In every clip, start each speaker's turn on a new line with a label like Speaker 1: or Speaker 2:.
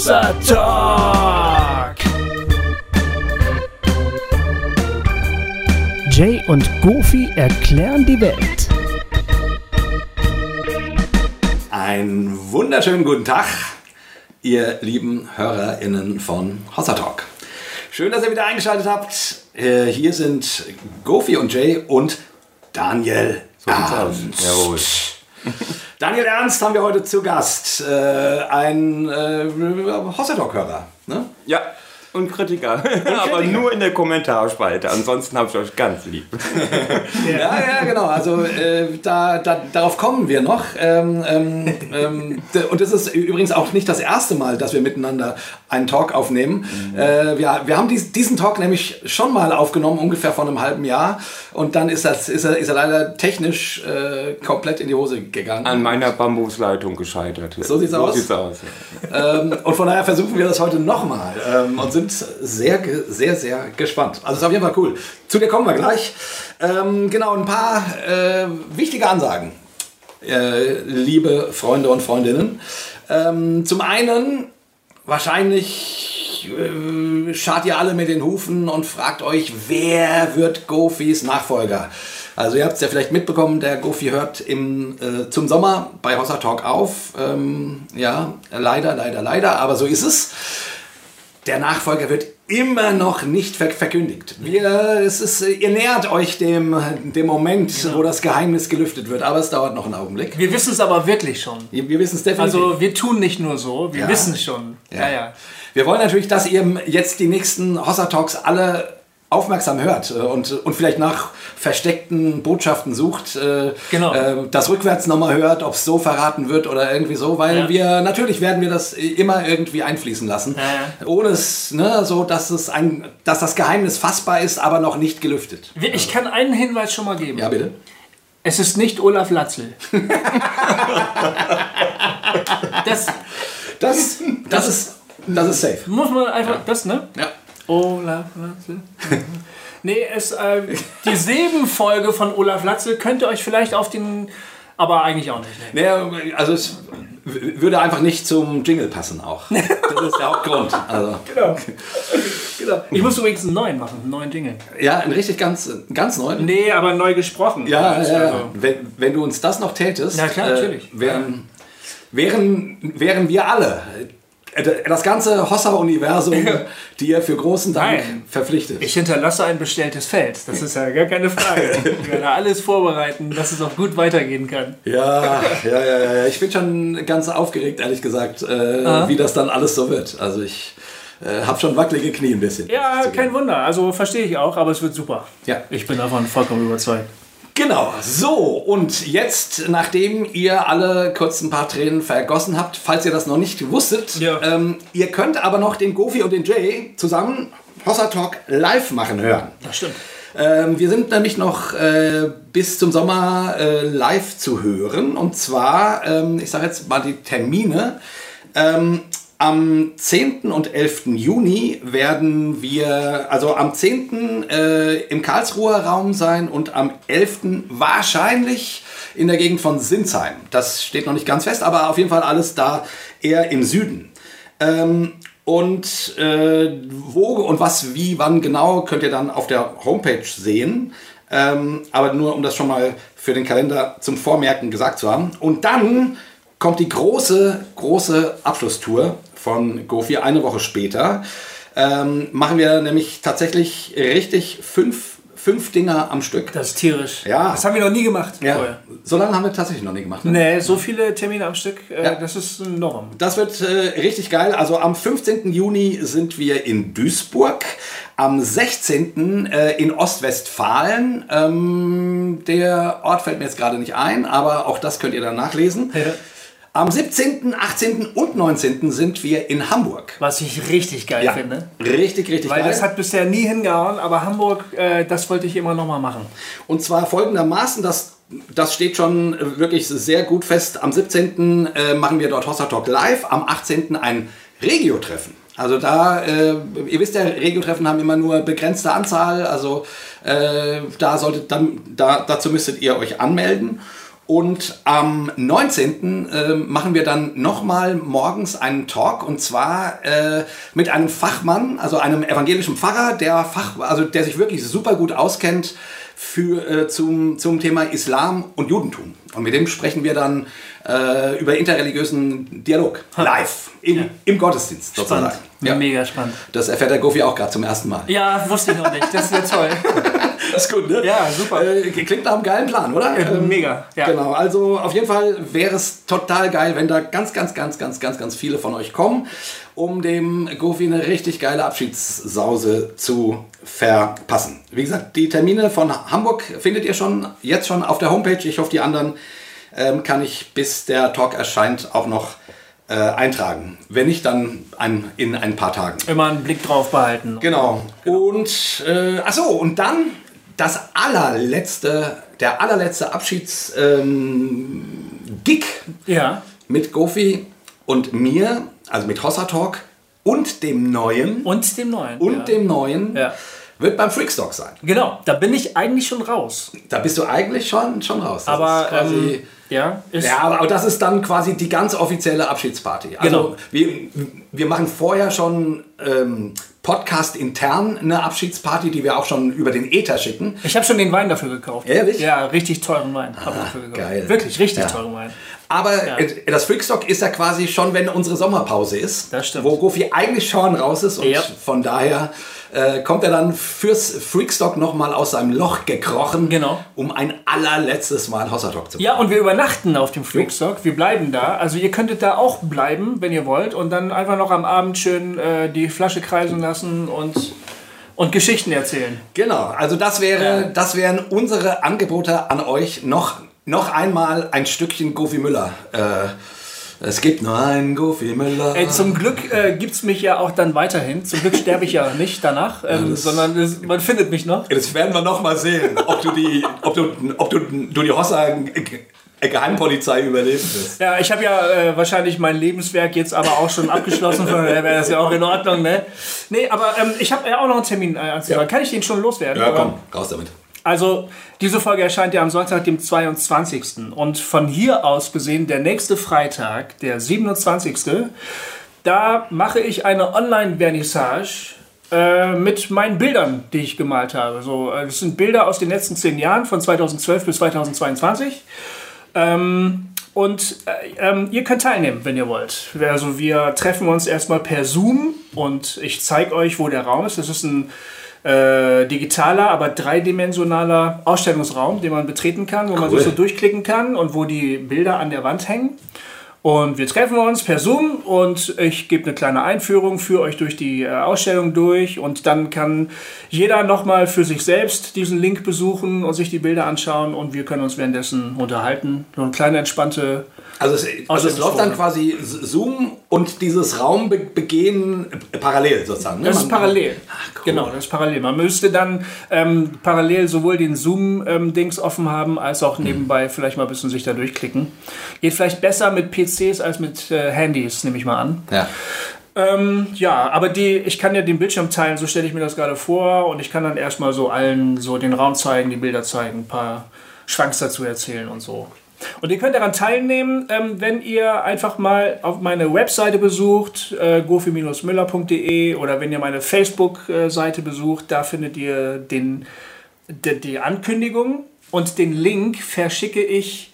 Speaker 1: Hossa Talk. Jay und Goofy erklären die Welt.
Speaker 2: Einen wunderschönen guten Tag, ihr lieben HörerInnen von Hossa Talk. Schön, dass ihr wieder eingeschaltet habt. Äh, Hier sind Goofy und Jay und Daniel
Speaker 3: So.
Speaker 2: Ernst.
Speaker 3: Jawohl.
Speaker 2: Daniel Ernst haben wir heute zu Gast. Äh, ein äh, Hossa Talk-Hörer. Ne?
Speaker 3: Ja, und Kritiker. Aber nur in der Kommentarspalte. Ansonsten habe ich euch ganz lieb.
Speaker 2: Ja, ja, genau. Also äh, da, da, darauf kommen wir noch. Ähm, ähm, ähm, und das ist übrigens auch nicht das erste Mal, dass wir miteinander einen Talk aufnehmen. Äh, wir, wir haben dies, diesen Talk nämlich schon mal aufgenommen, ungefähr vor einem halben Jahr. Und dann ist, das, ist, er, ist er leider technisch äh, komplett in die Hose gegangen.
Speaker 3: An meiner Bambusleitung gescheitert.
Speaker 2: So sieht's aus?
Speaker 3: So sieht's aus. ja.
Speaker 2: ähm, und von daher versuchen wir das heute nochmal ähm, und sind sehr, ge- sehr, sehr gespannt. Also ist auf jeden Fall cool. Zu dir kommen wir gleich. Ähm, genau, ein paar äh, wichtige Ansagen, äh, liebe Freunde und Freundinnen. Ähm, zum einen, wahrscheinlich äh, schart ihr alle mit den Hufen und fragt euch, wer wird Gofis Nachfolger? Also ihr habt es ja vielleicht mitbekommen, der Gofi hört im, äh, zum Sommer bei Hossa Talk auf. Ähm, ja, leider, leider, leider, aber so ist es. Der Nachfolger wird immer noch nicht ver verkündigt. Wir, es ist, äh, ihr nähert euch dem, dem Moment, wo das Geheimnis gelüftet wird, aber es dauert noch einen Augenblick.
Speaker 4: Wir wissen es aber wirklich schon.
Speaker 2: Wir, wir wissen es definitiv.
Speaker 4: Also wir tun nicht nur so, wir
Speaker 2: Ja.
Speaker 4: wissen es schon. Ja, ja.
Speaker 2: Wir wollen natürlich, dass ihr jetzt die nächsten Hossa Talks alle aufmerksam hört äh, und, und vielleicht nach versteckten Botschaften sucht, äh,
Speaker 4: Genau.
Speaker 2: äh, das rückwärts nochmal hört, ob es so verraten wird oder irgendwie so, weil
Speaker 4: Ja.
Speaker 2: wir, natürlich werden wir das immer irgendwie einfließen lassen,
Speaker 4: Ja,
Speaker 2: ohne es, ne, so, dass es ein, dass das Geheimnis fassbar ist, aber noch nicht gelüftet.
Speaker 4: Ich kann einen Hinweis schon mal geben.
Speaker 2: Ja, bitte.
Speaker 4: Es ist nicht Olaf Latzel. das
Speaker 2: Das, das ist, das ist safe.
Speaker 4: muss man einfach, das, ne?
Speaker 2: Ja.
Speaker 4: Olaf Latzel. nee, es, äh, die Silbenfolge von Olaf Latzel könnt ihr euch vielleicht auf den, aber eigentlich auch nicht. Ne?
Speaker 2: Naja, also es würde einfach nicht zum Jingle passen auch. Das ist der Hauptgrund. Also.
Speaker 4: Genau. genau. Ich muss übrigens einen neuen machen, einen neuen Jingle.
Speaker 2: Ja, ein richtig ganz, ganz neu.
Speaker 4: Nee, aber neu gesprochen.
Speaker 2: Ja,
Speaker 4: Also,
Speaker 2: ja. Wenn, wenn du uns das noch tätest,
Speaker 4: Ja, klar, natürlich.
Speaker 2: wären, wären, wären wir alle, äh, das ganze Hossa-Universum, dir für großen Dank
Speaker 4: Nein.
Speaker 2: verpflichtet.
Speaker 4: Ich hinterlasse ein bestelltes Feld. Das ist ja gar keine Frage. Ich werde alles vorbereiten, dass es auch gut weitergehen kann.
Speaker 2: ja, ja, ja, ja, ja. Ich bin schon ganz aufgeregt, ehrlich gesagt, äh, wie das dann alles so wird. Also ich äh, habe schon wackelige Knie ein bisschen.
Speaker 4: Ja, kein Wunder. Also verstehe ich auch, aber es wird super.
Speaker 2: Ja.
Speaker 4: Ich bin davon vollkommen überzeugt.
Speaker 2: Genau, so und jetzt, nachdem ihr alle kurz ein paar Tränen vergossen habt, falls ihr das noch nicht wusstet,
Speaker 4: Ja.
Speaker 2: ähm, ihr könnt aber noch den Gofi und den Jay zusammen Hossa Talk live machen hören.
Speaker 4: Das stimmt.
Speaker 2: Ähm, wir sind nämlich noch äh, bis zum Sommer äh, live zu hören und zwar, ähm, ich sage jetzt mal die Termine. Am 10. und 11. Juni werden wir, also am 10. Äh, im Karlsruher Raum sein und am 11. wahrscheinlich in der Gegend von Sinsheim. Das steht noch nicht ganz fest, aber auf jeden Fall alles da eher im Süden. Ähm, und äh, wo und was, wie, wann genau, könnt ihr dann auf der Homepage sehen. Ähm, aber nur um das schon mal für den Kalender zum Vormerken gesagt zu haben. Und dann kommt die große, große Abschlusstour von Gofi eine Woche später. Ähm, machen wir nämlich tatsächlich richtig fünf, fünf Dinger am Stück.
Speaker 4: Das ist tierisch.
Speaker 2: Ja.
Speaker 4: Das haben wir noch nie gemacht
Speaker 2: Ja,
Speaker 4: vorher.
Speaker 2: so lange haben wir tatsächlich noch nie gemacht. Ne?
Speaker 4: Nee, so viele Termine am Stück, äh,
Speaker 2: Ja.
Speaker 4: das ist ein Norm.
Speaker 2: Das wird äh, richtig geil. Also am 15. Juni sind wir in Duisburg. Am 16. Äh, in Ostwestfalen. Ähm, der Ort fällt mir jetzt gerade nicht ein, aber auch das könnt ihr dann nachlesen. Am 17., 18. und 19. sind wir in Hamburg.
Speaker 4: Was ich richtig geil
Speaker 2: Ja,
Speaker 4: finde.
Speaker 2: richtig, richtig
Speaker 4: Weil
Speaker 2: geil.
Speaker 4: das hat bisher nie hingehauen, aber Hamburg, äh, das wollte ich immer noch mal machen.
Speaker 2: Und zwar folgendermaßen, das, das steht schon äh, wirklich sehr gut fest. Am 17. Äh, machen wir dort Hossa Talk live, am 18. ein Regio-Treffen. Also da, äh, ihr wisst ja, Regio-Treffen haben immer nur begrenzte Anzahl, also äh, da solltet dann, da, dazu müsstet ihr euch anmelden. Und am 19. Äh, machen wir dann nochmal morgens einen Talk und zwar äh, mit einem Fachmann, also einem evangelischen Pfarrer, der, Fach, also der sich wirklich super gut auskennt für, äh, zum, zum Thema Islam und Judentum. Und mit dem sprechen wir dann äh, über interreligiösen Dialog live im,
Speaker 4: Ja.
Speaker 2: im Gottesdienst sozusagen.
Speaker 4: Spannend.
Speaker 2: Ja.
Speaker 4: Mega spannend.
Speaker 2: Das erfährt der Gofi auch gerade zum ersten Mal.
Speaker 4: Ja, wusste ich noch nicht. Das ist ja toll.
Speaker 2: Das ist gut, ne?
Speaker 4: Ja, super.
Speaker 2: Äh, klingt nach einem geilen Plan, oder? Ähm,
Speaker 4: Mega. Ja.
Speaker 2: Genau, also auf jeden Fall wäre es total geil, wenn da ganz, ganz, ganz, ganz, ganz, ganz viele von euch kommen, um dem Gofi eine richtig geile Abschiedssause zu verpassen. Wie gesagt, die Termine von Hamburg findet ihr schon jetzt schon auf der Homepage. Ich hoffe, die anderen ähm, kann ich, bis der Talk erscheint, auch noch äh, eintragen. Wenn nicht, dann ein, in ein paar Tagen.
Speaker 4: Immer einen Blick drauf behalten.
Speaker 2: Genau. Und äh, achso, und dann das allerletzte, der allerletzte Abschieds ähm,
Speaker 4: Ja.
Speaker 2: mit Gofi und mir, also mit Hossa Talk und dem neuen
Speaker 4: Und dem neuen.
Speaker 2: und
Speaker 4: ja.
Speaker 2: dem neuen
Speaker 4: Ja.
Speaker 2: wird beim Freakstock sein.
Speaker 4: Genau, da bin ich eigentlich schon raus.
Speaker 2: Da bist du eigentlich schon, schon raus. Das
Speaker 4: Aber
Speaker 2: quasi,
Speaker 4: ähm, ja,
Speaker 2: Ja, aber, das ist dann quasi die ganz offizielle Abschiedsparty. Also
Speaker 4: Genau.
Speaker 2: wir, wir machen vorher schon ähm, Podcast intern eine Abschiedsparty, die wir auch schon über den Ether schicken.
Speaker 4: ich habe schon den Wein dafür gekauft.
Speaker 2: Ehrlich?
Speaker 4: Ja, richtig teuren Wein. Hab ich dafür gekauft.
Speaker 2: geil.
Speaker 4: Wirklich, richtig
Speaker 2: Ja.
Speaker 4: teuren Wein.
Speaker 2: Aber äh, das Freakstock ist ja quasi schon, wenn unsere Sommerpause ist.
Speaker 4: Das stimmt.
Speaker 2: Wo Goofy eigentlich schon raus ist und
Speaker 4: Ja.
Speaker 2: von daher äh, kommt er dann fürs Freakstock nochmal aus seinem Loch gekrochen,
Speaker 4: Genau.
Speaker 2: um ein allerletztes Mal Hossertalk zu machen.
Speaker 4: Ja, und wir übernachten auf dem Freakstock. Wir bleiben da. Also ihr könntet da auch bleiben, wenn ihr wollt. Und dann einfach noch am Abend schön äh, die Flasche kreisen lassen und, und Geschichten erzählen.
Speaker 2: Genau, also das wäre,
Speaker 4: Ja.
Speaker 2: das wären unsere Angebote an euch. Noch, noch einmal ein Stückchen Goofy Müller. Äh, es gibt nur einen Goofy Müller.
Speaker 4: Ey, zum Glück äh, gibt es mich ja auch dann weiterhin. Zum Glück sterbe ich ja nicht danach, ähm,
Speaker 2: das-
Speaker 4: sondern es, man findet mich noch.
Speaker 2: Das werden wir noch mal sehen, ob du die, ob du, ob du, du die Hossa äh, Geheimpolizei überleben wirst.
Speaker 4: Ja, ich habe ja äh, wahrscheinlich mein Lebenswerk jetzt aber auch schon abgeschlossen. Von daher wäre das ja auch in Ordnung, ne? Nee, aber ähm, ich habe ja auch noch einen Termin äh, anzusagen. Kann ich den schon loswerden?
Speaker 2: Ja, komm, raus damit.
Speaker 4: Also, diese Folge erscheint ja am Sonntag, dem 22. Und von hier aus gesehen, der nächste Freitag, der 27. Da mache ich eine Online-Vernissage äh, mit meinen Bildern, die ich gemalt habe. So, äh, das sind Bilder aus den letzten zehn Jahren, von 2012 bis 2022. Ähm, und äh, ähm, ihr könnt teilnehmen, wenn ihr wollt. Also wir treffen uns erstmal per Zoom und ich zeige euch, wo der Raum ist. Das ist ein äh, digitaler, aber dreidimensionaler Ausstellungsraum, den man betreten kann, wo man
Speaker 2: Cool.
Speaker 4: sich so durchklicken kann und wo die Bilder an der Wand hängen. Und wir treffen uns per Zoom und ich gebe eine kleine Einführung, führe euch durch die äh, Ausstellung durch und dann kann jeder nochmal für sich selbst diesen Link besuchen und sich die Bilder anschauen und wir können uns währenddessen unterhalten. So eine kleine entspannte.
Speaker 2: Also es, also es läuft dann quasi Zoom und dieses Raumbegehen parallel sozusagen. ne?
Speaker 4: Das ist parallel.
Speaker 2: cool.
Speaker 4: Genau, das ist parallel. Man müsste dann ähm, parallel sowohl den Zoom-Dings offen haben, als auch nebenbei vielleicht mal ein bisschen sich da durchklicken. Geht vielleicht besser mit PCs als mit äh, Handys, nehme ich mal an.
Speaker 2: Ja.
Speaker 4: Ähm, ja, aber die, ich kann ja den Bildschirm teilen, so stelle ich mir das gerade vor. Und ich kann dann erstmal so allen so den Raum zeigen, die Bilder zeigen, ein paar Schwanks dazu erzählen und so. Und ihr könnt daran teilnehmen, ähm, wenn ihr einfach mal auf meine Webseite besucht, äh, gofi-müller.de oder wenn ihr meine Facebook-Seite besucht, da findet ihr den, die, die Ankündigung und den Link verschicke ich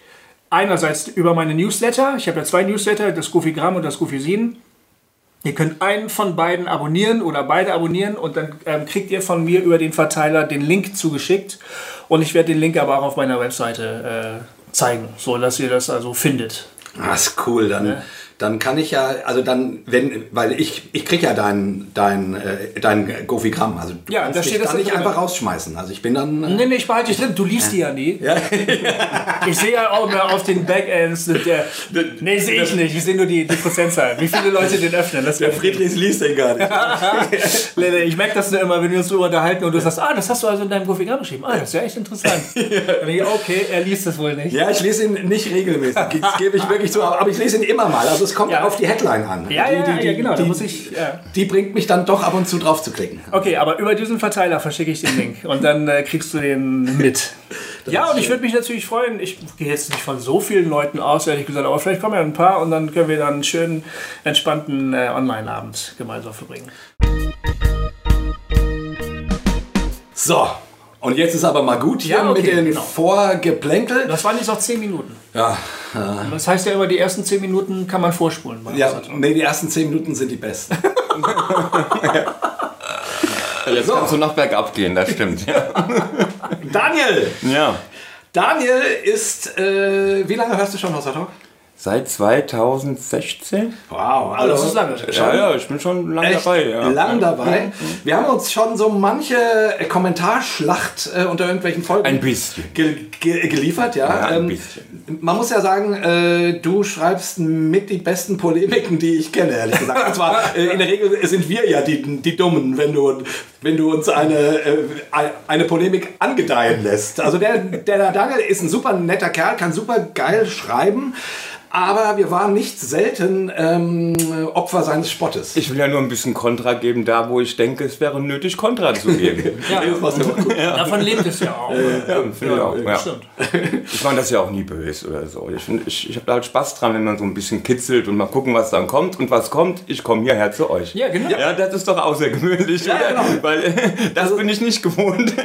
Speaker 4: einerseits über meine Newsletter. Ich habe ja zwei Newsletter, das Gofi-Gramm und das Gofi-Sin. Ihr könnt einen von beiden abonnieren oder beide abonnieren und dann ähm, kriegt ihr von mir über den Verteiler den Link zugeschickt. Und ich werde den Link aber auch auf meiner Webseite äh, zeigen, so dass ihr das also findet.
Speaker 2: Ah, ist cool. Dann, dann kann ich ja, also dann, wenn, weil ich, ich krieg ja dein, dein, äh, dein Gofigramm. Also du
Speaker 4: Ja,
Speaker 2: kannst
Speaker 4: da steht das
Speaker 2: nicht
Speaker 4: drin.
Speaker 2: einfach rausschmeißen. Also ich bin dann. Äh,
Speaker 4: Nee, nee, ich behalte dich drin. Du liest die ja nie. Ich sehe ja auch immer auf den Backends. Der, nee, sehe ich nicht. Ich sehe nur die, die Prozentzahl. Wie viele Leute den öffnen. Das
Speaker 2: der Friedrichs liest den gar nicht.
Speaker 4: Nee, nee, ich merke das nur immer, wenn wir uns so unterhalten und du sagst, ah, das hast du also in deinem Gofigramm geschrieben. Ah, das ist ja echt interessant. Ich, okay, er liest das wohl nicht.
Speaker 2: Ja, ich lese ihn nicht regelmäßig. Das gebe ich wirklich zu. Aber ich lese ihn immer mal. Also es kommt
Speaker 4: Ja.
Speaker 2: auf die Headline an.
Speaker 4: Ja, ja, ja, genau. Da
Speaker 2: Die,
Speaker 4: muss ich. Ja.
Speaker 2: die bringt mich dann doch ab und zu drauf zu klicken.
Speaker 4: Okay, aber über diesen Verteiler verschicke ich den Link und dann äh, kriegst du den mit. Ja, und ich würde mich natürlich freuen, ich gehe jetzt nicht von so vielen Leuten aus, ehrlich gesagt, aber vielleicht kommen ja ein paar und dann können wir dann einen schönen, entspannten äh, Online-Abend gemeinsam verbringen.
Speaker 2: So, und jetzt ist aber mal gut hier
Speaker 4: Ja, okay,
Speaker 2: mit den
Speaker 4: genau.
Speaker 2: Vorgeplänkel.
Speaker 4: Das waren jetzt noch 10 Minuten.
Speaker 2: Ja,
Speaker 4: Das heißt ja immer, die ersten 10 Minuten kann man vorspulen. bei
Speaker 2: ja,
Speaker 4: Wassertalk.
Speaker 2: nee, die ersten zehn Minuten sind die besten.
Speaker 3: Jetzt kannst du noch bergab gehen, das stimmt. Ja.
Speaker 2: Daniel!
Speaker 3: ja.
Speaker 2: Daniel ist, äh, wie lange hörst du schon Wassertalk?
Speaker 3: Seit 2016?
Speaker 2: Wow,
Speaker 4: Oh, das ist lange.
Speaker 3: Ja, ja, ich bin schon lange
Speaker 2: Echt
Speaker 3: dabei. Ja.
Speaker 2: lang dabei. Wir haben uns schon so manche äh, Kommentarschlacht äh, unter irgendwelchen Folgen
Speaker 3: Ein bisschen.
Speaker 2: ge ge geliefert, ja.
Speaker 3: Ja, ein
Speaker 2: Ähm,
Speaker 3: bisschen.
Speaker 2: Man muss ja sagen, äh, du schreibst mit die besten Polemiken, die ich kenne, ehrlich gesagt. Und zwar äh, in der Regel sind wir ja die, die Dummen, wenn du, wenn du uns eine, äh, eine Polemik angedeihen lässt. Also der, der Daniel ist ein super netter Kerl, kann super geil schreiben. Aber wir waren nicht selten ähm, Opfer seines Spottes.
Speaker 3: Ich will ja nur ein bisschen Kontra geben, da wo ich denke, es wäre nötig, Kontra zu geben.
Speaker 4: Ja,
Speaker 2: gut.
Speaker 4: davon lebt es ja auch.
Speaker 3: ja, finde ich auch. Ja.
Speaker 4: Stimmt.
Speaker 3: Ich meine das ist ja auch nie böse oder so. Ich, find- ich, ich habe da halt Spaß dran, wenn man so ein bisschen kitzelt und mal gucken, was dann kommt. Und was kommt, ich komme hierher zu euch.
Speaker 4: Ja, genau.
Speaker 3: Ja, das ist doch außergewöhnlich,
Speaker 2: Ja, genau.
Speaker 3: Weil äh, das bin ich nicht gewohnt.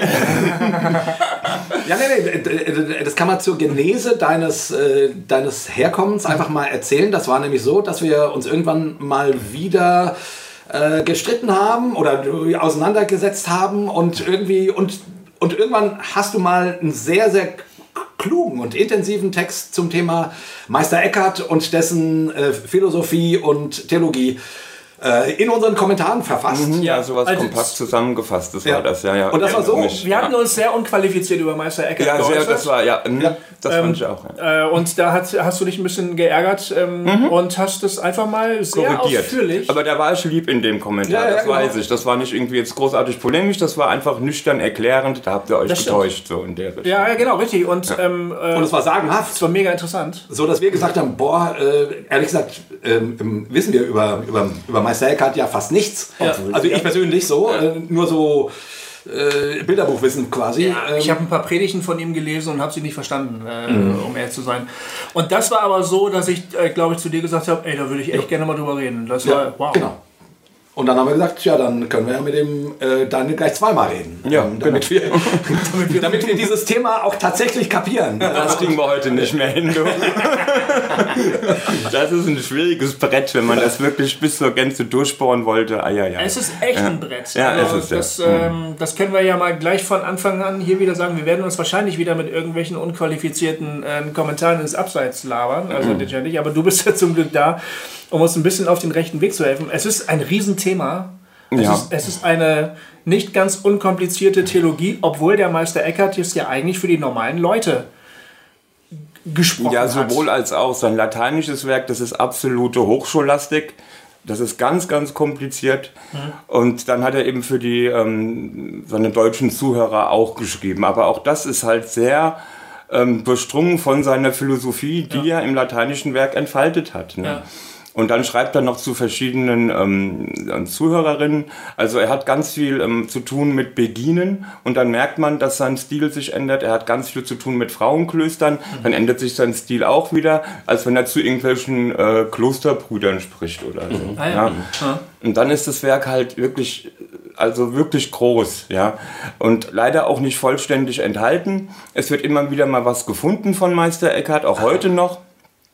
Speaker 2: Ja, nee, nee, das kann man zur Genese deines, äh, deines Herkommens einfach mal erzählen. Das war nämlich so, dass wir uns irgendwann mal wieder äh, gestritten haben oder auseinandergesetzt haben und irgendwie und, und irgendwann hast du mal einen sehr, sehr klugen und intensiven Text zum Thema Meister Eckhart und dessen äh, Philosophie und Theologie äh, in unseren Kommentaren verfasst.
Speaker 3: Ja, sowas
Speaker 4: Also-
Speaker 3: kompakt zusammengefasst, das
Speaker 2: Ja.
Speaker 3: war das, ja, ja.
Speaker 2: Und das war so,
Speaker 3: mich.
Speaker 4: Wir hatten uns sehr unqualifiziert über Meister Eckert
Speaker 3: Ja, sehr,
Speaker 4: geäußert.
Speaker 3: das war, ja, mm, das
Speaker 4: Ähm,
Speaker 3: fand ich auch. Ja.
Speaker 4: Äh, und da hat, hast du dich ein bisschen geärgert ähm, und hast es einfach mal sehr
Speaker 3: Mhm. Korrigiert.
Speaker 4: ausführlich.
Speaker 3: Aber da war ich lieb in dem Kommentar,
Speaker 2: Ja, ja,
Speaker 3: das
Speaker 2: genau.
Speaker 3: weiß ich. Das war nicht irgendwie jetzt großartig polemisch, das war einfach nüchtern erklärend. Da habt ihr euch
Speaker 4: Das stimmt.
Speaker 3: getäuscht, so in der Richtung.
Speaker 4: ja, ja, genau, richtig. Und ähm, äh,
Speaker 2: und es war sagenhaft.
Speaker 4: es war mega interessant.
Speaker 2: So, dass wir gesagt haben, boah, äh, ehrlich gesagt, ähm, wissen wir über, über, über Meister Eckhart ja fast nichts.
Speaker 4: Ja.
Speaker 2: Also ich persönlich so, äh, nur so äh, Bilderbuchwissen quasi. Ähm,
Speaker 4: Ich habe ein paar Predigten von ihm gelesen und habe sie nicht verstanden, äh,
Speaker 2: Mhm.
Speaker 4: um ehrlich zu sein. Und das war aber so, dass ich, äh, glaube ich, zu dir gesagt habe, ey, da würde ich echt gerne mal drüber reden. Das war,
Speaker 2: ja,
Speaker 4: wow.
Speaker 2: Genau. Und dann haben wir gesagt, ja, dann können wir ja mit dem äh, Daniel gleich zweimal reden.
Speaker 3: Ja,
Speaker 2: Ähm, damit, wir, damit, wir, damit wir dieses Thema auch tatsächlich kapieren.
Speaker 3: Das kriegen wir heute nicht mehr hin. Du. Das ist ein schwieriges Brett, wenn man das wirklich bis zur Gänze durchbohren wollte. Ah, ja, ja.
Speaker 4: Es ist echt ein Brett.
Speaker 3: Ja,
Speaker 4: Also
Speaker 3: es ist, ja.
Speaker 4: das, ähm, das können wir ja mal gleich von Anfang an hier wieder sagen. Wir werden uns wahrscheinlich wieder mit irgendwelchen unqualifizierten äh, Kommentaren ins Abseits labern.
Speaker 3: Mhm.
Speaker 4: Also ja nicht, aber du bist ja zum Glück da, um uns ein bisschen auf den rechten Weg zu helfen. Es ist ein Riesenthema. Es,
Speaker 3: Ja.
Speaker 4: ist, es ist eine nicht ganz unkomplizierte Theologie, obwohl der Meister Eckhart jetzt ja eigentlich für die normalen Leute gesprochen
Speaker 3: Ja,
Speaker 4: hat.
Speaker 3: sowohl als auch. Sein lateinisches Werk, das ist absolute Hochschullastik. Das ist ganz, ganz kompliziert. Und dann hat er eben für die ähm, seine deutschen Zuhörer auch geschrieben. Aber auch das ist halt sehr ähm, durchdrungen von seiner Philosophie, die er im lateinischen Werk entfaltet hat. Ne?
Speaker 4: Ja.
Speaker 3: Und dann schreibt er noch zu verschiedenen ähm, Zuhörerinnen. Also er hat ganz viel ähm, zu tun mit Beginen und dann merkt man, dass sein Stil sich ändert. Er hat ganz viel zu tun mit Frauenklöstern. Dann ändert sich sein Stil auch wieder, als wenn er zu irgendwelchen äh, Klosterbrüdern spricht oder so.
Speaker 4: Ah, ja.
Speaker 3: ja. Und dann ist das Werk halt wirklich, also wirklich groß, ja. Und leider auch nicht vollständig enthalten. Es wird immer wieder mal was gefunden von Meister Eckhart, auch heute noch.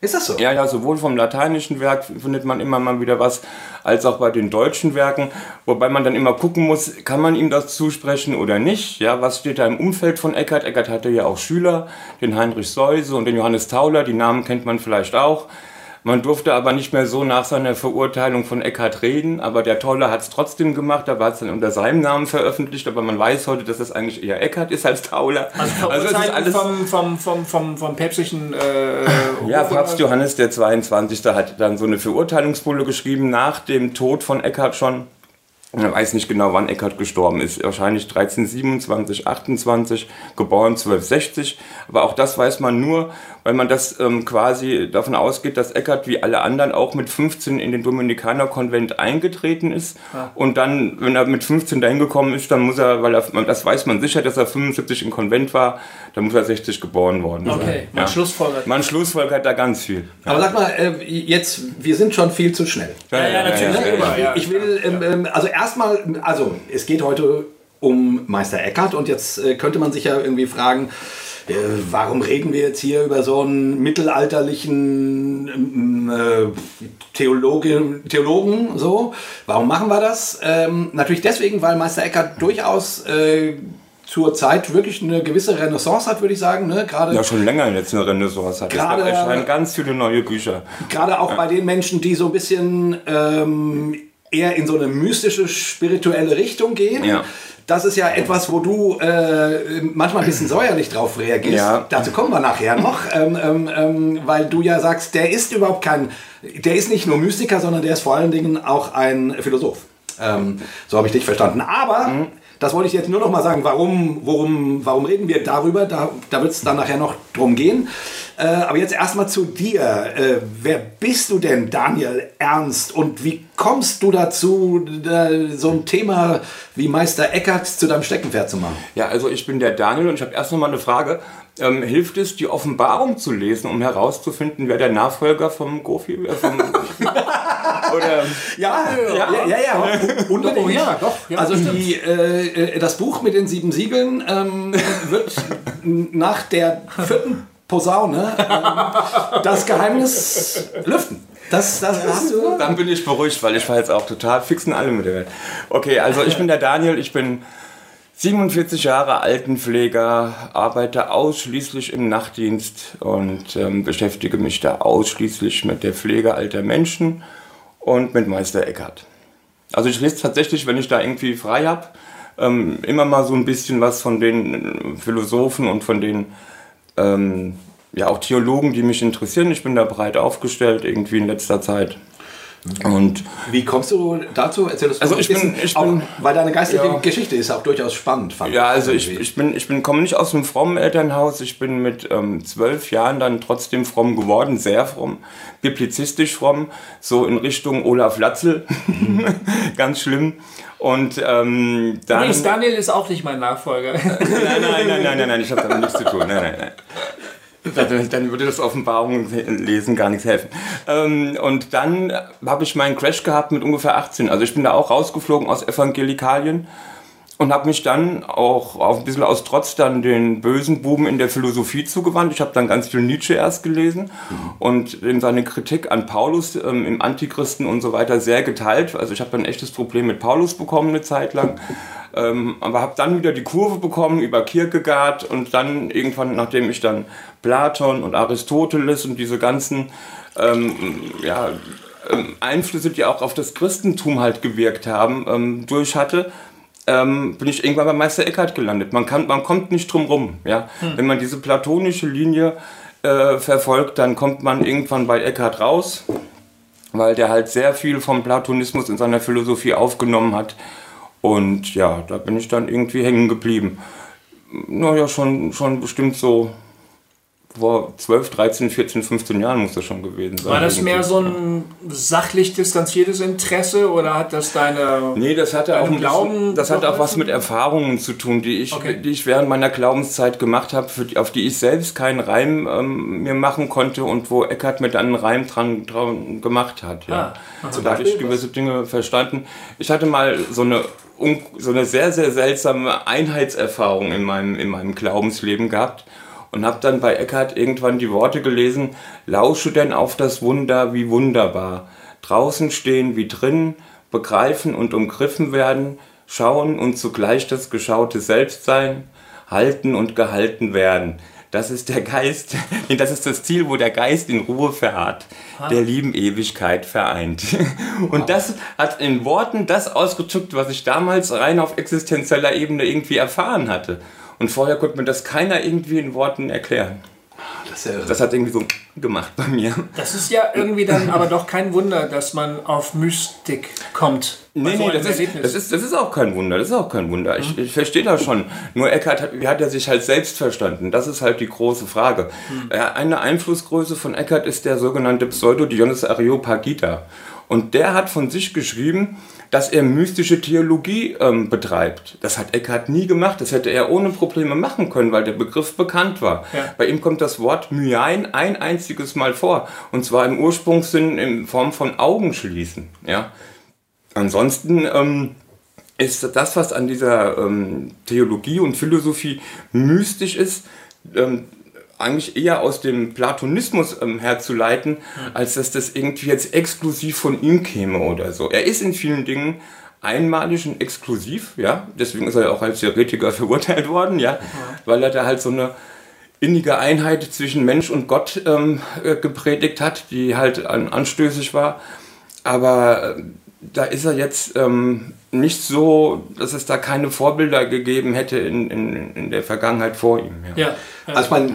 Speaker 2: Ist das so?
Speaker 3: Ja, ja, sowohl vom lateinischen Werk findet man immer mal wieder was, als auch bei den deutschen Werken, wobei man dann immer gucken muss, kann man ihm das zusprechen oder nicht? Ja, was steht da im Umfeld von Eckart? Eckart hatte ja auch Schüler, den Heinrich Seuse und den Johannes Tauler, die Namen kennt man vielleicht auch. Man durfte aber nicht mehr so nach seiner Verurteilung von Eckhart reden, aber der Tolle hat es trotzdem gemacht, da war es dann unter seinem Namen veröffentlicht, aber man weiß heute, dass es eigentlich eher Eckhart ist als Tauler.
Speaker 4: Also,
Speaker 3: es ist alles
Speaker 4: vom, vom, vom, vom, vom päpstlichen äh,
Speaker 3: Ja, Papst Johannes der 22. hat dann so eine Verurteilungsbulle geschrieben, nach dem Tod von Eckhart schon. Man weiß nicht genau, wann Eckhart gestorben ist. Wahrscheinlich 1327, 28, geboren 1260. Aber auch das weiß man nur, weil man das ähm, quasi davon ausgeht, dass Eckhart wie alle anderen auch mit 15 in den Dominikanerkonvent eingetreten ist. Und dann, wenn er mit 15 dahin gekommen ist, dann muss er, weil er, das weiß man sicher, dass er 75 im Konvent war, Da muss er 60 geboren worden sein.
Speaker 4: Okay, man
Speaker 3: ja.
Speaker 4: schlussfolgert.
Speaker 3: Man schlussfolgert da ganz viel.
Speaker 2: Aber sag mal, äh, jetzt, wir sind schon viel zu schnell.
Speaker 4: Ja, ja, natürlich.
Speaker 3: ja, ja,
Speaker 4: ja.
Speaker 2: Ich will, ähm, ähm, also erstmal, also es geht heute um Meister Eckhart und jetzt äh, könnte man sich ja irgendwie fragen, äh, warum reden wir jetzt hier über so einen mittelalterlichen ähm, äh, Theologe, Theologen so? Warum machen wir das? Ähm, natürlich deswegen, weil Meister Eckhart durchaus äh, zur Zeit wirklich eine gewisse Renaissance hat, würde ich sagen. Ne? Gerade
Speaker 3: Ja, schon länger jetzt eine Renaissance hat. Es
Speaker 2: Gerade-
Speaker 3: gab- erscheinen ganz viele neue Bücher.
Speaker 2: Gerade auch bei den Menschen, die so ein bisschen ähm, eher in so eine mystische, spirituelle Richtung gehen.
Speaker 3: Ja.
Speaker 2: Das ist ja etwas, wo du äh, manchmal ein bisschen säuerlich drauf reagierst.
Speaker 3: Ja.
Speaker 2: Dazu kommen wir nachher noch, ähm, ähm, ähm, weil du ja sagst, der ist überhaupt kein, der ist nicht nur Mystiker, sondern der ist vor allen Dingen auch ein Philosoph. Ähm, so habe ich dich verstanden. Aber das wollte ich jetzt nur noch mal sagen, warum, worum, warum reden wir darüber? Da, da wird es dann nachher noch drum gehen. Äh, aber jetzt erstmal zu dir. Äh, wer bist du denn, Daniel Ernst? Und wie kommst du dazu, da, so ein Thema wie Meister Eckert zu deinem Steckenpferd zu machen?
Speaker 3: Ja, also ich bin der Daniel und ich habe erst noch mal eine Frage. Ähm, hilft es, die Offenbarung zu lesen, um herauszufinden, wer der Nachfolger vom Gofi äh, vom Oder
Speaker 2: Ja, ja, ja, ja, ja. unbedingt.
Speaker 4: Oh, ja, doch, ja,
Speaker 2: also die, äh, äh, das Buch mit den sieben Siegeln ähm, wird nach der vierten Posaune ähm, das Geheimnis lüften. Das, das hast du.
Speaker 3: Dann bin ich beruhigt, weil ich war jetzt auch total fix in allem mit der Welt. Okay, also ich bin der Daniel, ich bin 47 Jahre Altenpfleger, arbeite ausschließlich im Nachtdienst und ähm, beschäftige mich da ausschließlich mit der Pflege alter Menschen und mit Meister Eckhart. Also ich lese tatsächlich, wenn ich da irgendwie frei habe, ähm, immer mal so ein bisschen was von den äh, Philosophen und von den ähm, ja auch Theologen, die mich interessieren. Ich bin da breit aufgestellt irgendwie in letzter Zeit. Und
Speaker 2: Wie kommst du dazu? Erzähl das
Speaker 3: Also
Speaker 2: mal.
Speaker 3: ich bin- ich
Speaker 2: auch,
Speaker 3: bin-
Speaker 2: weil deine geistliche
Speaker 3: Ja.
Speaker 2: Geschichte ist auch durchaus spannend. Fand
Speaker 3: ja, also ich, ich bin, ich bin, komme nicht aus einem frommen Elternhaus. Ich bin mit ähm, zwölf Jahren dann trotzdem fromm geworden, sehr fromm, biblizistisch fromm, so in Richtung Olaf Latzel, ganz schlimm. Und ähm, dann...
Speaker 4: Übrigens, Daniel ist auch nicht mein Nachfolger.
Speaker 3: Nein, nein, nein, nein, nein, nein, ich habe damit nichts zu tun. Nein, nein, nein. Dann, würde das Offenbarung lesen gar nichts helfen. Ähm, und dann habe ich meinen Crash gehabt mit ungefähr 18. Also ich bin da auch rausgeflogen aus Evangelikalien und habe mich dann auch auch ein bisschen aus Trotz dann den bösen Buben in der Philosophie zugewandt. Ich habe dann ganz viel Nietzsche erst gelesen und in seine Kritik an Paulus ähm, im Antichristen und so weiter sehr geteilt. Also ich habe ein echtes Problem mit Paulus bekommen eine Zeit lang. Ähm, aber habe dann wieder die Kurve bekommen über Kierkegaard und dann irgendwann, nachdem ich dann Platon und Aristoteles und diese ganzen ähm, ja, ähm, Einflüsse, die auch auf das Christentum halt gewirkt haben, ähm, durch hatte, ähm, bin ich irgendwann bei Meister Eckhart gelandet. Man, kann, man kommt nicht drum rum. Ja? Wenn man diese platonische Linie äh, verfolgt, dann kommt man irgendwann bei Eckhart raus, weil der halt sehr viel vom Platonismus in seiner Philosophie aufgenommen hat. Und ja, da bin ich dann irgendwie hängen geblieben. Naja, schon, schon bestimmt so vor 12, 13, 14, 15 Jahren muss das schon gewesen sein.
Speaker 4: War das
Speaker 3: irgendwie.
Speaker 4: mehr so ein sachlich distanziertes Interesse oder hat das deine.
Speaker 3: Nee, das hatte auch,
Speaker 4: Glauben
Speaker 3: bisschen, das hat auch was mit Erfahrungen zu tun, die ich,
Speaker 4: Okay.
Speaker 3: die ich während meiner Glaubenszeit gemacht habe, auf die ich selbst keinen Reim ähm, mir machen konnte und wo Eckart mir dann einen Reim dran, dran gemacht hat. Ja.
Speaker 4: Ah,
Speaker 3: so da habe ich gewisse Dinge verstanden. Ich hatte mal so eine, so eine sehr, sehr seltsame Einheitserfahrung in meinem, in meinem Glaubensleben gehabt und habe dann bei Eckhart irgendwann die Worte gelesen, lausche denn auf das Wunder wie wunderbar, draußen stehen wie drin, begreifen und umgriffen werden, schauen und zugleich das Geschaute selbst sein, halten und gehalten werden. Das ist der Geist, das ist das Ziel, wo der Geist in Ruhe verharrt, der lieben Ewigkeit vereint. Und das hat in Worten das ausgedrückt, was ich damals rein auf existenzieller Ebene irgendwie erfahren hatte. Und vorher konnte mir das keiner irgendwie in Worten erklären.
Speaker 2: das ist ja.
Speaker 3: Das hat irgendwie so gemacht bei mir.
Speaker 4: Das ist ja irgendwie dann aber doch kein Wunder, dass man auf Mystik kommt. Bei
Speaker 3: Nee,
Speaker 4: so
Speaker 3: nee,
Speaker 4: einem
Speaker 3: das ist,
Speaker 4: Erlebnis.
Speaker 3: das, ist, das ist auch kein Wunder, das ist auch kein Wunder. Ich, ich verstehe das schon. Nur Eckhart hat, wie hat er sich halt selbst verstanden? Das ist halt die große Frage. Ja, Eine Einflussgröße von Eckhart ist der sogenannte Pseudo-Dionys Areopagita. Und der hat von sich geschrieben, dass er mystische Theologie ähm, betreibt. Das hat Eckhart nie gemacht. Das hätte er ohne Probleme machen können, weil der Begriff bekannt war.
Speaker 4: Ja.
Speaker 3: Bei ihm kommt das Wort Myein ein einziges Mal vor. Und zwar im Ursprungssinn in Form von Augenschließen. Ja. Ansonsten ähm, ist das, was an dieser ähm, Theologie und Philosophie mystisch ist, ähm, eigentlich eher aus dem Platonismus ähm, herzuleiten, als dass das irgendwie jetzt exklusiv von ihm käme oder so. Er ist in vielen Dingen einmalig und exklusiv, ja. Deswegen ist er ja auch als Theoretiker verurteilt worden, ja, weil er da halt so eine innige Einheit zwischen Mensch und Gott ähm, äh, gepredigt hat, die halt an, anstößig war. Aber äh, da ist er jetzt ähm, nicht so, dass es da keine Vorbilder gegeben hätte in, in, in der Vergangenheit vor ihm. Ja.
Speaker 4: Ja.
Speaker 2: Also ich meine,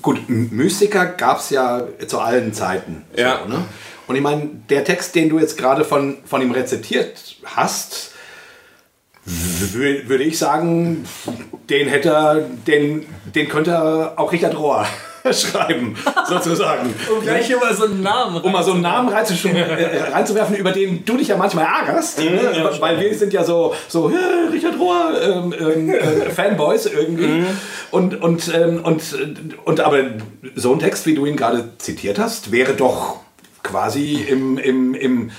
Speaker 2: gut, Mystiker gab es ja zu allen Zeiten.
Speaker 3: Ja.
Speaker 2: So, ne? Und ich meine, der Text, den du jetzt gerade von, von ihm rezitiert hast, wü- würde ich sagen, den hätte er, den, den könnte er auch Richard Rohr schreiben, sozusagen.
Speaker 4: um gleich immer so einen Namen
Speaker 2: Um mal so einen Namen reinzusch- äh, reinzuwerfen, über den du dich ja manchmal ärgerst, ne? weil wir sind ja so, so "Äh, Richard Rohr ähm, ähm, äh, Fanboys irgendwie. Und, und, ähm, und, und aber so ein Text, wie du ihn gerade zitiert hast, wäre doch quasi im, im, im,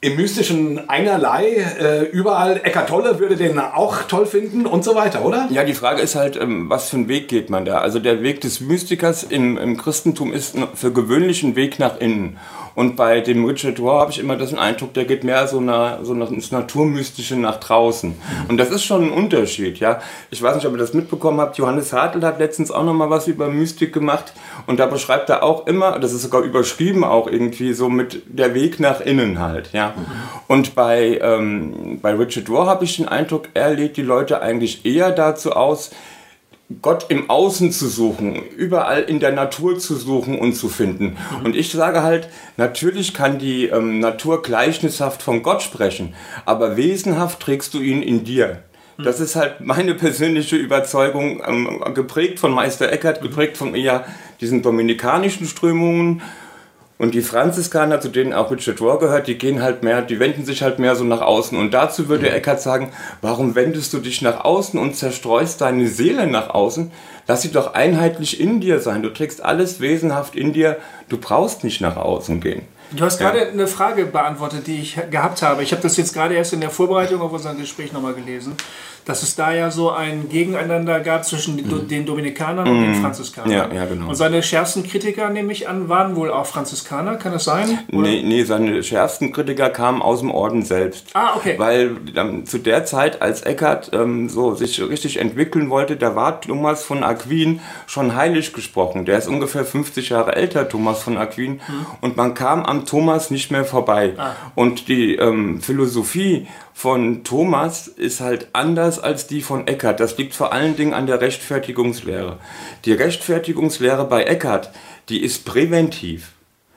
Speaker 2: im mystischen einerlei äh, überall. Eckart Tolle würde den auch toll finden und so weiter, oder?
Speaker 3: Ja, die Frage ist halt, ähm, was für einen Weg geht man da? Also der Weg des Mystikers im, im Christentum ist für gewöhnlich ein Weg nach innen. Und bei dem Richard Rohr habe ich immer das Eindruck, der geht mehr so, nach, so nach, ins Naturmystische nach draußen. Und das ist schon ein Unterschied, ja. Ich weiß nicht, ob ihr das mitbekommen habt. Johannes Hartl hat letztens auch noch mal was über Mystik gemacht. Und da beschreibt er auch immer, das ist sogar überschrieben auch irgendwie, so mit der Weg nach innen halt, ja. Und bei, ähm, bei Richard Rohr habe ich den Eindruck, er lädt die Leute eigentlich eher dazu aus, Gott im Außen zu suchen, überall in der Natur zu suchen und zu finden. Und ich sage halt, natürlich kann die ähm, Natur gleichnishaft von Gott sprechen, aber wesenhaft trägst du ihn in dir. Das ist halt meine persönliche Überzeugung, ähm, geprägt von Meister Eckhart, geprägt von eher diesen dominikanischen Strömungen. Und die Franziskaner, zu denen auch Richard Rohr gehört, die gehen halt mehr, die wenden sich halt mehr so nach außen. Und dazu würde Eckhart sagen, warum wendest du dich nach außen und zerstreust deine Seele nach außen? Lass sie doch einheitlich in dir sein. Du trägst alles wesenhaft in dir. Du brauchst nicht nach außen gehen.
Speaker 4: Du hast gerade eine Frage beantwortet, die ich gehabt habe. Ich habe das jetzt gerade erst in der Vorbereitung auf unser Gespräch nochmal gelesen, dass es da ja so ein Gegeneinander gab zwischen den, den Dominikanern und den Franziskanern.
Speaker 3: Ja, ja, genau.
Speaker 4: Und seine schärfsten Kritiker, nehme ich an, waren wohl auch Franziskaner, kann das sein? Oder?
Speaker 3: Nee, nee, seine schärfsten Kritiker kamen aus dem Orden selbst.
Speaker 4: Ah, okay.
Speaker 3: Weil ähm, zu der Zeit, als Eckhart ähm, so sich richtig entwickeln wollte, da war Thomas von Aquin schon heilig gesprochen. Der ist ungefähr 50 Jahre älter, Thomas von Aquin. Und man kam am Thomas nicht mehr vorbei. Und die ähm, Philosophie von Thomas ist halt anders als die von Eckhart. Das liegt vor allen Dingen an der Rechtfertigungslehre. Die Rechtfertigungslehre bei Eckhart, die ist präventiv.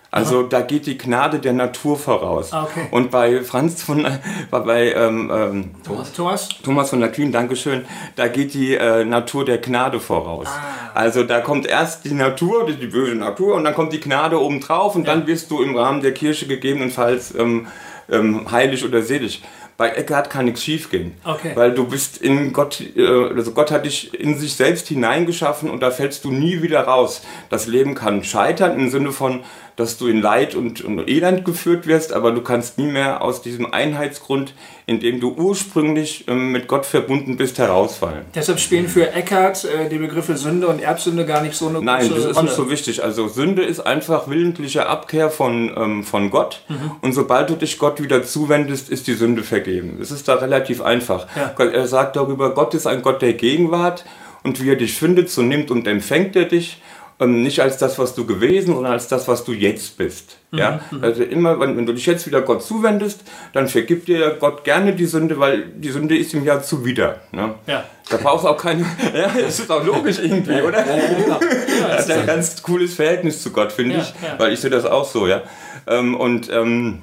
Speaker 3: Also da geht die Gnade der Natur voraus.
Speaker 4: Ah, okay.
Speaker 3: Und bei Franz von, bei ähm, ähm,
Speaker 4: Thomas?
Speaker 3: Thomas von Aquin, Dankeschön, da geht die äh, Natur der Gnade voraus.
Speaker 4: Ah.
Speaker 3: Also da kommt erst die Natur, die, die böse Natur, und dann kommt die Gnade obendrauf und dann wirst du im Rahmen der Kirche gegebenenfalls ähm, ähm, heilig oder selig. Bei Eckhart kann nichts schiefgehen,
Speaker 4: Okay.
Speaker 3: weil du bist in Gott, äh, also Gott hat dich in sich selbst hineingeschaffen und da fällst du nie wieder raus. Das Leben kann scheitern im Sinne von, dass du in Leid und, und Elend geführt wirst, aber du kannst nie mehr aus diesem Einheitsgrund, in dem du ursprünglich ähm, mit Gott verbunden bist, herausfallen.
Speaker 4: Deshalb spielen für Eckhart äh, die Begriffe Sünde und Erbsünde gar nicht so eine
Speaker 3: Nein,
Speaker 4: große
Speaker 3: das ist
Speaker 4: Rolle.
Speaker 3: nicht so wichtig. Also Sünde ist einfach willentliche Abkehr von, ähm, von Gott. Und sobald du dich Gott wieder zuwendest, ist die Sünde vergeben. Es ist da relativ einfach.
Speaker 4: Ja.
Speaker 3: Er sagt darüber, Gott ist ein Gott der Gegenwart. Und wie er dich findet, so nimmt und empfängt er dich. Ähm, nicht als das, was du gewesen, sondern als das, was du jetzt bist. Ja? Also immer, wenn, wenn du dich jetzt wieder Gott zuwendest, dann vergibt dir Gott gerne die Sünde, weil die Sünde ist ihm ja zuwider. Ne?
Speaker 4: Ja.
Speaker 3: Da brauchst du auch keine. Ja, das ist auch logisch irgendwie, oder?
Speaker 2: genau.
Speaker 3: Das ist ein ganz cooles Verhältnis zu Gott, finde
Speaker 4: Ja,
Speaker 3: ich.
Speaker 4: ja.
Speaker 3: Weil ich sehe das auch so, ja. Ähm, und ähm,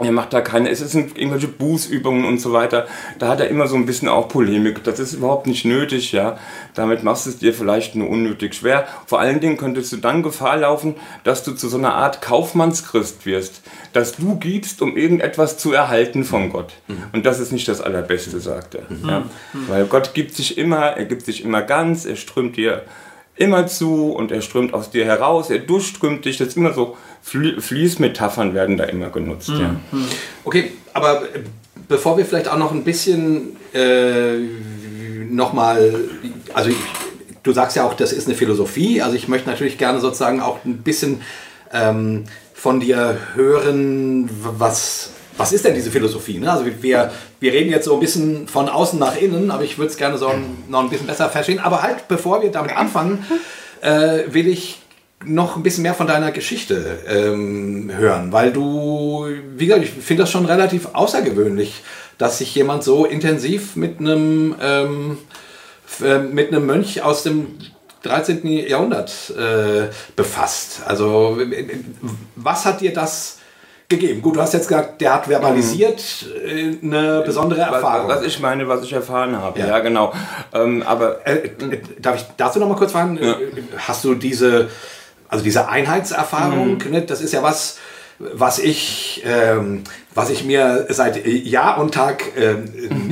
Speaker 3: er macht da keine, es sind irgendwelche Bußübungen und so weiter. Da hat er immer so ein bisschen auch Polemik. Das ist überhaupt nicht nötig, ja. Damit machst du es dir vielleicht nur unnötig schwer. Vor allen Dingen könntest du dann Gefahr laufen, dass du zu so einer Art Kaufmannschrist wirst. Dass du gibst, um irgendetwas zu erhalten von Gott. Mhm. Und das ist nicht das Allerbeste, sagt er. Mhm. Ja. Weil Gott gibt sich immer, er gibt sich immer ganz, er strömt dir immer zu und er strömt aus dir heraus, er durchströmt dich. Das ist immer so, Fließmetaphern werden da immer genutzt. Mhm. Ja.
Speaker 2: Okay, aber bevor wir vielleicht auch noch ein bisschen äh, nochmal, also ich, du sagst ja auch, das ist eine Philosophie, also ich möchte natürlich gerne sozusagen auch ein bisschen ähm, von dir hören, was was ist denn diese Philosophie? Ne? Also wir, wir reden jetzt so ein bisschen von außen nach innen, aber ich würde es gerne so noch ein bisschen besser verstehen. Aber halt, bevor wir damit anfangen, äh, will ich noch ein bisschen mehr von deiner Geschichte ähm, hören, weil du, wie gesagt, ich finde das schon relativ außergewöhnlich, dass sich jemand so intensiv mit einem ähm, äh, mit einem Mönch aus dem 13. Jahrhundert äh, befasst. Also was hat dir das gegeben. Gut, du hast jetzt gesagt, der hat verbalisiert äh, eine besondere Erfahrung.
Speaker 3: Was, was, ich meine, was ich erfahren habe, ja, ja genau. Ähm, aber
Speaker 2: äh, äh, darf ich dazu noch mal kurz fragen? Ja. Hast du diese, also diese Einheitserfahrung? Mhm. Ne, das ist ja was, was ich, ähm, was ich mir seit Jahr und Tag äh,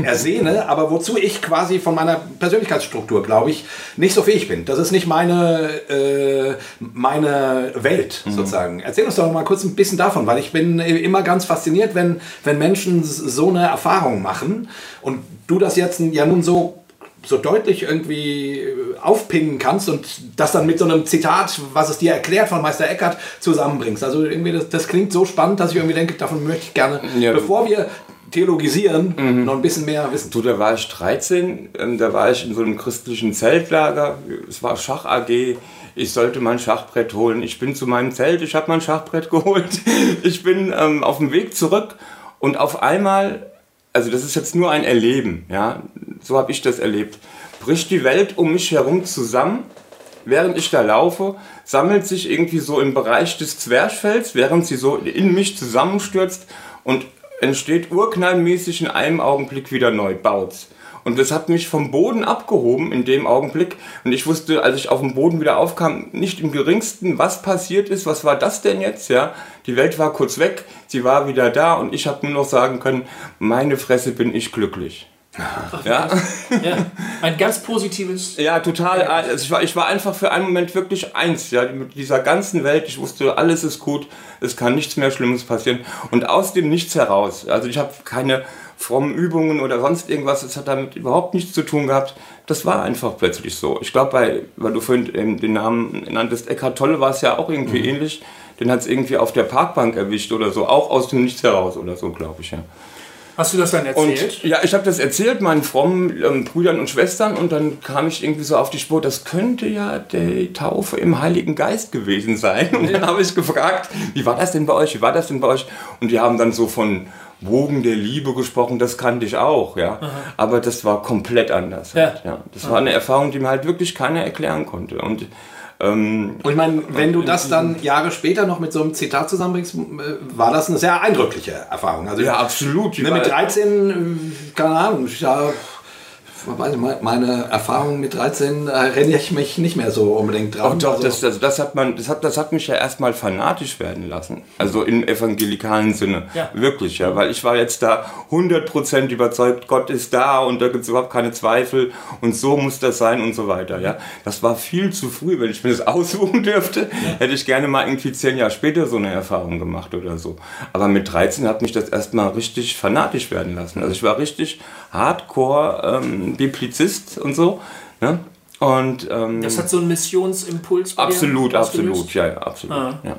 Speaker 2: ersehne, aber wozu ich quasi von meiner Persönlichkeitsstruktur, glaube ich, nicht so fähig bin. Das ist nicht meine, äh, meine Welt mhm. sozusagen. Erzähl uns doch mal kurz ein bisschen davon, weil ich bin immer ganz fasziniert, wenn, wenn Menschen so eine Erfahrung machen und du das jetzt ja nun so so deutlich irgendwie äh, aufpingen kannst und das dann mit so einem Zitat, was es dir erklärt von Meister Eckhart, zusammenbringst. Also irgendwie das, das klingt so spannend, dass ich irgendwie denke, davon möchte ich gerne, ja. bevor wir theologisieren, mhm. noch ein bisschen mehr wissen.
Speaker 3: Du, da war ich 13, ähm, da war ich in so einem christlichen Zeltlager, es war Schach AG, ich sollte mein Schachbrett holen. Ich bin zu meinem Zelt, ich habe mein Schachbrett geholt, ich bin ähm, auf dem Weg zurück und auf einmal also das ist jetzt nur ein Erleben, ja, so habe ich das erlebt, bricht die Welt um mich herum zusammen, während ich da laufe, sammelt sich irgendwie so im Bereich des Zwerchfells, während sie so in mich zusammenstürzt und entsteht urknallmäßig in einem Augenblick wieder neu, baut's. Und das hat mich vom Boden abgehoben in dem Augenblick. Und ich wusste, als ich auf dem Boden wieder aufkam, nicht im geringsten, was passiert ist, was war das denn jetzt, ja. Die Welt war kurz weg, sie war wieder da und ich habe nur noch sagen können, meine Fresse bin ich glücklich.
Speaker 4: Ach, ja. ja. Ein ganz positives.
Speaker 3: Ja, total. Also ich, war, ich war einfach für einen Moment wirklich eins, ja, mit dieser ganzen Welt. Ich wusste, alles ist gut, es kann nichts mehr Schlimmes passieren. Und aus dem Nichts heraus, also ich habe keine frommen Übungen oder sonst irgendwas, das hat damit überhaupt nichts zu tun gehabt. Das war einfach plötzlich so. Ich glaube, weil du vorhin den Namen nanntest, Eckhart Tolle war es ja auch irgendwie mhm. ähnlich. Den hat es irgendwie auf der Parkbank erwischt oder so, auch aus dem Nichts heraus oder so, glaube ich, ja.
Speaker 4: Hast du das dann erzählt?
Speaker 3: Und, ja, ich habe das erzählt meinen frommen ähm, Brüdern und Schwestern und dann kam ich irgendwie so auf die Spur, das könnte ja die Taufe im Heiligen Geist gewesen sein. Und dann habe ich gefragt, wie war das denn bei euch? Wie war das denn bei euch? Und die haben dann so von Wogen der Liebe gesprochen, das kannte ich auch, ja. Aha. Aber das war komplett anders. Ja. Halt, ja. Das Aha. war eine Erfahrung, die mir halt wirklich keiner erklären konnte. Und
Speaker 2: ähm, und ich meine, wenn du das dann Jahre später noch mit so einem Zitat zusammenbringst, äh, war das eine sehr eindrückliche Erfahrung.
Speaker 3: Also, ja, absolut.
Speaker 2: Ne, mit 13, äh, keine Ahnung, ja, meine Erfahrung mit 13 erinnere ich mich nicht mehr so unbedingt dran.
Speaker 3: Oh, doch, also das, das, das, hat man, das, hat, das hat mich ja erstmal fanatisch werden lassen. Also im evangelikalen Sinne. Ja. Wirklich, ja. Weil ich war jetzt da 100% überzeugt, Gott ist da und da gibt es überhaupt keine Zweifel und so muss das sein und so weiter. Ja. Das war viel zu früh, wenn ich mir das aussuchen dürfte. Ja. Hätte ich gerne mal irgendwie zehn Jahre später so eine Erfahrung gemacht oder so. Aber mit 13 hat mich das erstmal richtig fanatisch werden lassen. Also ich war richtig hardcore ähm, Biblizist und so. Ne? Und, ähm,
Speaker 4: das hat so einen Missionsimpuls.
Speaker 3: absolut, absolut, ja, ja, absolut. Ah. Ja.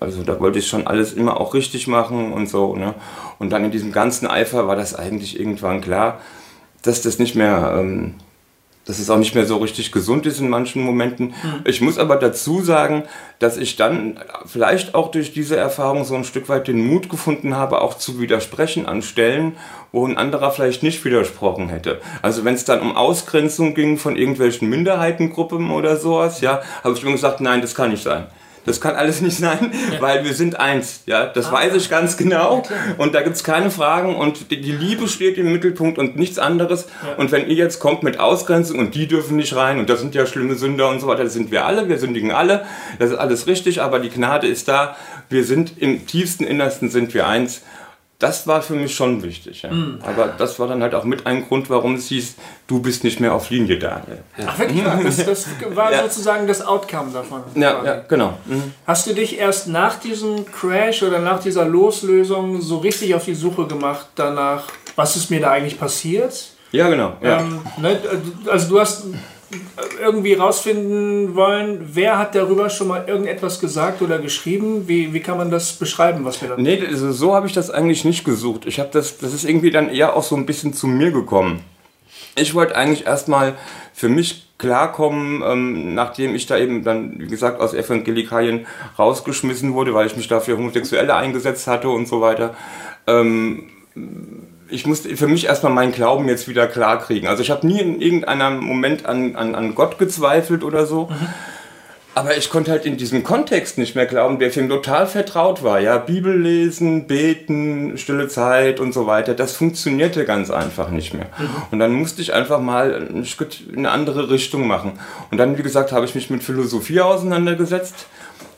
Speaker 3: Also da wollte ich schon alles immer auch richtig machen und so. Ne? Und dann in diesem ganzen Eifer war das eigentlich irgendwann klar, dass das nicht mehr ähm, dass es auch nicht mehr so richtig gesund ist in manchen Momenten. Ich muss aber dazu sagen, dass ich dann vielleicht auch durch diese Erfahrung so ein Stück weit den Mut gefunden habe, auch zu widersprechen an Stellen, wo ein anderer vielleicht nicht widersprochen hätte. Also wenn es dann um Ausgrenzung ging von irgendwelchen Minderheitengruppen oder sowas, ja, habe ich mir gesagt, nein, das kann nicht sein. Das kann alles nicht sein, weil wir sind eins. Ja, das
Speaker 4: Ah.
Speaker 3: weiß ich ganz genau. und da gibt es keine Fragen und die, die Liebe steht im Mittelpunkt und nichts anderes. Und wenn ihr jetzt kommt mit Ausgrenzung und die dürfen nicht rein und das sind ja schlimme Sünder und so weiter, das sind wir alle, wir sündigen alle. Das ist alles richtig, aber die Gnade ist da. Wir sind im tiefsten Innersten sind wir eins. Das war für mich schon wichtig. Ja.
Speaker 4: Mhm.
Speaker 3: Aber das war dann halt auch mit ein Grund, warum es hieß, du bist nicht mehr auf Linie, Daniel.
Speaker 4: Ach, wirklich? Das, das war
Speaker 3: Ja.
Speaker 4: sozusagen das Outcome davon.
Speaker 3: Ja, ja genau. Mhm.
Speaker 4: Hast du dich erst nach diesem Crash oder nach dieser Loslösung so richtig auf die Suche gemacht danach, was ist mir da eigentlich passiert?
Speaker 3: Ja, genau.
Speaker 4: Ähm, ne, also du hast irgendwie rausfinden wollen, wer hat darüber schon mal irgendetwas gesagt oder geschrieben? Wie, wie kann man das beschreiben, was wir da
Speaker 3: Nee, also so habe ich das eigentlich nicht gesucht. Ich habe das, das ist irgendwie dann eher auch so ein bisschen zu mir gekommen. Ich wollte eigentlich erstmal für mich klarkommen, ähm, nachdem ich da eben dann, wie gesagt, aus Evangelikalien rausgeschmissen wurde, weil ich mich da für Homosexuelle eingesetzt hatte und so weiter. Ähm, ich musste für mich erstmal meinen Glauben jetzt wieder klar kriegen. Also ich habe nie in irgendeinem Moment an, an, an Gott gezweifelt oder so. Aber ich konnte halt in diesem Kontext nicht mehr glauben, der ihn total vertraut war. Ja, Bibel lesen, beten, stille Zeit und so weiter, das funktionierte ganz einfach nicht mehr. Und dann musste ich einfach mal in eine andere Richtung machen. Und dann, wie gesagt, habe ich mich mit Philosophie auseinandergesetzt.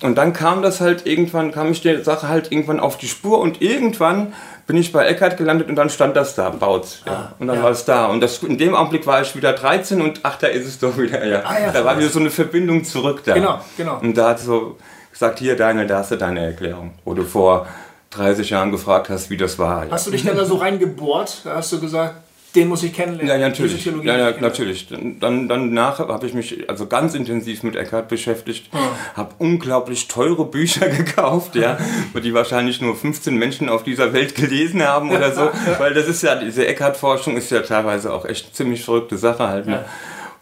Speaker 3: Und dann kam das halt irgendwann, kam ich der Sache halt irgendwann auf die Spur und irgendwann bin ich bei Eckart gelandet und dann stand das da, Bautz. Ja. Und dann
Speaker 4: ja.
Speaker 3: war es da. Und das, in dem Augenblick war ich wieder 13 und ach, da ist es doch wieder. Ja.
Speaker 4: Ah, ja,
Speaker 3: da war wieder so eine Verbindung zurück da.
Speaker 4: Genau, genau.
Speaker 3: Und da hat so gesagt, hier Daniel, da hast du deine Erklärung. Wo du vor 30 Jahren gefragt hast, wie das war.
Speaker 4: Hast du dich dann da so reingebohrt? Da hast du gesagt, den muss ich kennenlernen.
Speaker 3: Ja, ja, natürlich. Ja, ja, natürlich. Dann, dann danach habe ich mich also ganz intensiv mit Eckhart beschäftigt, habe unglaublich teure Bücher gekauft, ja, die wahrscheinlich nur 15 Menschen auf dieser Welt gelesen haben oder so, weil das ist ja diese Eckhart-Forschung ist ja teilweise auch echt ziemlich verrückte Sache halt. Ne?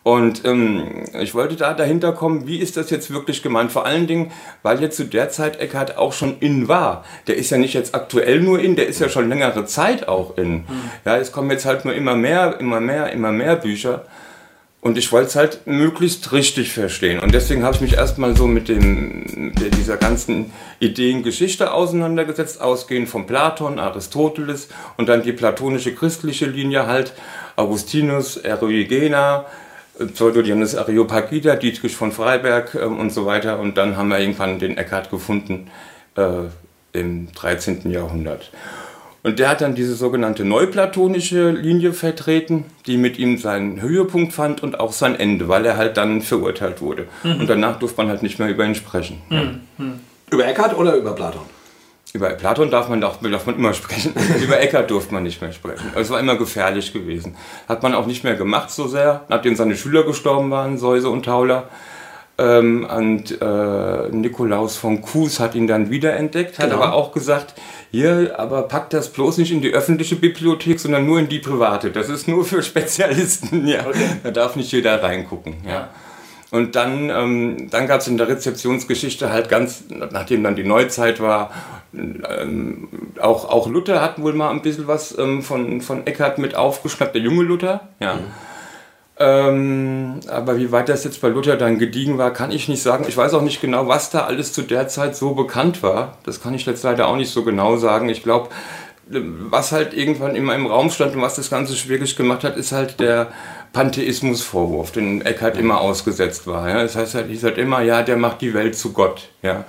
Speaker 3: Und ähm, ich wollte da dahinter kommen, wie ist das jetzt wirklich gemeint? Vor allen Dingen, weil jetzt zu der Zeit Eckhart auch schon in war. Der ist ja nicht jetzt aktuell nur in, der ist ja schon längere Zeit auch in. Ja, es kommen jetzt halt nur immer mehr, immer mehr, immer mehr Bücher. Und ich wollte es halt möglichst richtig verstehen. Und deswegen habe ich mich erstmal so mit, dem, mit dieser ganzen Ideengeschichte auseinandergesetzt, ausgehend von Platon, Aristoteles und dann die platonische christliche Linie halt, Augustinus, Eriugena, Pseudodionys Areopagita, Dietrich von Freiberg ähm, und so weiter. Und dann haben wir irgendwann den Eckhart gefunden äh, im 13. Jahrhundert. Und der hat dann diese sogenannte neuplatonische Linie vertreten, die mit ihm seinen Höhepunkt fand und auch sein Ende, weil er halt dann verurteilt wurde. Und danach durfte man halt nicht mehr über ihn sprechen. Ja.
Speaker 2: Über Eckhart oder über Platon?
Speaker 3: Über Platon darf man, darf, darf man immer sprechen. über Eckhart durfte man nicht mehr sprechen. Es war immer gefährlich gewesen. Hat man auch nicht mehr gemacht so sehr, nachdem seine Schüler gestorben waren, Säuse und Tauler. Ähm, und äh, Nikolaus von Kues hat ihn dann wiederentdeckt, hat
Speaker 2: Genau.
Speaker 3: aber auch gesagt, hier, aber packt das bloß nicht in die öffentliche Bibliothek, sondern nur in die private. Das ist nur für Spezialisten, ja. Da darf nicht jeder reingucken, ja. Und dann, ähm, dann gab es in der Rezeptionsgeschichte halt ganz, nachdem dann die Neuzeit war, ähm, auch, auch Luther hat wohl mal ein bisschen was ähm, von, von Eckhart mit aufgeschnappt, der junge Luther, ja. Ähm, aber wie weit das jetzt bei Luther dann gediegen war, kann ich nicht sagen. Ich weiß auch nicht genau, was da alles zu der Zeit so bekannt war. Das kann ich jetzt leider auch nicht so genau sagen. Ich glaube, was halt irgendwann immer im Raum stand und was das Ganze schwierig gemacht hat, ist halt der Pantheismusvorwurf, den Eckhart immer ausgesetzt war. Ja? Das heißt halt, hieß halt immer, ja, der macht die Welt zu Gott. Ja?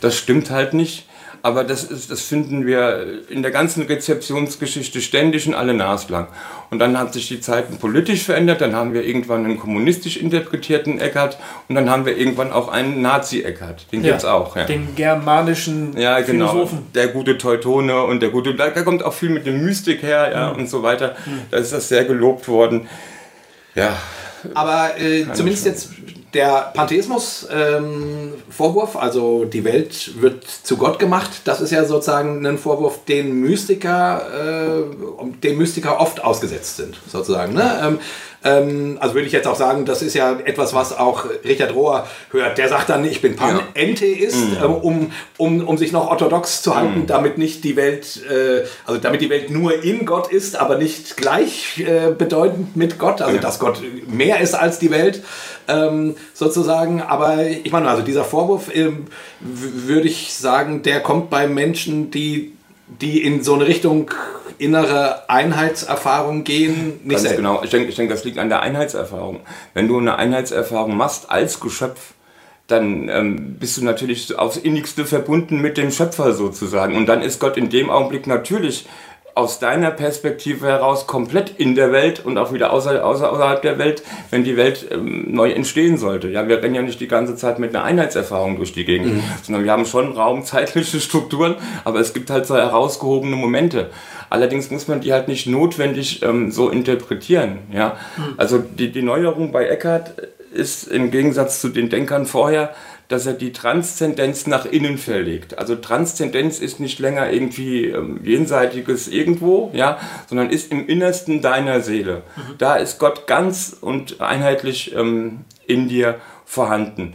Speaker 3: Das stimmt halt nicht. Aber das, ist, das finden wir in der ganzen Rezeptionsgeschichte ständig und alle naslang. Und dann hat sich die Zeiten politisch verändert, dann haben wir irgendwann einen kommunistisch interpretierten Eckhart und dann haben wir irgendwann auch einen Nazi-Eckhart. Den gibt's auch. Ja.
Speaker 4: Den germanischen
Speaker 3: Ja, genau.
Speaker 4: Philosophen.
Speaker 3: Der gute Teutone und der gute, da, da kommt auch viel mit dem Mystik her, ja, und so weiter. Da ist das sehr gelobt worden. Ja,
Speaker 2: Aber äh, zumindest jetzt der Pantheismus-Vorwurf, also die Welt wird zu Gott gemacht, das ist ja sozusagen ein Vorwurf, den Mystiker, äh, dem Mystiker oft ausgesetzt sind, sozusagen. Ne? Ähm, Ähm, also würde ich jetzt auch sagen, das ist ja etwas, was auch Richard Rohr hört. Der sagt dann, ich bin Panentheist,
Speaker 3: Mhm.
Speaker 2: ähm, um, um, um sich noch orthodox zu halten, damit nicht die Welt, äh, also damit die Welt nur in Gott ist, aber nicht gleich äh, bedeutend mit Gott, also dass Gott mehr ist als die Welt. Ähm, sozusagen, aber ich meine, also dieser Vorwurf, ähm, würde ich sagen, der kommt bei Menschen, die, die in so eine Richtung innere Einheitserfahrung gehen, nicht
Speaker 3: Ganz
Speaker 2: selten.
Speaker 3: genau. Ich denke, ich denke, das liegt an der Einheitserfahrung. Wenn du eine Einheitserfahrung machst als Geschöpf, dann ähm, bist du natürlich aufs innigste verbunden mit dem Schöpfer sozusagen. Und dann ist Gott in dem Augenblick natürlich aus deiner Perspektive heraus komplett in der Welt und auch wieder außer, außer, außerhalb der Welt, wenn die Welt ähm, neu entstehen sollte. Ja, wir rennen ja nicht die ganze Zeit mit einer Einheitserfahrung durch die Gegend, sondern wir haben schon raumzeitliche Strukturen, aber es gibt halt so herausgehobene Momente. Allerdings muss man die halt nicht notwendig ähm, so interpretieren. Ja? Also die, die Neuerung bei Eckhart ist im Gegensatz zu den Denkern vorher, dass er die Transzendenz nach innen verlegt. Also Transzendenz ist nicht länger irgendwie ähm, jenseitiges irgendwo, ja, sondern ist im Innersten deiner Seele. Da ist Gott ganz und einheitlich ähm, in dir vorhanden.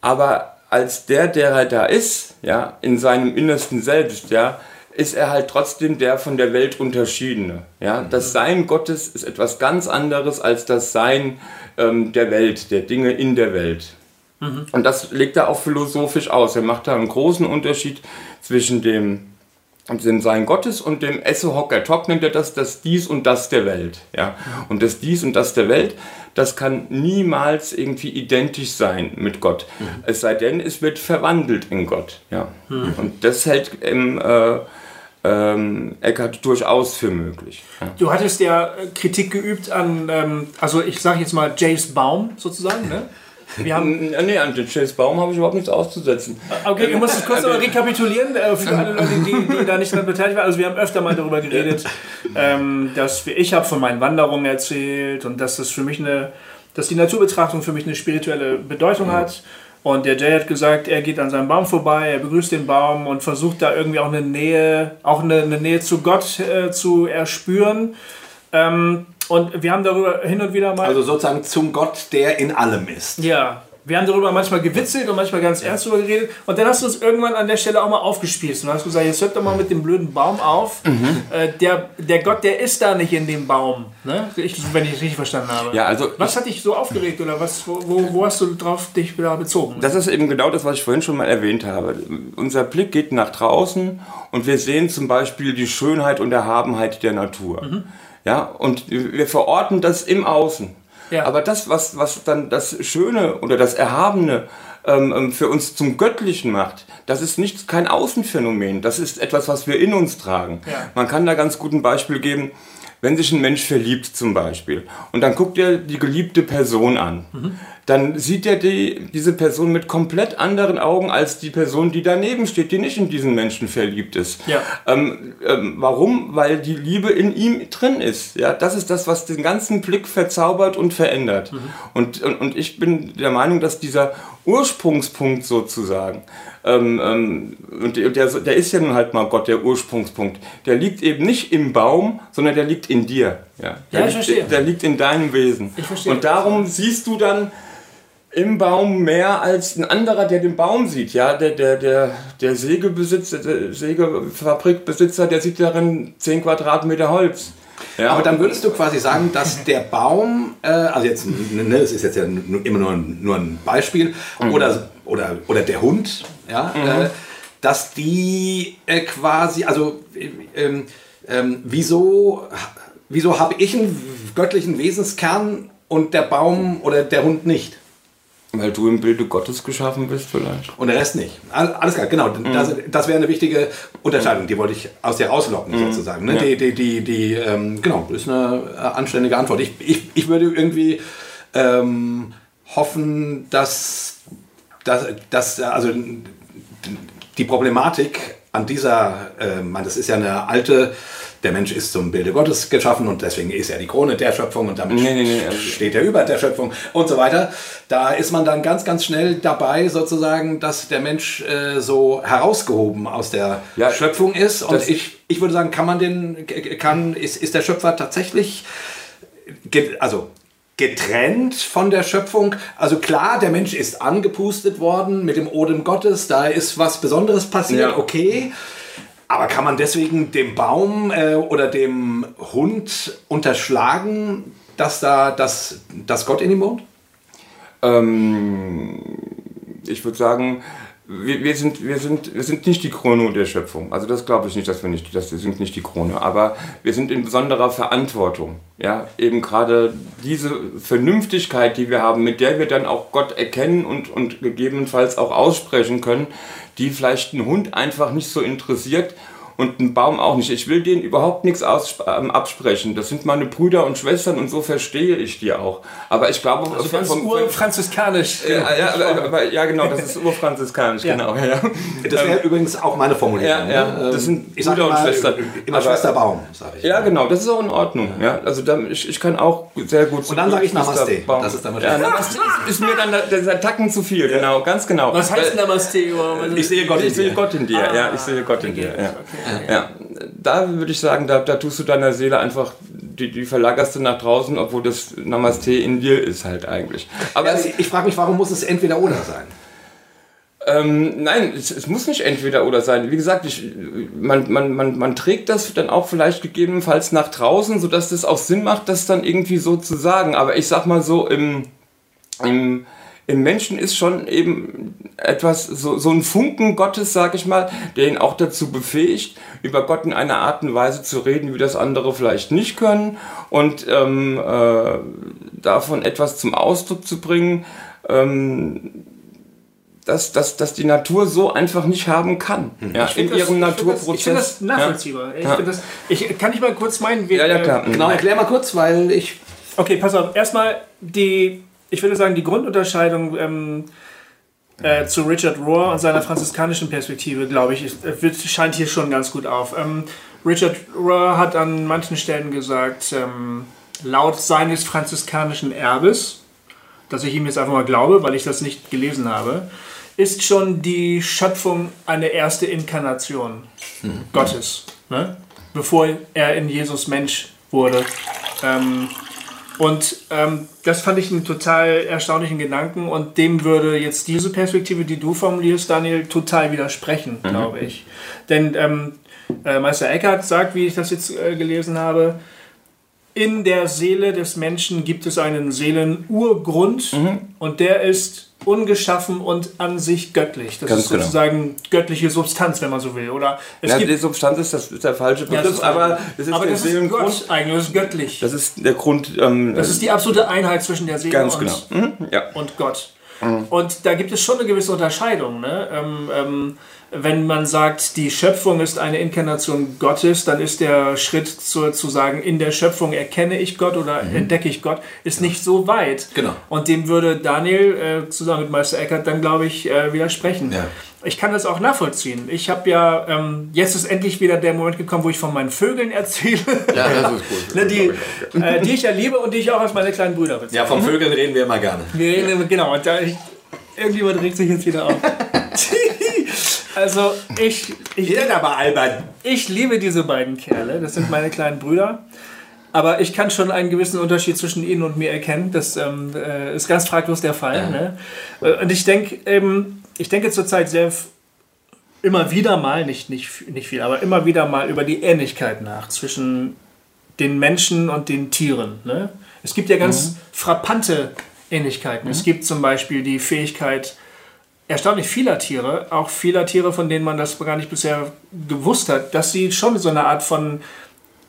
Speaker 3: Aber als der, der er da ist, ja, in seinem Innersten selbst, ja, ist er halt trotzdem der von der Welt unterschiedene. Ja? Das Sein Gottes ist etwas ganz anderes als das Sein ähm, der Welt, der Dinge in der Welt. Und das legt er auch philosophisch aus. Er macht da einen großen Unterschied zwischen dem, dem Sein Gottes und dem Esse Hocker Top nennt er das, das Dies und das der Welt. Ja? Und das Dies und das der Welt, das kann niemals irgendwie identisch sein mit Gott. Es sei denn, es wird verwandelt in Gott. Ja? Und das hält im, äh, ähm, Eckhart durchaus für möglich. Ja.
Speaker 4: Du hattest ja Kritik geübt an, ähm, also ich sage jetzt mal James Baum sozusagen, ne? Wir haben,
Speaker 3: Nee, an den Chase Baum habe ich überhaupt nichts auszusetzen.
Speaker 4: okay, ich muss das kurz noch rekapitulieren äh, für alle Leute, die, die da nicht dran beteiligt waren. Also wir haben öfter mal darüber geredet, ähm, dass wir, ich habe von meinen Wanderungen erzählt und dass das für mich eine, dass die Naturbetrachtung für mich eine spirituelle Bedeutung hat. Und der Jay hat gesagt, er geht an seinem Baum vorbei, er begrüßt den Baum und versucht da irgendwie auch eine Nähe, auch eine, eine Nähe zu Gott äh, zu erspüren. Ähm, und wir haben darüber hin und wieder mal.
Speaker 2: Also sozusagen zum Gott, der in allem ist.
Speaker 4: Ja, wir haben darüber manchmal gewitzelt und manchmal ganz ernst darüber geredet. Und dann hast du uns irgendwann an der Stelle auch mal aufgespießt und hast gesagt, jetzt hört doch mal mit dem blöden Baum auf. Äh, der, der Gott, der ist da nicht in dem Baum. Ne? Ich, wenn ich es richtig verstanden habe.
Speaker 3: Ja, also
Speaker 4: Was hat dich so aufgeregt oder was, wo, wo, hast du drauf dich wieder bezogen?
Speaker 3: Das ist eben genau das, was ich vorhin schon mal erwähnt habe. Unser Blick geht nach draußen und wir sehen zum Beispiel die Schönheit und Erhabenheit der Natur.
Speaker 4: Mhm.
Speaker 3: Ja, und wir verorten das im Außen.
Speaker 4: Ja.
Speaker 3: Aber das, was, was dann das Schöne oder das Erhabene ähm, ähm, für uns zum Göttlichen macht, das ist nicht kein Außenphänomen. Das ist etwas, was wir in uns tragen.
Speaker 4: Ja.
Speaker 3: Man kann da ganz gut ein Beispiel geben, wenn sich ein Mensch verliebt zum Beispiel und dann guckt er die geliebte Person an, dann sieht er die, diese Person mit komplett anderen Augen als die Person, die daneben steht, die nicht in diesen Menschen verliebt ist.
Speaker 4: Ja.
Speaker 3: Ähm, ähm, warum? Weil die Liebe in ihm drin ist. Ja, das ist das, was den ganzen Blick verzaubert und verändert. Und, und, und ich bin der Meinung, dass dieser Ursprungspunkt sozusagen, ähm, ähm, und der, der ist ja nun halt mal Gott, der Ursprungspunkt, der liegt eben nicht im Baum, sondern der liegt in dir. Ja, der,
Speaker 4: Ja, ich
Speaker 3: liegt,
Speaker 4: verstehe.
Speaker 3: der liegt in deinem Wesen.
Speaker 4: Ich verstehe.
Speaker 3: Und darum siehst du dann im Baum mehr als ein anderer, der den Baum sieht. Ja, der, der, der, der Sägebesitzer, der Sägefabrikbesitzer, der sieht darin 10 Quadratmeter Holz. Ja,
Speaker 2: Aber dann würdest du quasi sagen, dass der Baum, äh, also jetzt, ne, das ist jetzt ja immer nur ein, nur ein Beispiel, oder, oder, oder der Hund, ja, äh, dass die äh, quasi, also äh, ähm, ähm, wieso, wieso habe ich einen göttlichen Wesenskern und der Baum oder der Hund nicht?
Speaker 3: weil du im Bilde Gottes geschaffen bist vielleicht.
Speaker 2: Und der Rest nicht. All- Alles klar, genau. Das, das wäre eine wichtige Unterscheidung. Die wollte ich aus dir rauslocken, sozusagen. Ne?
Speaker 3: Ja.
Speaker 2: Die, die, die, die, ähm, genau, das ist eine äh, anständige Antwort. Ich, ich, ich würde irgendwie ähm, hoffen, dass, dass, dass also die Problematik an dieser, äh, man, das ist ja eine alte, der Mensch ist zum Bilde Gottes geschaffen und deswegen ist er die Krone der Schöpfung und damit
Speaker 3: Nee, nee, nee, also-
Speaker 2: steht er über der Schöpfung und so weiter. Da ist man dann ganz, ganz schnell dabei, sozusagen, dass der Mensch äh, so herausgehoben aus der
Speaker 3: Ja,
Speaker 2: Schöpfung ist. Und ich, ich würde sagen, kann man den, kann, ist, ist der Schöpfer tatsächlich also getrennt von der Schöpfung. Also klar, der Mensch ist angepustet worden mit dem Odem Gottes, da ist was Besonderes passiert,
Speaker 3: Ja.
Speaker 2: okay. Aber kann man deswegen dem Baum äh, oder dem Hund unterschlagen, dass da dass, dass Gott in ihm wohnt?
Speaker 3: Ähm, ich würde sagen, wir, wir, sind, wir, sind, wir sind nicht die Krone der Schöpfung. Also das glaube ich nicht, dass wir nicht, dass wir sind nicht die Krone. Aber wir sind in besonderer Verantwortung. Ja, eben gerade diese Vernünftigkeit, die wir haben, mit der wir dann auch Gott erkennen und, und gegebenenfalls auch aussprechen können, die vielleicht einen Hund einfach nicht so interessiert und ein Baum auch nicht. Ich will denen überhaupt nichts aus, ähm, absprechen. Das sind meine Brüder und Schwestern und so verstehe ich die auch. Aber ich glaube,
Speaker 4: Also ganz
Speaker 3: vom-
Speaker 4: urfranziskanisch.
Speaker 3: ja, ja, aber, aber, ja, genau, das ist urfranziskanisch,
Speaker 4: Ja.
Speaker 3: genau. Ja,
Speaker 2: Das wäre übrigens auch meine Formulierung.
Speaker 3: Ja, ja,
Speaker 2: ne?
Speaker 3: das
Speaker 2: Ähm,
Speaker 3: sind
Speaker 2: ich sag
Speaker 3: Brüder und Schwestern.
Speaker 2: Immer
Speaker 3: Aber-
Speaker 2: Schwester Baum, sage ich.
Speaker 3: ja genau, das ist auch in Ordnung. Ja, also da, ich, ich kann auch sehr gut.
Speaker 2: Und dann sage ich Namaste.
Speaker 3: Baum.
Speaker 2: Das ist dann
Speaker 3: ja, Namaste ist, ist mir dann der, Tacken zu viel, genau, ganz genau.
Speaker 4: Was heißt Namaste?
Speaker 2: Ich sehe Gott in
Speaker 3: ich sehe
Speaker 2: dir.
Speaker 3: Gott in dir,
Speaker 4: Ah,
Speaker 3: ja, ich sehe Gott in dir.
Speaker 4: okay,
Speaker 3: Ja. Ja. Da würde ich sagen, da, da tust du deiner Seele einfach, die, die verlagerst du nach draußen, obwohl das Namaste in dir ist halt eigentlich. Aber
Speaker 2: Ja,
Speaker 3: es,
Speaker 2: ich frage mich, warum muss es entweder oder sein?
Speaker 3: Ähm, nein, es, es muss nicht entweder oder sein. Wie gesagt, ich, man, man, man, man trägt das dann auch vielleicht gegebenenfalls nach draußen, sodass das auch Sinn macht, das dann irgendwie so zu sagen. Aber ich sag mal so, im, im, im Menschen ist schon eben etwas, so, so ein Funken Gottes, sag ich mal, der ihn auch dazu befähigt, über Gott in einer Art und Weise zu reden, wie das andere vielleicht nicht können und ähm, äh, davon etwas zum Ausdruck zu bringen. Ähm, dass, dass, dass die Natur so einfach nicht haben kann. Ja, in
Speaker 4: das-
Speaker 3: ihrem
Speaker 4: ich find das-
Speaker 3: Naturprozess.
Speaker 4: Ich finde das nachvollziehbar. Ich
Speaker 3: Ja.
Speaker 4: find das, ich, kann ich mal kurz meinen Weg.
Speaker 3: Ja, ja,
Speaker 4: äh,
Speaker 3: klar.
Speaker 2: Genau, erklär mal kurz, weil ich.
Speaker 4: Okay, pass auf. Erstmal die, ich würde sagen, die Grundunterscheidung ähm, äh, zu Richard Rohr und seiner franziskanischen Perspektive, glaube ich, ist, äh, wird, scheint hier schon ganz gut auf. Ähm, Richard Rohr hat an manchen Stellen gesagt, ähm, laut seines franziskanischen Erbes, dass ich ihm jetzt einfach mal glaube, weil ich das nicht gelesen habe, ist schon die Schöpfung eine erste Inkarnation Gottes, ne? bevor er in Jesus Mensch wurde. Ähm, und ähm, das fand ich einen total erstaunlichen Gedanken und dem würde jetzt diese Perspektive, die du formulierst, Daniel, total widersprechen, glaube ich. Denn ähm, äh, Meister Eckhart sagt, wie ich das jetzt äh, gelesen habe, in der Seele des Menschen gibt es einen Seelenurgrund und der ist ungeschaffen und an sich göttlich. Das
Speaker 3: Ganz
Speaker 4: ist
Speaker 3: genau.
Speaker 4: sozusagen göttliche Substanz, wenn man so will. Oder es
Speaker 3: ja,
Speaker 4: gibt
Speaker 3: die Substanz ist, das ist der falsche
Speaker 4: ja,
Speaker 3: Begriff,
Speaker 4: das
Speaker 3: aber das ist
Speaker 4: aber
Speaker 3: der
Speaker 4: das ist. Gott eigentlich, das ist göttlich.
Speaker 3: Das ist der Grund. Ähm,
Speaker 4: Das ist die absolute Einheit zwischen der Seele
Speaker 3: ganz
Speaker 4: und,
Speaker 3: genau. Mhm, ja.
Speaker 4: und Gott. Und da gibt es schon eine gewisse Unterscheidung. Ne? Ähm, ähm, wenn man sagt, die Schöpfung ist eine Inkarnation Gottes, dann ist der Schritt zu, zu sagen, in der Schöpfung erkenne ich Gott oder entdecke ich Gott, ist nicht so weit.
Speaker 2: Genau.
Speaker 4: Und dem würde Daniel äh, zusammen mit Meister Eckhart dann, glaube ich, äh, widersprechen.
Speaker 2: Ja.
Speaker 4: Ich kann das auch nachvollziehen. Ich habe ja, ähm, jetzt ist endlich wieder der Moment gekommen, wo ich von meinen Vögeln erzähle,
Speaker 3: ja, das ist gut.
Speaker 4: ne, die, äh, die ich ja liebe und die ich auch als meine kleinen Brüder bezeichne.
Speaker 2: Ja, von Vögeln reden wir immer gerne.
Speaker 4: Wir reden immer, genau, und da ich, irgendjemand regt sich jetzt wieder auf. also, ich, ich,
Speaker 2: Hier aber albern.
Speaker 4: ich liebe diese beiden Kerle, das sind meine kleinen Brüder. Aber ich kann schon einen gewissen Unterschied zwischen ihnen und mir erkennen. Das ähm, äh, ist ganz fraglos der Fall. Ne? Äh, Und ich denke, ähm, ich denke zurzeit sehr immer wieder mal, nicht, nicht, nicht viel, aber immer wieder mal über die Ähnlichkeit nach zwischen den Menschen und den Tieren. Ne? Es gibt ja ganz frappante Ähnlichkeiten. Es gibt zum Beispiel die Fähigkeit, erstaunlich vieler Tiere, auch vieler Tiere, von denen man das gar nicht bisher gewusst hat, dass sie schon so eine Art von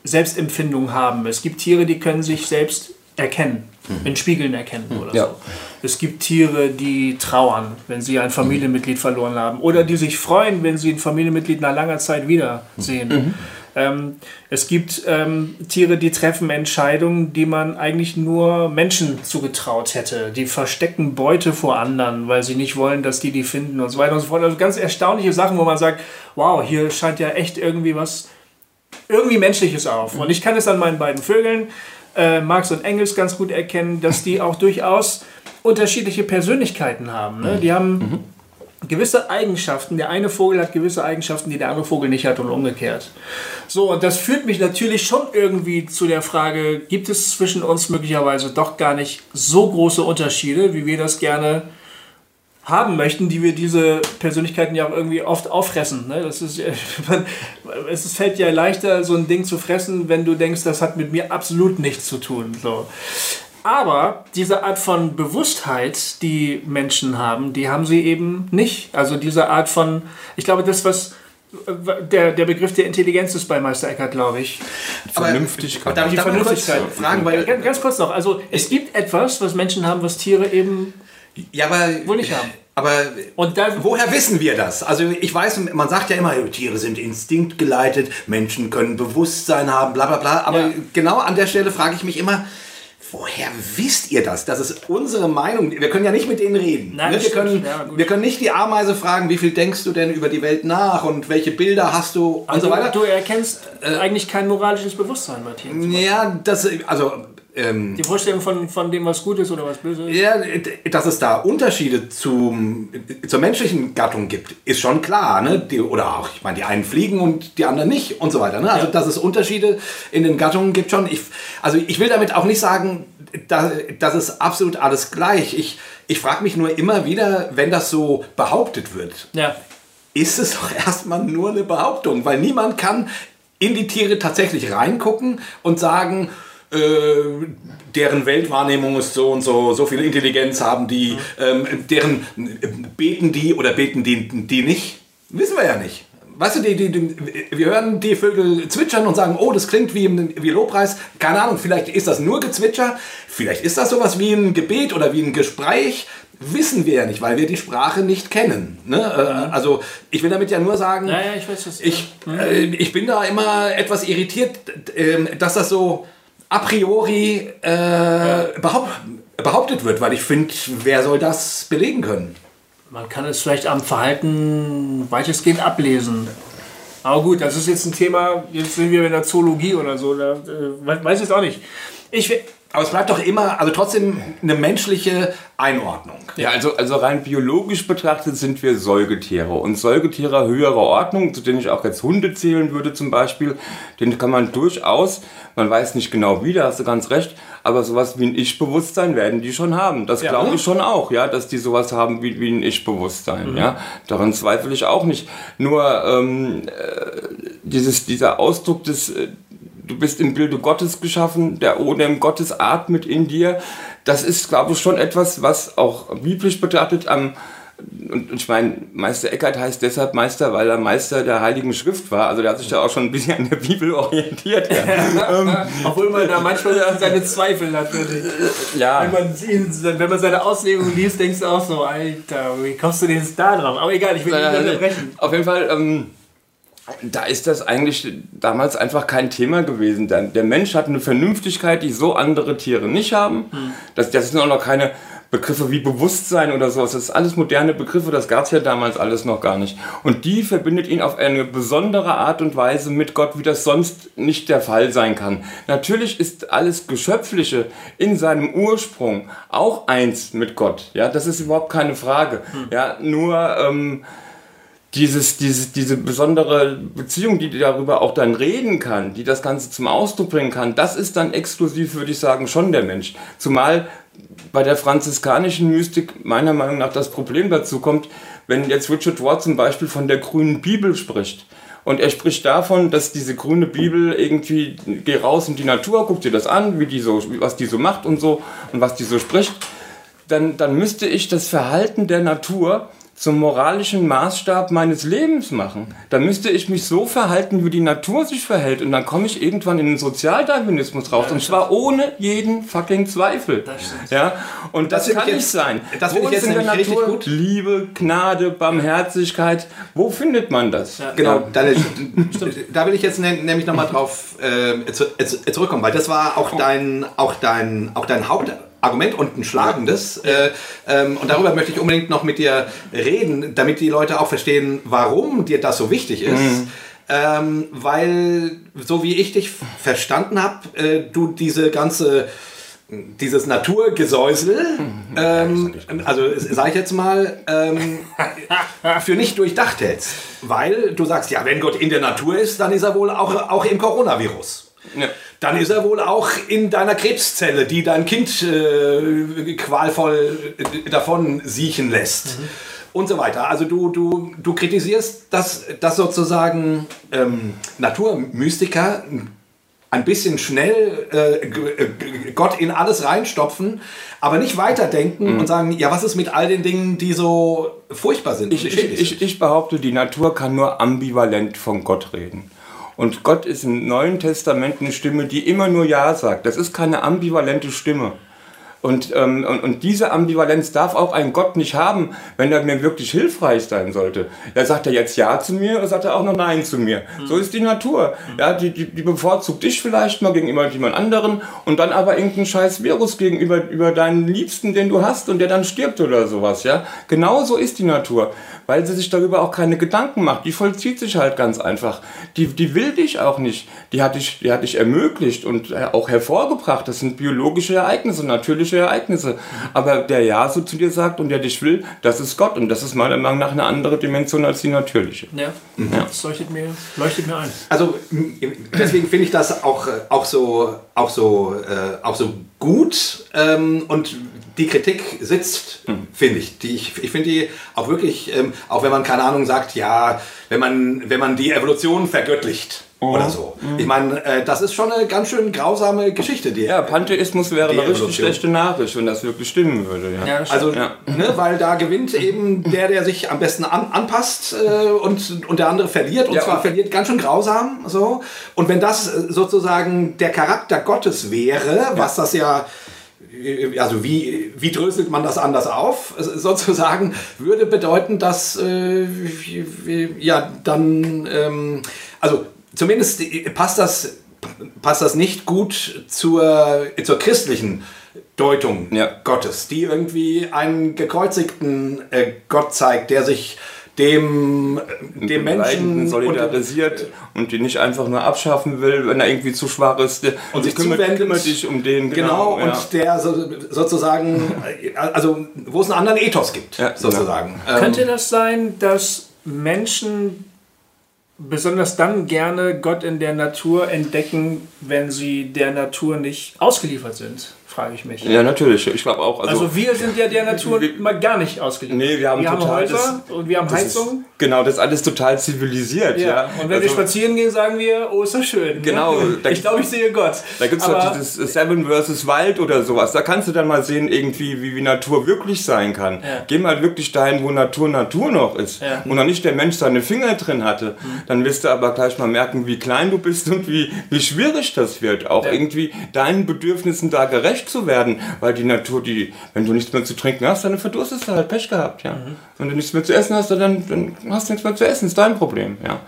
Speaker 4: Selbstempfindung haben. Es gibt Tiere, die können sich selbst erkennen, in Spiegeln erkennen oder
Speaker 3: Ja.
Speaker 4: so. Es gibt Tiere, die trauern, wenn sie ein Familienmitglied verloren haben oder die sich freuen, wenn sie ein Familienmitglied nach langer Zeit wiedersehen. Ähm, es gibt ähm, Tiere, die treffen Entscheidungen, die man eigentlich nur Menschen zugetraut hätte. Die verstecken Beute vor anderen, weil sie nicht wollen, dass die die finden und so weiter und so fort. Also ganz erstaunliche Sachen, wo man sagt, wow, hier scheint ja echt irgendwie was, irgendwie Menschliches auf. Und ich kann es an meinen beiden Vögeln, äh, Marx und Engels, ganz gut erkennen, dass die auch durchaus unterschiedliche Persönlichkeiten haben. Ne? Die haben gewisse Eigenschaften. Der eine Vogel hat gewisse Eigenschaften, die der andere Vogel nicht hat und umgekehrt. So, und das führt mich natürlich schon irgendwie zu der Frage, gibt es zwischen uns möglicherweise doch gar nicht so große Unterschiede, wie wir das gerne haben möchten, die wir diese Persönlichkeiten ja auch irgendwie oft auffressen. Ne? Das ist, man, es fällt ja leichter, so ein Ding zu fressen, wenn du denkst, das hat mit mir absolut nichts zu tun. So. Aber diese Art von Bewusstheit, die Menschen haben, die haben sie eben nicht. Also diese Art von, ich glaube, das, was der, der Begriff der Intelligenz ist bei Meister Eckhart, glaube ich.
Speaker 2: Vernünftigkeit.
Speaker 4: Die Vernünftigkeit.
Speaker 2: Fragen, weil,
Speaker 4: ganz, ganz kurz noch. Also es gibt etwas, was Menschen haben, was Tiere eben
Speaker 2: ja, aber,
Speaker 4: wohl nicht haben.
Speaker 2: Aber
Speaker 4: Und da,
Speaker 2: woher wissen wir das? Also ich weiß, man sagt ja immer, Tiere sind instinktgeleitet, Menschen können Bewusstsein haben, bla bla bla. Aber
Speaker 4: Ja.
Speaker 2: genau an der Stelle frage ich mich immer, woher wisst ihr das? Das ist unsere Meinung. Wir können ja nicht mit denen reden.
Speaker 4: Nein,
Speaker 2: ne? wir, können,
Speaker 4: Ja,
Speaker 2: wir können nicht die Ameise fragen, wie viel denkst du denn über die Welt nach und welche Bilder hast du und
Speaker 4: also
Speaker 2: so weiter.
Speaker 4: du erkennst eigentlich kein moralisches Bewusstsein Tieren.
Speaker 2: ja, das, also... Ähm,
Speaker 4: Die Vorstellung von, von dem, was gut ist oder was böse ist.
Speaker 2: Ja, dass es da Unterschiede zum, zur menschlichen Gattung gibt, ist schon klar. Ne? Die, oder auch, ich meine, die einen fliegen und die anderen nicht und so weiter. Ne? Also,
Speaker 4: Ja.
Speaker 2: dass es Unterschiede in den Gattungen gibt schon. Ich, also, ich will damit auch nicht sagen, da, das ist absolut alles gleich. Ich, ich frage mich nur immer wieder, wenn das so behauptet wird,
Speaker 4: Ja.
Speaker 2: ist es doch erstmal nur eine Behauptung, weil niemand kann in die Tiere tatsächlich reingucken und sagen, äh, deren Weltwahrnehmung ist so und so, so viel Intelligenz haben die, ähm, deren äh, beten die oder beten die, die nicht, wissen wir ja nicht. Weißt du, die, die, die, wir hören die Vögel zwitschern und sagen, oh, das klingt wie, wie Lobpreis. Keine Ahnung, vielleicht ist das nur Gezwitscher, vielleicht ist das sowas wie ein Gebet oder wie ein Gespräch. Wissen wir ja nicht, weil wir die Sprache nicht kennen. Ne? Äh, Also ich will damit ja nur sagen,
Speaker 4: Ja, ja, ich weiß
Speaker 2: ich, äh, ich bin da immer etwas irritiert, ähm, dass das so a priori äh, behaupt, behauptet wird, weil ich finde, wer soll das belegen können?
Speaker 4: Man kann es vielleicht am Verhalten weitestgehend ablesen. Aber gut, das ist jetzt ein Thema, jetzt sind wir in der Zoologie oder so, da, äh, weiß ich jetzt auch nicht. Ich,
Speaker 2: Aber es bleibt doch immer, also trotzdem eine menschliche Einordnung.
Speaker 3: Ja, also, also rein biologisch betrachtet sind wir Säugetiere. Und Säugetiere höherer Ordnung, zu denen ich auch jetzt Hunde zählen würde zum Beispiel, den kann man durchaus, man weiß nicht genau wie, da hast du ganz recht, aber sowas wie ein Ich-Bewusstsein werden die schon haben. Das glaube ich schon auch, ja, dass die sowas haben wie, wie ein Ich-Bewusstsein. Ja, daran zweifle ich auch nicht. Nur ähm, äh, dieses, dieser Ausdruck des äh, du bist im Bilde Gottes geschaffen, der Odem Gottes atmet in dir. Das ist, glaube ich, schon etwas, was auch biblisch betrachtet am und ich meine, Meister Eckhart heißt deshalb Meister, weil er Meister der Heiligen Schrift war. Also der hat sich da auch schon ein bisschen an der Bibel orientiert. Ja, ähm,
Speaker 4: obwohl man da manchmal seine Zweifel hat.
Speaker 3: ja.
Speaker 4: Wenn man, ihn, wenn man seine Auslegung liest, denkst du auch so, Alter, wie kommst du denn jetzt da drauf? Aber egal, ich will nicht unterbrechen.
Speaker 3: Auf jeden Fall, ähm, da ist das eigentlich damals einfach kein Thema gewesen. Der, der Mensch hat eine Vernünftigkeit, die so andere Tiere nicht haben. Das, das sind auch noch keine Begriffe wie Bewusstsein oder sowas. Das ist alles moderne Begriffe, das gab es ja damals alles noch gar nicht. Und die verbindet ihn auf eine besondere Art und Weise mit Gott, wie das sonst nicht der Fall sein kann. Natürlich ist alles Geschöpfliche in seinem Ursprung auch eins mit Gott. Ja, das ist überhaupt keine Frage. Ja, nur ähm, dieses, dieses, diese besondere Beziehung, die darüber auch dann reden kann, die das Ganze zum Ausdruck bringen kann, das ist dann exklusiv, würde ich sagen, schon der Mensch. Zumal bei der franziskanischen Mystik meiner Meinung nach das Problem dazu kommt, wenn jetzt Richard Ward zum Beispiel von der grünen Bibel spricht. Und er spricht davon, dass diese grüne Bibel irgendwie, geh raus in die Natur, guck dir das an, wie die so, was die so macht und so und was die so spricht dann, dann müsste ich das Verhalten der Natur zum moralischen Maßstab meines Lebens machen. Dann müsste ich mich so verhalten, wie die Natur sich verhält. Und dann komme ich irgendwann in den Sozialdarwinismus raus. und zwar ohne jeden fucking Zweifel.
Speaker 4: stimmt.
Speaker 3: ja? Und das,
Speaker 2: Das
Speaker 3: kann
Speaker 2: ich
Speaker 3: nicht
Speaker 2: jetzt-
Speaker 3: sein.
Speaker 2: das
Speaker 3: Wo
Speaker 2: finde ich
Speaker 3: ist
Speaker 2: jetzt
Speaker 3: in der
Speaker 2: nämlich richtig
Speaker 3: Natur
Speaker 2: gut.
Speaker 3: Liebe, Gnade, Barmherzigkeit? Wo findet man das?
Speaker 2: Genau, da, da will ich jetzt nämlich nochmal drauf äh, zu, äh, zurückkommen, weil das war auch dein, auch dein, auch dein Hauptargument und ein schlagendes. Äh, ähm, und darüber möchte ich unbedingt noch mit dir reden, damit die Leute auch verstehen, warum dir das so wichtig ist. Ähm, weil, so wie ich dich verstanden habe, äh, du diese ganze dieses Naturgesäusel, ähm, also sage ich jetzt mal, ähm, für nicht durchdacht hältst. Weil du sagst, ja, wenn Gott in der Natur ist, dann ist er wohl auch, auch im Coronavirus.
Speaker 3: Ja.
Speaker 2: Dann ist er wohl auch in deiner Krebszelle, die dein Kind äh, qualvoll äh, davon siechen lässt. Und so weiter. Also du, du, du kritisierst, dass, dass sozusagen ähm, Naturmystiker ein bisschen schnell äh, äh, Gott in alles reinstopfen, aber nicht weiterdenken und sagen, ja, was ist mit all den Dingen, die so furchtbar sind?
Speaker 3: Ich, ich, ich,
Speaker 2: sind?
Speaker 3: ich behaupte, die Natur kann nur ambivalent von Gott reden. Und Gott ist im Neuen Testament eine Stimme, die immer nur Ja sagt. Das ist keine ambivalente Stimme. Und, ähm, und, und diese Ambivalenz darf auch ein Gott nicht haben, wenn er mir wirklich hilfreich sein sollte. Ja, sagt er jetzt Ja zu mir oder sagt er auch noch Nein zu mir? So ist die Natur. Ja, die, die, die bevorzugt dich vielleicht mal gegenüber jemand anderen und dann aber irgendein scheiß Virus gegenüber über deinen Liebsten, den du hast und der dann stirbt oder sowas. Ja, genau so ist die Natur, weil sie sich darüber auch keine Gedanken macht. Die vollzieht sich halt ganz einfach. Die, die will dich auch nicht. Die hat dich, die hat dich ermöglicht und äh, auch hervorgebracht. Das sind biologische Ereignisse, natürliche Ereignisse. Aber der Ja so zu dir sagt und der dich will, das ist Gott. Und das ist meiner Meinung nach eine andere Dimension als die natürliche.
Speaker 4: Ja, das leuchtet mir, leuchtet mir ein.
Speaker 2: Also deswegen finde ich das auch, äh, auch so, auch so, äh, auch so gut ähm, und die Kritik sitzt, finde ich. Die, ich ich finde die auch wirklich, ähm, auch wenn man keine Ahnung sagt, ja, wenn man, wenn man die Evolution vergöttlicht oder so. Ich meine, äh, das ist schon eine ganz schön grausame Geschichte, die
Speaker 3: Ja, Pantheismus wäre eine richtig schlechte Nachricht, wenn das wirklich stimmen würde. Ja.
Speaker 4: Ja,
Speaker 2: Also,
Speaker 3: Ja.
Speaker 2: ne, weil da gewinnt eben der, der sich am besten an, anpasst äh, und, und der andere verliert. Und
Speaker 3: Ja,
Speaker 2: zwar
Speaker 3: und-
Speaker 2: verliert ganz schön grausam. So. Und wenn das äh, sozusagen der Charakter Gottes wäre, was das ja. äh, Also wie, wie dröselt man das anders auf? Sozusagen würde bedeuten, dass äh, ja dann ähm, also zumindest äh, passt das passt das nicht gut zur, zur christlichen Deutung
Speaker 3: Ja.
Speaker 2: Gottes, die irgendwie einen gekreuzigten äh, Gott zeigt, der sich dem, äh, dem Menschen
Speaker 3: solidarisiert und, die nicht einfach nur abschaffen will, wenn er irgendwie zu schwach ist. Der-
Speaker 2: und sich
Speaker 3: kümmert,
Speaker 2: zuwendet.
Speaker 3: kümmert dich um den.
Speaker 2: Genau,
Speaker 3: ja.
Speaker 2: und der so, sozusagen, also wo es einen anderen Ethos gibt,
Speaker 3: Ja,
Speaker 2: sozusagen. Ähm,
Speaker 4: Könnte das sein, dass Menschen besonders dann gerne Gott in der Natur entdecken, wenn sie der Natur nicht ausgeliefert sind? Frage ich mich.
Speaker 3: ja, natürlich. Ich glaube auch. Also,
Speaker 4: Also wir sind ja der Natur
Speaker 3: wir-
Speaker 4: mal gar nicht ausgeliefert.
Speaker 3: Nee, wir haben total
Speaker 4: Häuser und wir haben
Speaker 3: das
Speaker 4: Heizung.
Speaker 3: Ist, genau, das ist alles total zivilisiert. Ja,
Speaker 4: Ja. Und wenn wir
Speaker 3: also,
Speaker 4: spazieren gehen, sagen wir, oh, ist das schön.
Speaker 3: Genau,
Speaker 4: Ne?
Speaker 3: da-
Speaker 4: Ich glaube, ich sehe Gott.
Speaker 3: Da gibt es doch dieses Seven vs. Wild oder sowas. Da kannst du dann mal sehen, irgendwie, wie, wie Natur wirklich sein kann.
Speaker 4: Ja.
Speaker 3: Geh mal wirklich dahin, wo Natur Natur noch ist.
Speaker 4: Ja.
Speaker 3: Und noch nicht der Mensch seine Finger drin hatte. Dann wirst du aber gleich mal merken, wie klein du bist und wie, wie schwierig das wird. Auch
Speaker 4: Ja.
Speaker 3: irgendwie deinen Bedürfnissen da gerecht zu werden. Weil die Natur, die, wenn du nichts mehr zu trinken hast, dann verdurstest du halt Pech gehabt. Ja. Wenn du nichts mehr zu essen hast, dann, dann hast du nichts mehr zu essen. ist dein Problem. Ja.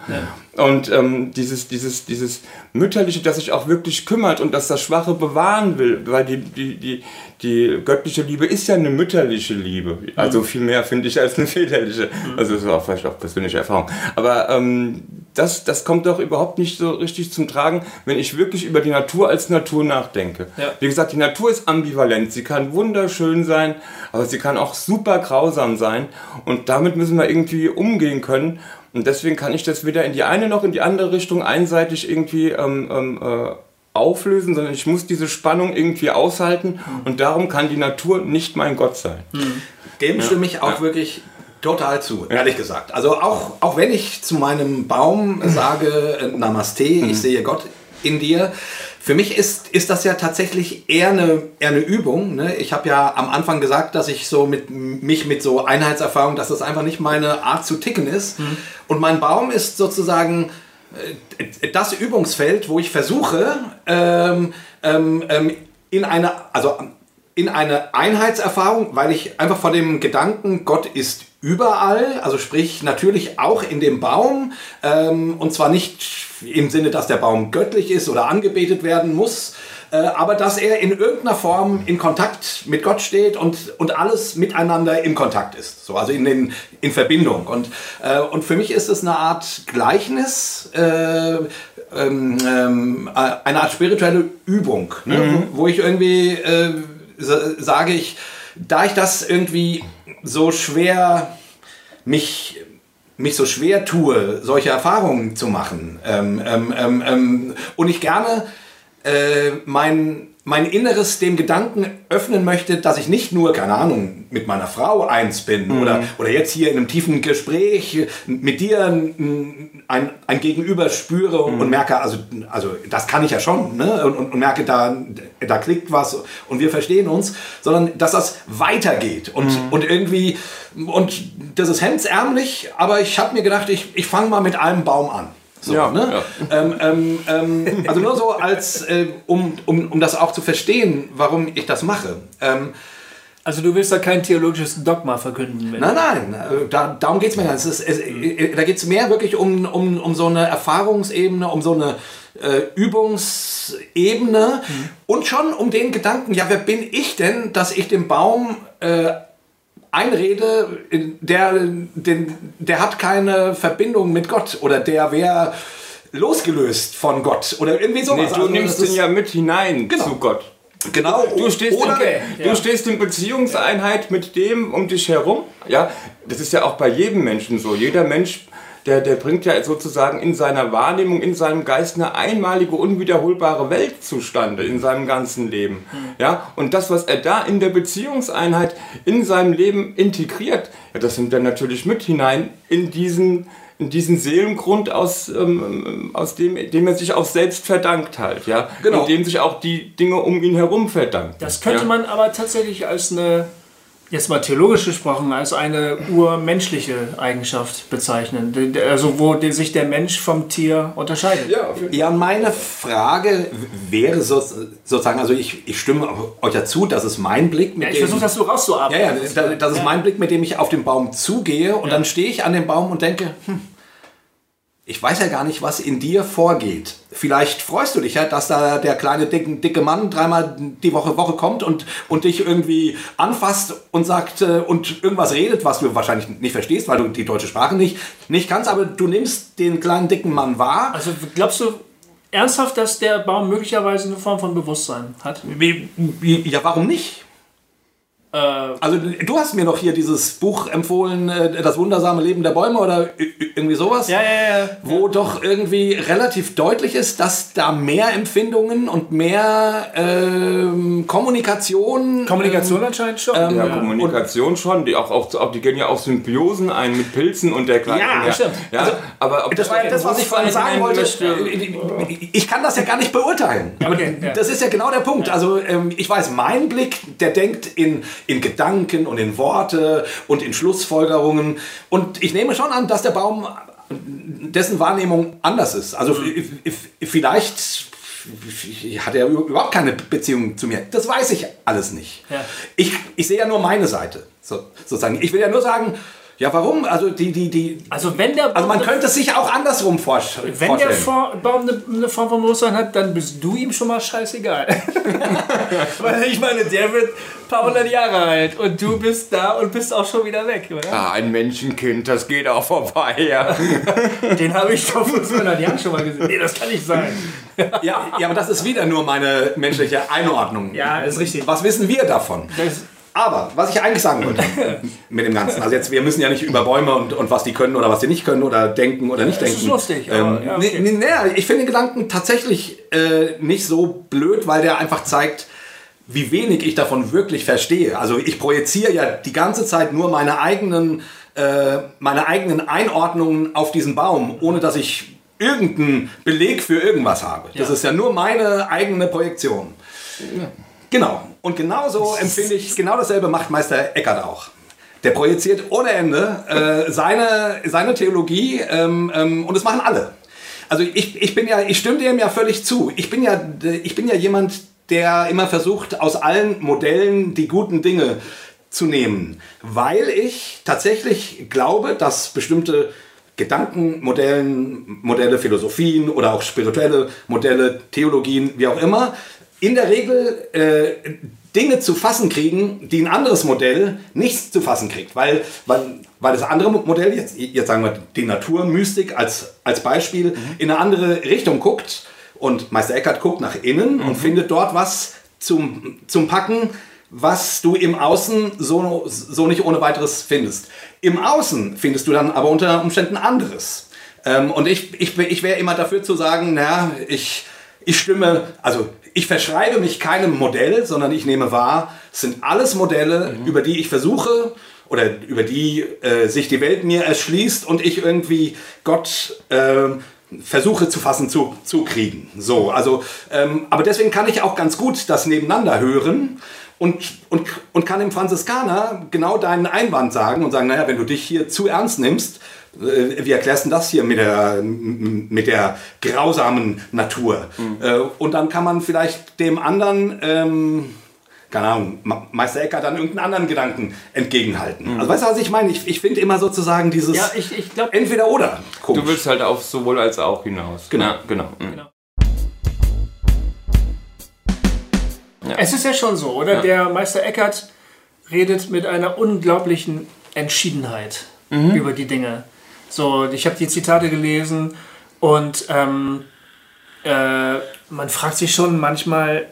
Speaker 3: Und ähm, dieses, dieses, dieses Mütterliche, das sich auch wirklich kümmert und das das Schwache bewahren will, weil die, die, die, die göttliche Liebe ist ja eine mütterliche Liebe. Also viel mehr finde ich als eine väterliche. Also das ist auch vielleicht auch persönliche Erfahrung. Aber ähm, das, das kommt doch überhaupt nicht so richtig zum Tragen, wenn ich wirklich über die Natur als Natur nachdenke.
Speaker 4: Ja.
Speaker 3: Wie gesagt, die Natur ist ambivalent. Sie kann wunderschön sein, aber sie kann auch super grausam sein. Und damit müssen wir irgendwie umgehen können. Und deswegen kann ich das weder in die eine noch in die andere Richtung einseitig irgendwie ähm, ähm, äh, auflösen, sondern ich muss diese Spannung irgendwie aushalten. Und darum kann die Natur nicht mein Gott sein.
Speaker 2: Dem stimme ich auch wirklich total zu, ehrlich gesagt. Also auch, auch wenn ich zu meinem Baum sage, äh, Namaste, ich sehe Gott in dir, für mich ist, ist das ja tatsächlich eher eine, eher eine Übung. Ne? Ich habe ja am Anfang gesagt, dass ich so mit mich mit so Einheitserfahrung, dass das einfach nicht meine Art zu ticken ist. Und mein Baum ist sozusagen äh, das Übungsfeld, wo ich versuche, ähm, ähm, ähm, in eine, also in eine Einheitserfahrung, weil ich einfach vor dem Gedanken, Gott ist überall, also sprich natürlich auch in dem Baum, ähm, und zwar nicht im Sinne, dass der Baum göttlich ist oder angebetet werden muss, äh, aber dass er in irgendeiner Form in Kontakt mit Gott steht und, und alles miteinander in Kontakt ist, so, also in, den, in Verbindung. Und, äh, und für mich ist es eine Art Gleichnis, äh, ähm, ähm, eine Art spirituelle Übung, ne? mhm. wo, wo, ich irgendwie äh, sage ich, da ich das irgendwie so schwer mich mich so schwer tue, solche Erfahrungen zu machen ähm, ähm, ähm, ähm und ich gerne äh, mein mein Inneres dem Gedanken öffnen möchte, dass ich nicht nur, keine Ahnung, mit meiner Frau eins bin mhm. oder, oder jetzt hier in einem tiefen Gespräch mit dir ein, ein, ein Gegenüber spüre mhm. und merke, also, also das kann ich ja schon, ne? und, und, und, merke, da, da klickt was und wir verstehen uns, sondern dass das weitergeht und, mhm. und irgendwie, und das ist hemdsärmlich, aber ich habe mir gedacht, ich, ich fange mal mit einem Baum an. So, ja, ne? ja. Ähm, ähm, ähm, also nur so als, äh, um, um, um das auch zu verstehen, warum ich das mache. Ähm,
Speaker 4: also du willst da kein theologisches Dogma verkünden?
Speaker 2: nein, nein, äh, da, darum geht es mir nicht. Es, es, äh, da geht es mehr wirklich um, um, um so eine Erfahrungsebene, um so eine äh, Übungsebene mhm. und schon um den Gedanken, ja, wer bin ich denn, dass ich den Baum äh, einrede, der, den, der hat keine Verbindung mit Gott oder der wäre losgelöst von Gott oder irgendwie sowas.
Speaker 3: Nee, du also, nimmst ihn ja mit hinein genau. zu Gott.
Speaker 2: Genau.
Speaker 3: Du stehst, Oder, in, du stehst in Beziehungseinheit mit dem um dich herum. Ja, das ist ja auch bei jedem Menschen so. Jeder Mensch der, der bringt ja sozusagen in seiner Wahrnehmung, in seinem Geist eine einmalige, unwiederholbare Welt zustande in seinem ganzen Leben. Mhm. Ja, und das, was er da in der Beziehungseinheit in seinem Leben integriert, ja, das nimmt er natürlich mit hinein in diesen, in diesen Seelengrund, aus, ähm, aus dem, dem er sich auch selbst verdankt halt, ja. Genau. Und dem sich auch die Dinge um ihn herum verdankt.
Speaker 4: Das könnte
Speaker 3: ja?
Speaker 4: man aber tatsächlich als eine jetzt mal theologisch gesprochen, als eine urmenschliche Eigenschaft bezeichnen, also wo sich der Mensch vom Tier unterscheidet.
Speaker 2: Ja, ja meine Frage wäre so, sozusagen, also ich, ich stimme euch dazu, das ist mein Blick.
Speaker 4: Mit ja, ich versuche das so rauszuarbeiten.
Speaker 2: Ja, ja, das, ist ja. mein Blick, mit dem ich auf den Baum zugehe und ja. dann stehe ich an dem Baum und denke, hm, ich weiß ja gar nicht, was in dir vorgeht. Vielleicht freust du dich ja, dass da der kleine dicke, dicke Mann dreimal die Woche Woche kommt und, und dich irgendwie anfasst und sagt äh, und irgendwas redet, was du wahrscheinlich nicht verstehst, weil du die deutsche Sprache nicht, nicht kannst, aber du nimmst den kleinen dicken Mann wahr.
Speaker 4: Also glaubst du ernsthaft, dass der Baum möglicherweise eine Form von Bewusstsein hat?
Speaker 2: Ja, warum nicht? Äh, also du hast mir noch hier dieses Buch empfohlen, äh, Das wundersame Leben der Bäume oder irgendwie sowas.
Speaker 4: Ja, ja, ja.
Speaker 2: Wo ja. doch irgendwie relativ deutlich ist, dass da mehr Empfindungen und mehr ähm, Kommunikation.
Speaker 4: Kommunikation ähm, anscheinend schon.
Speaker 3: Ähm, ja, Kommunikation und, schon. Die, auch, auch, die gehen ja auch Symbiosen ein mit Pilzen und dergleichen.
Speaker 2: Ja, ja. stimmt. Ja, also, aber das war ja das, was ich vorhin sagen wollte. Ich kann das ja gar nicht beurteilen. Okay, das ist ja genau der Punkt. Also ähm, ich weiß, mein Blick, der denkt in in Gedanken und in Worte und in Schlussfolgerungen. Und ich nehme schon an, dass der Baum dessen Wahrnehmung anders ist. Also mhm. vielleicht hat er überhaupt keine Beziehung zu mir. Das weiß ich alles nicht. Ja. Ich, ich sehe ja nur meine Seite, so, sozusagen. Ich will ja nur sagen, ja, warum? Also die, die, die.
Speaker 4: Also wenn der
Speaker 2: Baum Also man könnte es sich auch andersrum vorstellen.
Speaker 4: Wenn der Baum eine, eine, Form von Bewusstsein hat, dann bist du ihm schon mal scheißegal. Weil ich meine, der wird ein paar hundert Jahre alt und du bist da und bist auch schon wieder weg, oder?
Speaker 3: Ah, ein Menschenkind, das geht auch vorbei, ja.
Speaker 4: Den habe ich vor 200 Jahren schon mal gesehen. Nee, das kann nicht sein.
Speaker 2: ja, ja, aber das ist wieder nur meine menschliche Einordnung.
Speaker 4: Ja, ist richtig.
Speaker 2: Was wissen wir davon? Das aber was ich eigentlich sagen wollte mit dem Ganzen, also jetzt, wir müssen ja nicht über Bäume und, und was die können oder was die nicht können oder denken oder nicht denken. Das ist
Speaker 4: lustig.
Speaker 2: Ähm, ja, okay. nee, nee, ich finde den Gedanken tatsächlich äh, nicht so blöd, weil der einfach zeigt, wie wenig ich davon wirklich verstehe. Also ich projiziere ja die ganze Zeit nur meine eigenen, äh, meine eigenen Einordnungen auf diesen Baum, ohne dass ich irgendeinen Beleg für irgendwas habe. Das ist ja nur meine eigene Projektion. Ja. Genau. Und genauso empfinde ich, genau dasselbe macht Meister Eckert auch. Der projiziert ohne Ende äh, seine, seine Theologie ähm, ähm, und das machen alle. Also ich, ich bin ja, ich stimme dem ja völlig zu. Ich bin ja, ich bin ja jemand, der immer versucht, aus allen Modellen die guten Dinge zu nehmen, weil ich tatsächlich glaube, dass bestimmte Gedankenmodellen, Modelle, Philosophien oder auch spirituelle Modelle, Theologien, wie auch immer, in der Regel äh, Dinge zu fassen kriegen, die ein anderes Modell nicht zu fassen kriegt. Weil, weil, weil das andere Modell, jetzt, jetzt sagen wir die Naturmystik als, als Beispiel, mhm. in eine andere Richtung guckt. Und Meister Eckhart guckt nach innen mhm. und findet dort was zum, zum Packen, was du im Außen so, so nicht ohne weiteres findest. Im Außen findest du dann aber unter Umständen anderes. Ähm, und ich, ich, ich wäre immer dafür zu sagen, naja, ich, ich stimme, also ich verschreibe mich keinem Modell, sondern ich nehme wahr, es sind alles Modelle, mhm. über die ich versuche oder über die äh, sich die Welt mir erschließt und ich irgendwie Gott äh, versuche zu fassen zu, zu kriegen. So, also, ähm, aber deswegen kann ich auch ganz gut das nebeneinander hören und, und, und kann dem Franziskaner genau deinen Einwand sagen und sagen, naja, wenn du dich hier zu ernst nimmst, wie erklärst du das hier mit der, mit der grausamen Natur? Mhm. Äh, und dann kann man vielleicht dem anderen, ähm, keine Ahnung, Meister Ecker dann irgendeinen anderen Gedanken entgegenhalten. Mhm. Also weißt du, was ich meine? Ich, ich finde immer sozusagen dieses
Speaker 4: ja, ich, ich glaub,
Speaker 2: entweder oder.
Speaker 3: Komisch. Du willst halt auf sowohl als auch hinaus.
Speaker 2: Genau.
Speaker 3: Ja, genau. Mhm. genau.
Speaker 4: Ja. Es ist ja schon so, oder? Ja. Der Meister Eckert redet mit einer unglaublichen Entschiedenheit mhm. über die Dinge. So, ich habe die Zitate gelesen und ähm, äh, man fragt sich schon manchmal,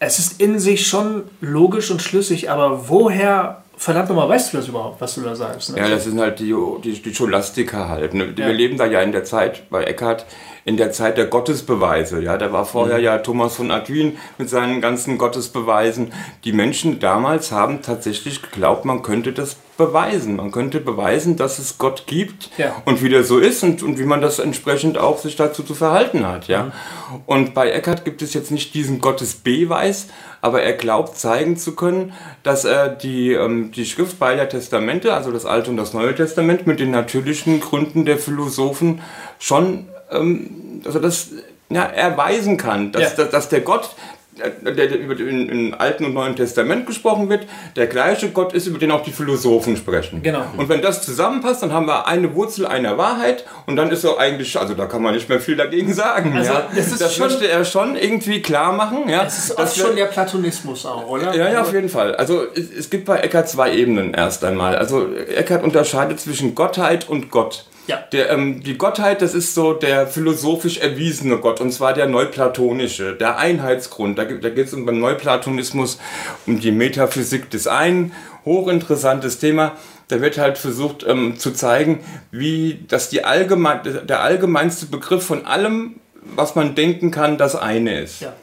Speaker 4: es ist in sich schon logisch und schlüssig, aber woher, verdammt nochmal, weißt du das überhaupt, was du da sagst?
Speaker 3: Ne? Ja, das sind halt die, die, die Scholastiker halt. Ne? Wir leben da ja in der Zeit bei Eckhart, in der Zeit der Gottesbeweise. Ja, da war vorher mhm. ja Thomas von Aquin mit seinen ganzen Gottesbeweisen. Die Menschen damals haben tatsächlich geglaubt, man könnte das beweisen. Man könnte beweisen, dass es Gott gibt ja. und wie der so ist und, und wie man das entsprechend auch sich dazu zu verhalten hat. Ja? Mhm. Und bei Eckhart gibt es jetzt nicht diesen Gottesbeweis, aber er glaubt zeigen zu können, dass er die, ähm, die Schrift beider Testamente, also das Alte und das Neue Testament, mit den natürlichen Gründen der Philosophen schon ähm, also das ja, erweisen kann, dass, ja. dass, dass der Gott, der, über den im Alten und Neuen Testament gesprochen wird, der gleiche Gott ist, über den auch die Philosophen sprechen.
Speaker 4: Genau.
Speaker 3: Und wenn das zusammenpasst, dann haben wir eine Wurzel einer Wahrheit und dann ist er eigentlich, also da kann man nicht mehr viel dagegen sagen. Also, ja. Das, das schon, möchte er schon irgendwie klar machen. Ja.
Speaker 4: Das ist auch schon der Platonismus auch, oder?
Speaker 3: Ja, ja, auf jeden Fall. Also es, es gibt bei Eckhart zwei Ebenen erst einmal. Also Eckhart unterscheidet zwischen Gottheit und Gott.
Speaker 4: Ja.
Speaker 3: Der, ähm, die Gottheit, das ist so der philosophisch erwiesene Gott, und zwar der neuplatonische, der Einheitsgrund. Da, da geht es um beim Neuplatonismus um die Metaphysik des einen, hochinteressantes Thema. Da wird halt versucht ähm, zu zeigen, wie dass die allgemein, der allgemeinste Begriff von allem, was man denken kann, das eine ist.
Speaker 4: Ja.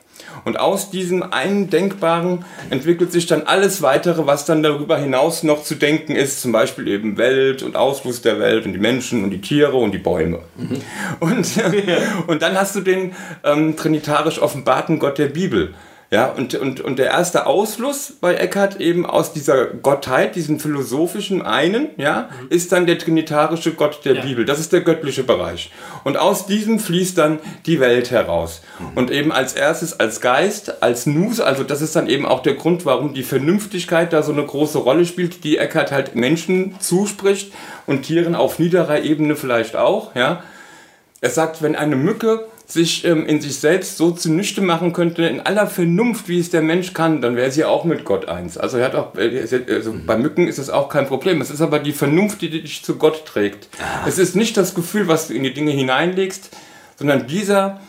Speaker 3: Und aus diesem einen Denkbaren entwickelt sich dann alles weitere, was dann darüber hinaus noch zu denken ist. Zum Beispiel eben Welt und Ausfluss der Welt und die Menschen und die Tiere und die Bäume. Mhm. Und, und dann hast du den ähm, trinitarisch offenbarten Gott der Bibel. Ja, und, und, und der erste Ausfluss bei Eckhart eben aus dieser Gottheit, diesem philosophischen einen, ja, mhm. ist dann der trinitarische Gott der ja. Bibel. Das ist der göttliche Bereich. Und aus diesem fließt dann die Welt heraus. Mhm. Und eben als erstes als Geist, als Nus, also das ist dann eben auch der Grund, warum die Vernünftigkeit da so eine große Rolle spielt, die Eckhart halt Menschen zuspricht und Tieren auf niederer Ebene vielleicht auch, ja. Er sagt, wenn eine Mücke sich ähm, in sich selbst so zunichte machen könnte, in aller Vernunft, wie es der Mensch kann, dann wäre sie auch mit Gott eins. Also, er hat auch, äh, also mhm. bei Mücken ist es auch kein Problem. Es ist aber die Vernunft, die dich zu Gott trägt. Ah. Es ist nicht das Gefühl, was du in die Dinge hineinlegst, sondern dieser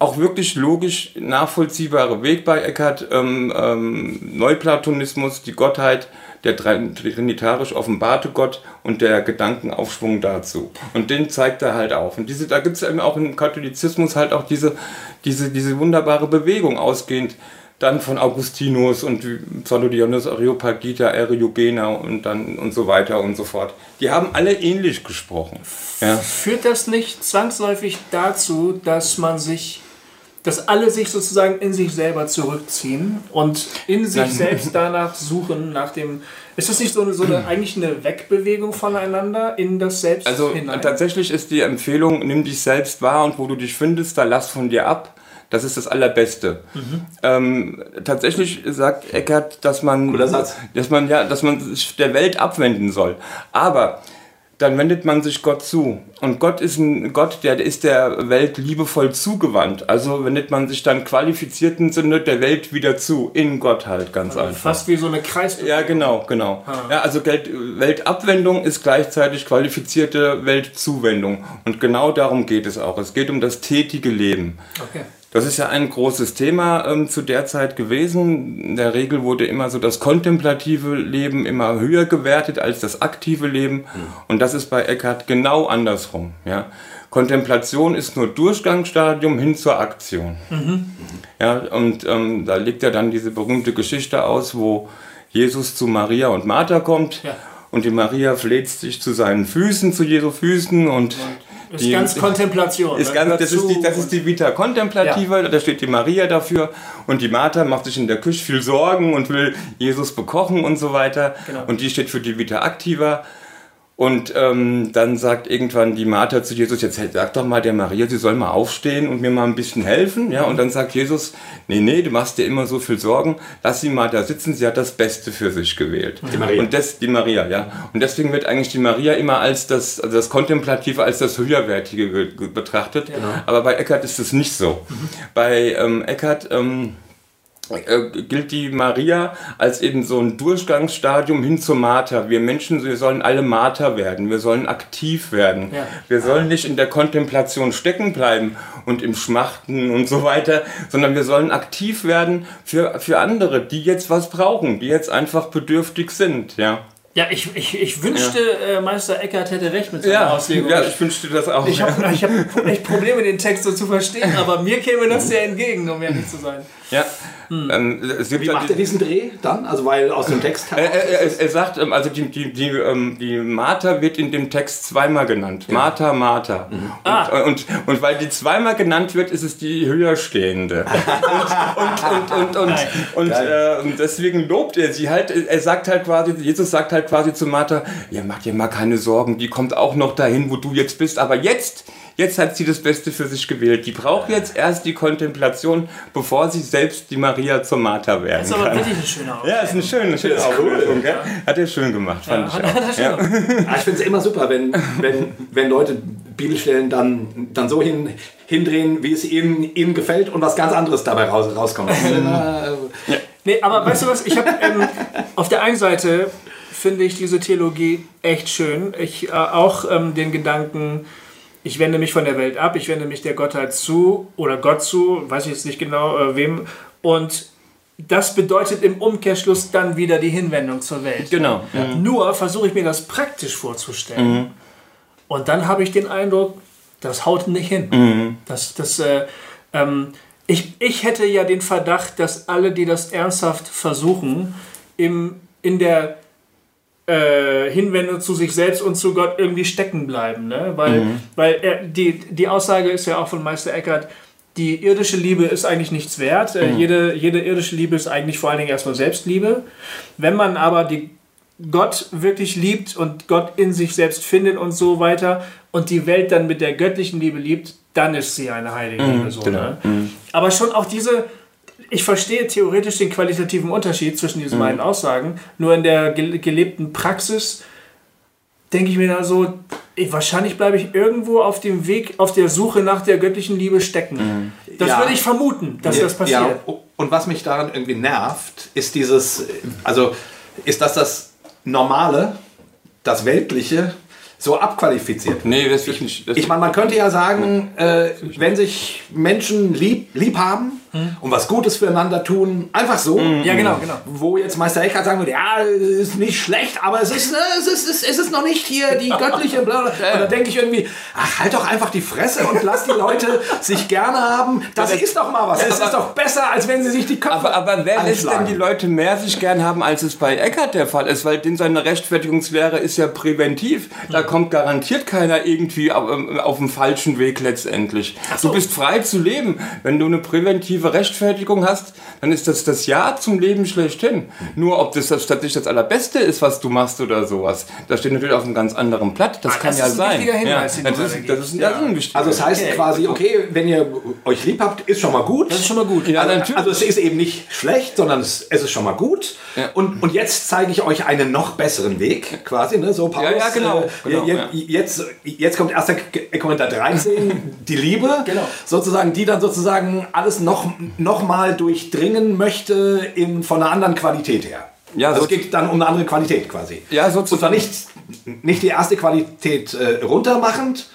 Speaker 3: auch wirklich logisch nachvollziehbare Weg bei Eckhart, ähm, ähm, Neuplatonismus, die Gottheit, der trinitarisch offenbarte Gott und der Gedankenaufschwung dazu. Und den zeigt er halt auf. Und diese, da gibt es eben auch im Katholizismus halt auch diese, diese, diese wunderbare Bewegung ausgehend dann von Augustinus und Pseudodionys Areopagita, Eriugena und dann und so weiter und so fort. Die haben alle ähnlich gesprochen.
Speaker 4: Ja. Führt das nicht zwangsläufig dazu, dass man sich dass alle sich sozusagen in sich selber zurückziehen und in sich Nein. selbst danach suchen, nach dem. Ist das nicht so eine, so eine eigentlich eine Wegbewegung voneinander in das Selbst
Speaker 3: also, hinein? tatsächlich ist die Empfehlung, nimm dich selbst wahr und wo du dich findest, da lass von dir ab. Das ist das Allerbeste. Mhm. Ähm, tatsächlich sagt Eckert, dass man, dass man ja, dass man sich der Welt abwenden soll. Aber dann wendet man sich Gott zu. Und Gott ist ein Gott, der ist der Welt liebevoll zugewandt. Also wendet man sich dann qualifizierten Sinne der Welt wieder zu. In Gott halt, ganz einfach.
Speaker 4: Fast wie so eine Kreisbewegung.
Speaker 3: Ja, genau, genau. Ja, also Geld, Weltabwendung ist gleichzeitig qualifizierte Weltzuwendung. Und genau darum geht es auch. Es geht um das tätige Leben.
Speaker 4: Okay.
Speaker 3: Das ist ja ein großes Thema ähm, zu der Zeit gewesen. In der Regel wurde immer so das kontemplative Leben immer höher gewertet als das aktive Leben. Und das ist bei Eckhart genau andersrum. Ja? Kontemplation ist nur Durchgangsstadium hin zur Aktion. Ja, und ähm, da legt er dann diese berühmte Geschichte aus, wo Jesus zu Maria und Martha kommt.
Speaker 4: Ja.
Speaker 3: Und die Maria fleht sich zu seinen Füßen, zu Jesu Füßen und
Speaker 4: Ist
Speaker 3: die-
Speaker 4: ganz Kontemplation.
Speaker 3: ist
Speaker 4: ne?
Speaker 3: ganz, das, ist die, das ist die Vita Contemplativa, da steht die Maria dafür und die Martha macht sich in der Küche viel Sorgen und will Jesus bekochen und so weiter.
Speaker 4: Genau.
Speaker 3: Und die steht für die Vita Activa. Und ähm, dann sagt irgendwann die Martha zu Jesus, jetzt sag doch mal der Maria, sie soll mal aufstehen und mir mal ein bisschen helfen. Ja, und dann sagt Jesus, nee, nee, du machst dir immer so viel Sorgen, lass sie mal da sitzen, sie hat das Beste für sich gewählt. Die
Speaker 2: Maria.
Speaker 3: Und das, die Maria, ja. Und deswegen wird eigentlich die Maria immer als das, also das Kontemplative, als das Höherwertige ge- ge- betrachtet. Aber bei Eckhart ist es nicht so. Bei ähm, Eckhart ähm, äh, gilt die Maria als eben so ein Durchgangsstadium hin zur Martha. Wir Menschen, wir sollen alle Martha werden. Wir sollen aktiv werden.
Speaker 4: Ja.
Speaker 3: Wir sollen nicht in der Kontemplation stecken bleiben und im Schmachten und so weiter, sondern wir sollen aktiv werden für, für andere, die jetzt was brauchen, die jetzt einfach bedürftig sind. Ja,
Speaker 4: Ja, ich, ich, ich wünschte, äh, Meister Eckert hätte recht mit seiner
Speaker 3: ja,
Speaker 4: Auslegung.
Speaker 3: ja ich wünschte das auch.
Speaker 4: Ich habe ich hab echt Probleme, den Text so zu verstehen, aber mir käme das sehr entgegen, um ehrlich zu sein.
Speaker 3: Ja. Ähm, es gibt
Speaker 2: Wie
Speaker 3: ja
Speaker 2: macht
Speaker 3: die-
Speaker 2: er diesen Dreh dann? Also weil aus dem Text
Speaker 3: Er, er, er, er sagt, ähm, also die, die, die, ähm, die Martha wird in dem Text zweimal genannt. Martha, Martha. Und,
Speaker 4: Ah.
Speaker 3: und, und weil die zweimal genannt wird, ist es die höherstehende. und und, und, und, und, äh, und deswegen lobt er sie halt. Er sagt halt quasi, Jesus sagt halt quasi zu Martha, ja, mach dir mal keine Sorgen, die kommt auch noch dahin, wo du jetzt bist. Aber jetzt, jetzt hat sie das Beste für sich gewählt. Die braucht jetzt erst die Kontemplation, bevor sie selbst die Maria zur Martha werden
Speaker 4: Das ist aber
Speaker 3: kann.
Speaker 4: wirklich eine schöne Auslegung.
Speaker 3: Ja, ist eine schöne, schöne Auflösung, gell? Hat er schön gemacht, fand ich auch. Ja.
Speaker 2: Ah, ich finde es immer super, wenn, wenn, wenn Leute Bibelstellen dann, dann so hin, hindrehen, wie es ihnen, ihnen gefällt und was ganz anderes dabei raus, rauskommt. Äh,
Speaker 4: Nee, aber weißt du was? Ich habe ähm, auf der einen Seite finde ich diese Theologie echt schön. Ich äh, auch ähm, den Gedanken, ich wende mich von der Welt ab, ich wende mich der Gottheit zu oder Gott zu, weiß ich jetzt nicht genau äh, wem. Und das bedeutet im Umkehrschluss dann wieder die Hinwendung zur Welt.
Speaker 3: Genau. Ja.
Speaker 4: Nur versuche ich mir das praktisch vorzustellen. Und dann habe ich den Eindruck, das haut nicht hin. Das, das, äh, ähm, ich, ich hätte ja den Verdacht, dass alle, die das ernsthaft versuchen, im, in der äh, Hinwendung zu sich selbst und zu Gott irgendwie stecken bleiben. Ne? Weil, weil er, die, die Aussage ist ja auch von Meister Eckhart, die irdische Liebe ist eigentlich nichts wert. Äh, jede, jede irdische Liebe ist eigentlich vor allen Dingen erstmal Selbstliebe. Wenn man aber die Gott wirklich liebt und Gott in sich selbst findet und so weiter und die Welt dann mit der göttlichen Liebe liebt, dann ist sie eine heilige Liebe. So,
Speaker 3: genau.
Speaker 4: ne? Aber schon auch diese, ich verstehe theoretisch den qualitativen Unterschied zwischen diesen beiden Aussagen, nur in der gel- gelebten Praxis denke ich mir da so, ich, wahrscheinlich bleibe ich irgendwo auf dem Weg, auf der Suche nach der göttlichen Liebe stecken. Das
Speaker 2: Ja.
Speaker 4: würde ich vermuten, dass das passiert.
Speaker 2: Ja, und was mich daran irgendwie nervt, ist dieses, also ist, dass das Normale, das Weltliche, so abqualifiziert.
Speaker 3: Nee, das ich nicht. Das
Speaker 2: Ich meine, man könnte ja sagen, äh, wenn sich Menschen lieb, lieb haben und was Gutes füreinander tun, einfach so.
Speaker 4: Ja, genau, genau.
Speaker 2: Wo jetzt Meister Eckhart sagen würde, ja, ist nicht schlecht, aber es ist, ne, es ist, es ist, es ist noch nicht hier die göttliche, bla, bla. Und da denke ich irgendwie, ach, halt doch einfach die Fresse und lass die Leute sich gerne haben. Das ist doch mal was. Es ist doch besser, als wenn sie sich die Köpfe
Speaker 3: aber, aber wer lässt denn die Leute mehr sich gern haben, als es bei Eckert der Fall ist? Weil denn seine Rechtfertigungslehre ist ja präventiv. Da kommt garantiert keiner irgendwie auf, auf dem falschen Weg letztendlich. Du bist frei zu leben. Wenn du eine präventive objektive Rechtfertigung hast, dann ist das das Ja zum Leben schlechthin. Nur ob das, das tatsächlich das Allerbeste ist, was du machst oder sowas, das steht natürlich auf einem ganz anderen Blatt. Das
Speaker 4: Ah,
Speaker 3: kann
Speaker 4: das
Speaker 3: ja sein.
Speaker 4: Hinweis,
Speaker 3: ja, das,
Speaker 4: da
Speaker 3: ist, das, ist, das ein wichtiger
Speaker 2: Also das heißt
Speaker 4: Okay.
Speaker 2: quasi, okay, wenn ihr euch lieb habt, ist schon mal gut.
Speaker 4: Das ist schon mal gut.
Speaker 3: Ja,
Speaker 2: Also,
Speaker 3: natürlich.
Speaker 2: also es ist eben nicht schlecht, sondern es, es ist schon mal gut.
Speaker 3: Ja.
Speaker 2: Und, und jetzt zeige ich euch einen noch besseren Weg, quasi, ne? So, Paulus,
Speaker 3: Ja, ja, genau,
Speaker 2: Äh,
Speaker 3: genau,
Speaker 2: je-
Speaker 3: ja.
Speaker 2: jetzt, jetzt kommt 1. Korinther 13, die Liebe,
Speaker 4: Genau.
Speaker 2: sozusagen, die dann sozusagen alles noch, noch mal durchdringen möchte in, von einer anderen Qualität her.
Speaker 3: Ja,
Speaker 2: also
Speaker 3: so-
Speaker 2: es geht dann um eine andere Qualität quasi.
Speaker 3: Ja,
Speaker 2: Und zwar
Speaker 3: sozusagen.
Speaker 2: nicht, nicht die erste Qualität äh, runtermachend,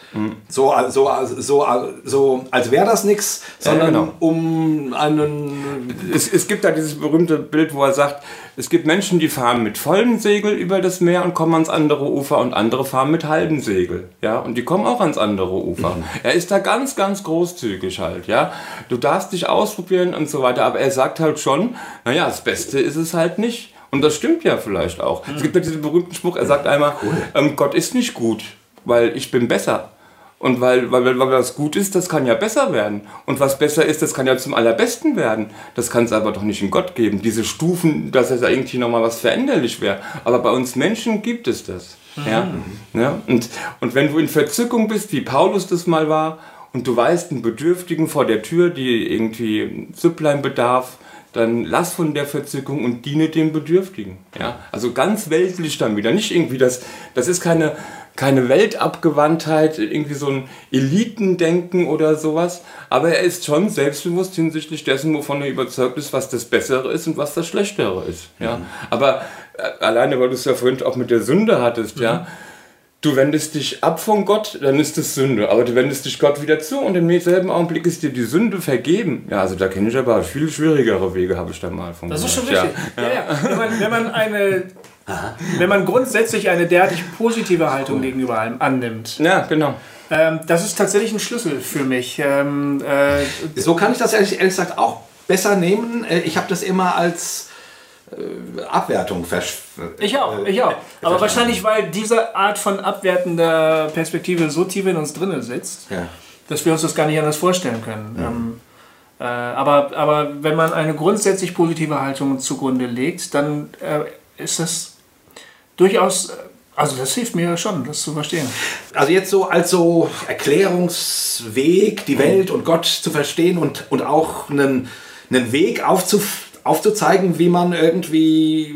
Speaker 2: so, so, so, so als wäre das nichts, sondern
Speaker 3: genau.
Speaker 2: um einen
Speaker 3: Es, es gibt da dieses berühmte Bild, wo er sagt, es gibt Menschen, die fahren mit vollem Segel über das Meer und kommen ans andere Ufer und andere fahren mit halbem Segel. Ja, und die kommen auch ans andere Ufer. Er ist da ganz, ganz großzügig halt, ja. Du darfst dich ausprobieren und so weiter, aber er sagt halt schon, naja, das Beste ist es halt nicht. Und das stimmt ja vielleicht auch. Es gibt ja diesen berühmten Spruch, er sagt einmal, ähm, Gott ist nicht gut, weil ich bin besser. Und weil, weil, weil was gut ist, das kann ja besser werden. Und was besser ist, das kann ja zum Allerbesten werden. Das kann es aber doch nicht in Gott geben. Diese Stufen, dass es irgendwie nochmal was veränderlich wäre. Aber bei uns Menschen gibt es das. Ja? Ja? Und, und wenn du in Verzückung bist, wie Paulus das mal war, und du weißt einen Bedürftigen vor der Tür, die irgendwie Süpplein bedarf, dann lass von der Verzückung und diene dem Bedürftigen. Ja? Also ganz weltlich dann wieder. Nicht irgendwie das, das ist keine, keine Weltabgewandtheit, irgendwie so ein Elitendenken oder sowas. Aber er ist schon selbstbewusst hinsichtlich dessen, wovon er überzeugt ist, was das Bessere ist und was das Schlechtere ist. Ja? Aber äh, alleine, weil du es ja vorhin auch mit der Sünde hattest, ja. Du wendest dich ab von Gott, dann ist es Sünde. Aber du wendest dich Gott wieder zu und im selben Augenblick ist dir die Sünde vergeben. Ja, also da kenne ich aber viel schwierigere Wege, habe ich da mal von
Speaker 4: Das ist schon
Speaker 3: gehört.
Speaker 4: wichtig. Ja. Ja, Wenn, man, wenn man eine, wenn man grundsätzlich eine derartig positive Haltung gegenüber allem annimmt,
Speaker 3: Ja, ja genau.
Speaker 4: ähm, das ist tatsächlich ein Schlüssel für mich. Ähm, äh,
Speaker 2: So kann ich das ehrlich, ehrlich gesagt auch besser nehmen. Äh, Ich habe das immer als äh, Abwertung versch
Speaker 4: ich auch,
Speaker 2: äh,
Speaker 4: ich auch. Aber
Speaker 2: verstanden.
Speaker 4: wahrscheinlich, weil diese Art von abwertender Perspektive so tief in uns drinnen sitzt,
Speaker 2: Ja.
Speaker 4: dass wir uns das gar nicht anders vorstellen können. Ähm, äh, aber, aber wenn man eine grundsätzlich positive Haltung zugrunde legt, dann äh, ist das durchaus, äh, also das hilft mir schon, das zu verstehen.
Speaker 2: Also jetzt so als so Erklärungsweg, die Welt und Gott zu verstehen und, und auch einen, einen Weg aufzuf, aufzuzeigen, wie man irgendwie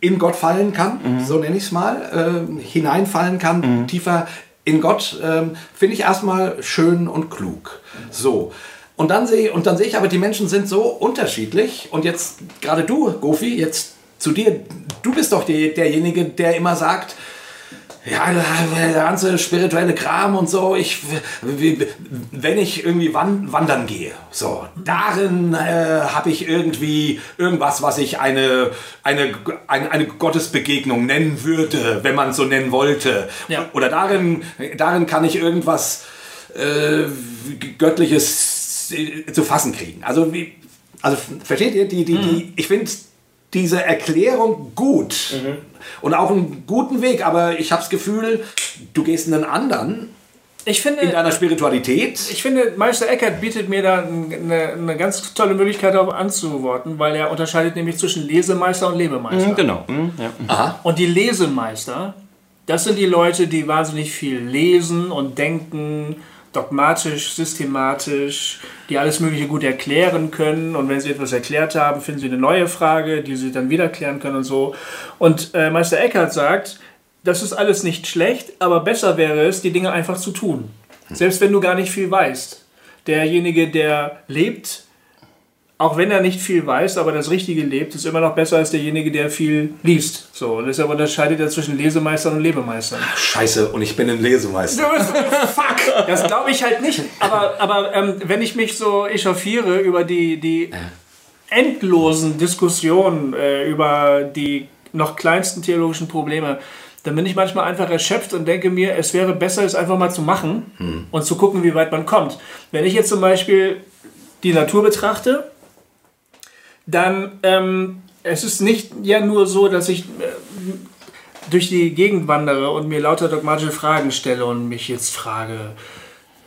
Speaker 2: in Gott fallen kann, so nenne ich es mal, äh, hineinfallen kann, tiefer in Gott, ähm, finde ich erstmal schön und klug. So. Und dann sehe und dann sehe ich aber, die Menschen sind so unterschiedlich. Und jetzt gerade du, Gofi, jetzt zu dir, du bist doch die, derjenige, der immer sagt, ja, der ganze spirituelle Kram und so, ich, wenn ich irgendwie wan- wandern gehe, so, darin äh, habe ich irgendwie irgendwas, was ich eine, eine, eine, eine Gottesbegegnung nennen würde, wenn man es so nennen wollte.
Speaker 4: Ja.
Speaker 2: Oder darin, darin kann ich irgendwas äh, Göttliches äh, zu fassen kriegen. Also, wie, also versteht ihr, die, die, die, ich finde diese Erklärung gut und auch einen guten Weg, aber ich habe das Gefühl, du gehst einen anderen
Speaker 4: Ich finde,
Speaker 2: in deiner Spiritualität.
Speaker 4: ich finde, Meister Eckert bietet mir da eine, eine ganz tolle Möglichkeit darauf anzuworten, weil er unterscheidet nämlich zwischen Lesemeister und Lebemeister.
Speaker 3: Mhm, Genau. mhm, Ja.
Speaker 4: Und die Lesemeister, das sind die Leute, die wahnsinnig viel lesen und denken, dogmatisch, systematisch, die alles Mögliche gut erklären können. Und wenn sie etwas erklärt haben, finden sie eine neue Frage, die sie dann wieder klären können und so. Und äh, Meister Eckhart sagt, das ist alles nicht schlecht, aber besser wäre es, die Dinge einfach zu tun. Selbst wenn du gar nicht viel weißt. Derjenige, der lebt, auch wenn er nicht viel weiß, aber das Richtige lebt, ist immer noch besser als derjenige, der viel liest. So, und deshalb unterscheidet er zwischen Lesemeistern und Lebemeistern.
Speaker 2: Scheiße, und ich bin ein Lesemeister.
Speaker 4: Fuck! Das glaube ich halt nicht. Aber, aber ähm, wenn ich mich so echauffiere über die, die endlosen Diskussionen äh, über die noch kleinsten theologischen Probleme, dann bin ich manchmal einfach erschöpft und denke mir, es wäre besser, es einfach mal zu machen und zu gucken, wie weit man kommt. Wenn ich jetzt zum Beispiel die Natur betrachte, dann ähm, es ist nicht ja nur so, dass ich äh, durch die Gegend wandere und mir lauter dogmatische Fragen stelle und mich jetzt frage,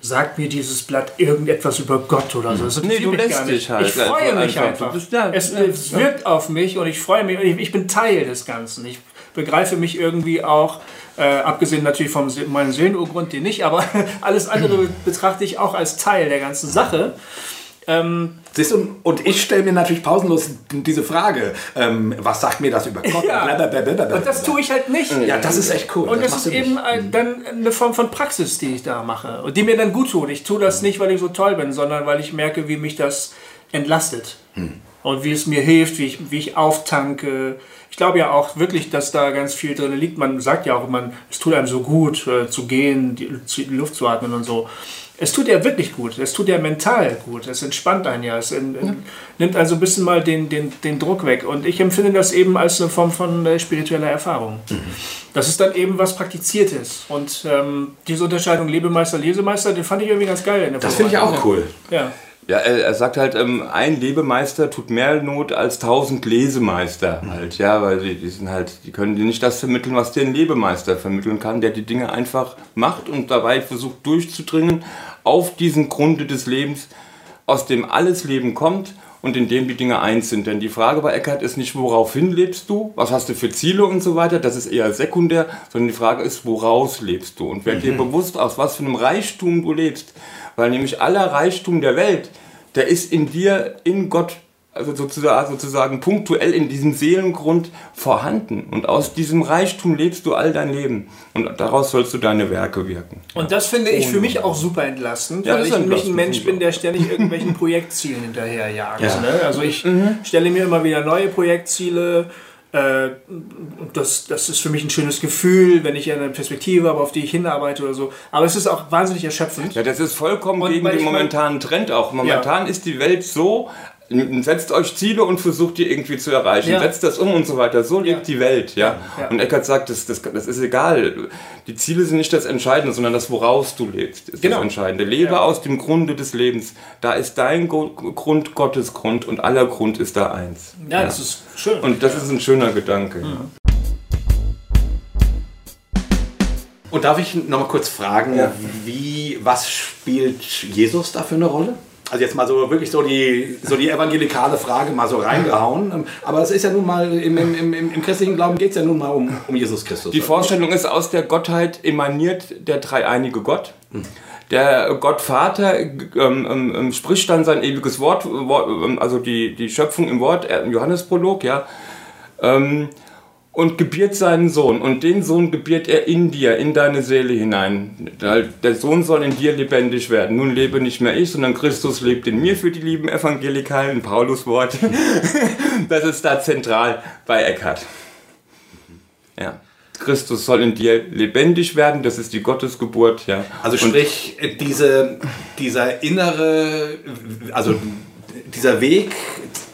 Speaker 4: sagt mir dieses Blatt irgendetwas über Gott oder so. Das
Speaker 3: Nee,
Speaker 4: interessiert
Speaker 3: du lässt dich halt
Speaker 4: Ich freue
Speaker 3: einfach-
Speaker 4: mich einfach.
Speaker 3: bist- ja,
Speaker 4: es,
Speaker 3: ja,
Speaker 4: es
Speaker 3: ja.
Speaker 4: wirkt auf mich und ich freue mich. Und ich, ich bin Teil des Ganzen. Ich begreife mich irgendwie auch, äh, abgesehen natürlich vom Se- meinem Seelenurgrund, den nicht, aber alles andere betrachte ich auch als Teil der ganzen Sache. Ähm,
Speaker 2: Siehst du, und ich stelle mir natürlich pausenlos diese Frage, ähm, was sagt mir das über Gott?
Speaker 4: Ja.
Speaker 2: Blablabla.
Speaker 4: und das tue ich halt nicht.
Speaker 2: Ja, das ist echt cool.
Speaker 4: Und das,
Speaker 2: machst
Speaker 4: ist eben ein, dann eine Form von Praxis, die ich da mache. Und die mir dann gut tut. Ich tue das nicht, weil ich so toll bin, sondern weil ich merke, wie mich das entlastet. Und wie es mir hilft, wie ich, wie ich auftanke. Ich glaube ja auch wirklich, dass da ganz viel drin liegt. Man sagt ja auch, man, es tut einem so gut äh, zu gehen, die, die Luft zu atmen und so. Es tut ja wirklich gut. Es tut ja mental gut. Es entspannt einen ja. Es en- en- nimmt also ein bisschen mal den, den, den Druck weg. Und ich empfinde das eben als eine Form von äh, spiritueller Erfahrung. Das ist dann eben was Praktiziertes. Und ähm, diese Unterscheidung Lebemeister, Lesemeister, den fand ich irgendwie ganz geil. In der
Speaker 2: Das finde ich auch cool.
Speaker 4: Ja.
Speaker 3: Ja, er, er sagt halt, ähm, ein Lebemeister tut mehr Not als tausend Lesemeister halt, ja, weil die, die sind halt, die können dir nicht das vermitteln, was dir ein Lebemeister vermitteln kann, der die Dinge einfach macht und dabei versucht durchzudringen auf diesen Grunde des Lebens, aus dem alles Leben kommt und in dem die Dinge eins sind. Denn die Frage bei Eckhart ist nicht, woraufhin lebst du, was hast du für Ziele und so weiter, das ist eher sekundär, sondern die Frage ist, woraus lebst du? Und werd dir bewusst, aus was für einem Reichtum du lebst. Weil nämlich aller Reichtum der Welt, der ist in dir, in Gott, also sozusagen, sozusagen punktuell in diesem Seelengrund vorhanden. Und aus diesem Reichtum lebst du all dein Leben. Und daraus sollst du deine Werke wirken.
Speaker 4: Und das finde ich für mich auch super entlastend,
Speaker 3: Ja,
Speaker 4: weil ich nämlich ein Mensch bin, der ständig irgendwelchen Projektzielen hinterherjagt.
Speaker 2: Ja.
Speaker 4: Ne? Also ich stelle mir immer wieder neue Projektziele. Äh, das, das ist für mich ein schönes Gefühl, wenn ich eine Perspektive habe, auf die ich hinarbeite oder so. Aber es ist auch wahnsinnig erschöpfend.
Speaker 3: Ja, das ist vollkommen
Speaker 4: Und
Speaker 3: gegen den momentanen Trend auch. Momentan ist die Welt so, setzt euch Ziele und versucht die irgendwie zu erreichen.
Speaker 4: Ja.
Speaker 3: Setzt das um und so weiter. So lebt die Welt, ja.
Speaker 4: Ja.
Speaker 3: Und Eckert sagt, das, das, das ist egal. Die Ziele sind nicht das Entscheidende, sondern das, woraus du lebst, ist
Speaker 4: Genau.
Speaker 3: das Entscheidende. Lebe
Speaker 4: Ja.
Speaker 3: aus dem Grunde des Lebens. Da ist dein Grund Gottes Grund und aller Grund ist da eins.
Speaker 4: Ja, das ist schön.
Speaker 3: Und das ist ein schöner Gedanke.
Speaker 4: Mhm.
Speaker 2: Und darf ich noch mal kurz fragen,
Speaker 3: Ja.
Speaker 2: wie, was spielt Jesus da für eine Rolle? Also jetzt mal so wirklich so die, so die evangelikale Frage mal so reingehauen. Aber es ist ja nun mal, im, im, im, im christlichen Glauben geht es ja nun mal um, um Jesus Christus.
Speaker 3: Die Vorstellung ist, aus der Gottheit emaniert der dreieinige Gott. Der Gott Vater ähm, ähm, ähm, spricht dann sein ewiges Wort, ähm, also die, die Schöpfung im Wort, im Johannesprolog, ja, ähm, und gebiert seinen Sohn. Und den Sohn gebiert er in dir, in deine Seele hinein. Der Sohn soll in dir lebendig werden. Nun lebe nicht mehr ich, sondern Christus lebt in mir für die lieben Evangelikalen, Paulus Wort. Das ist da zentral bei Eckhart. Ja. Christus soll in dir lebendig werden, das ist die Gottesgeburt, ja.
Speaker 2: Also
Speaker 3: Und
Speaker 2: sprich, diese, dieser innere, also dieser Weg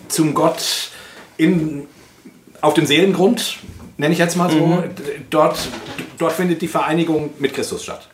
Speaker 2: zum Gott in, auf dem Seelengrund, nenne ich jetzt mal so, dort, dort findet die Vereinigung mit Christus statt.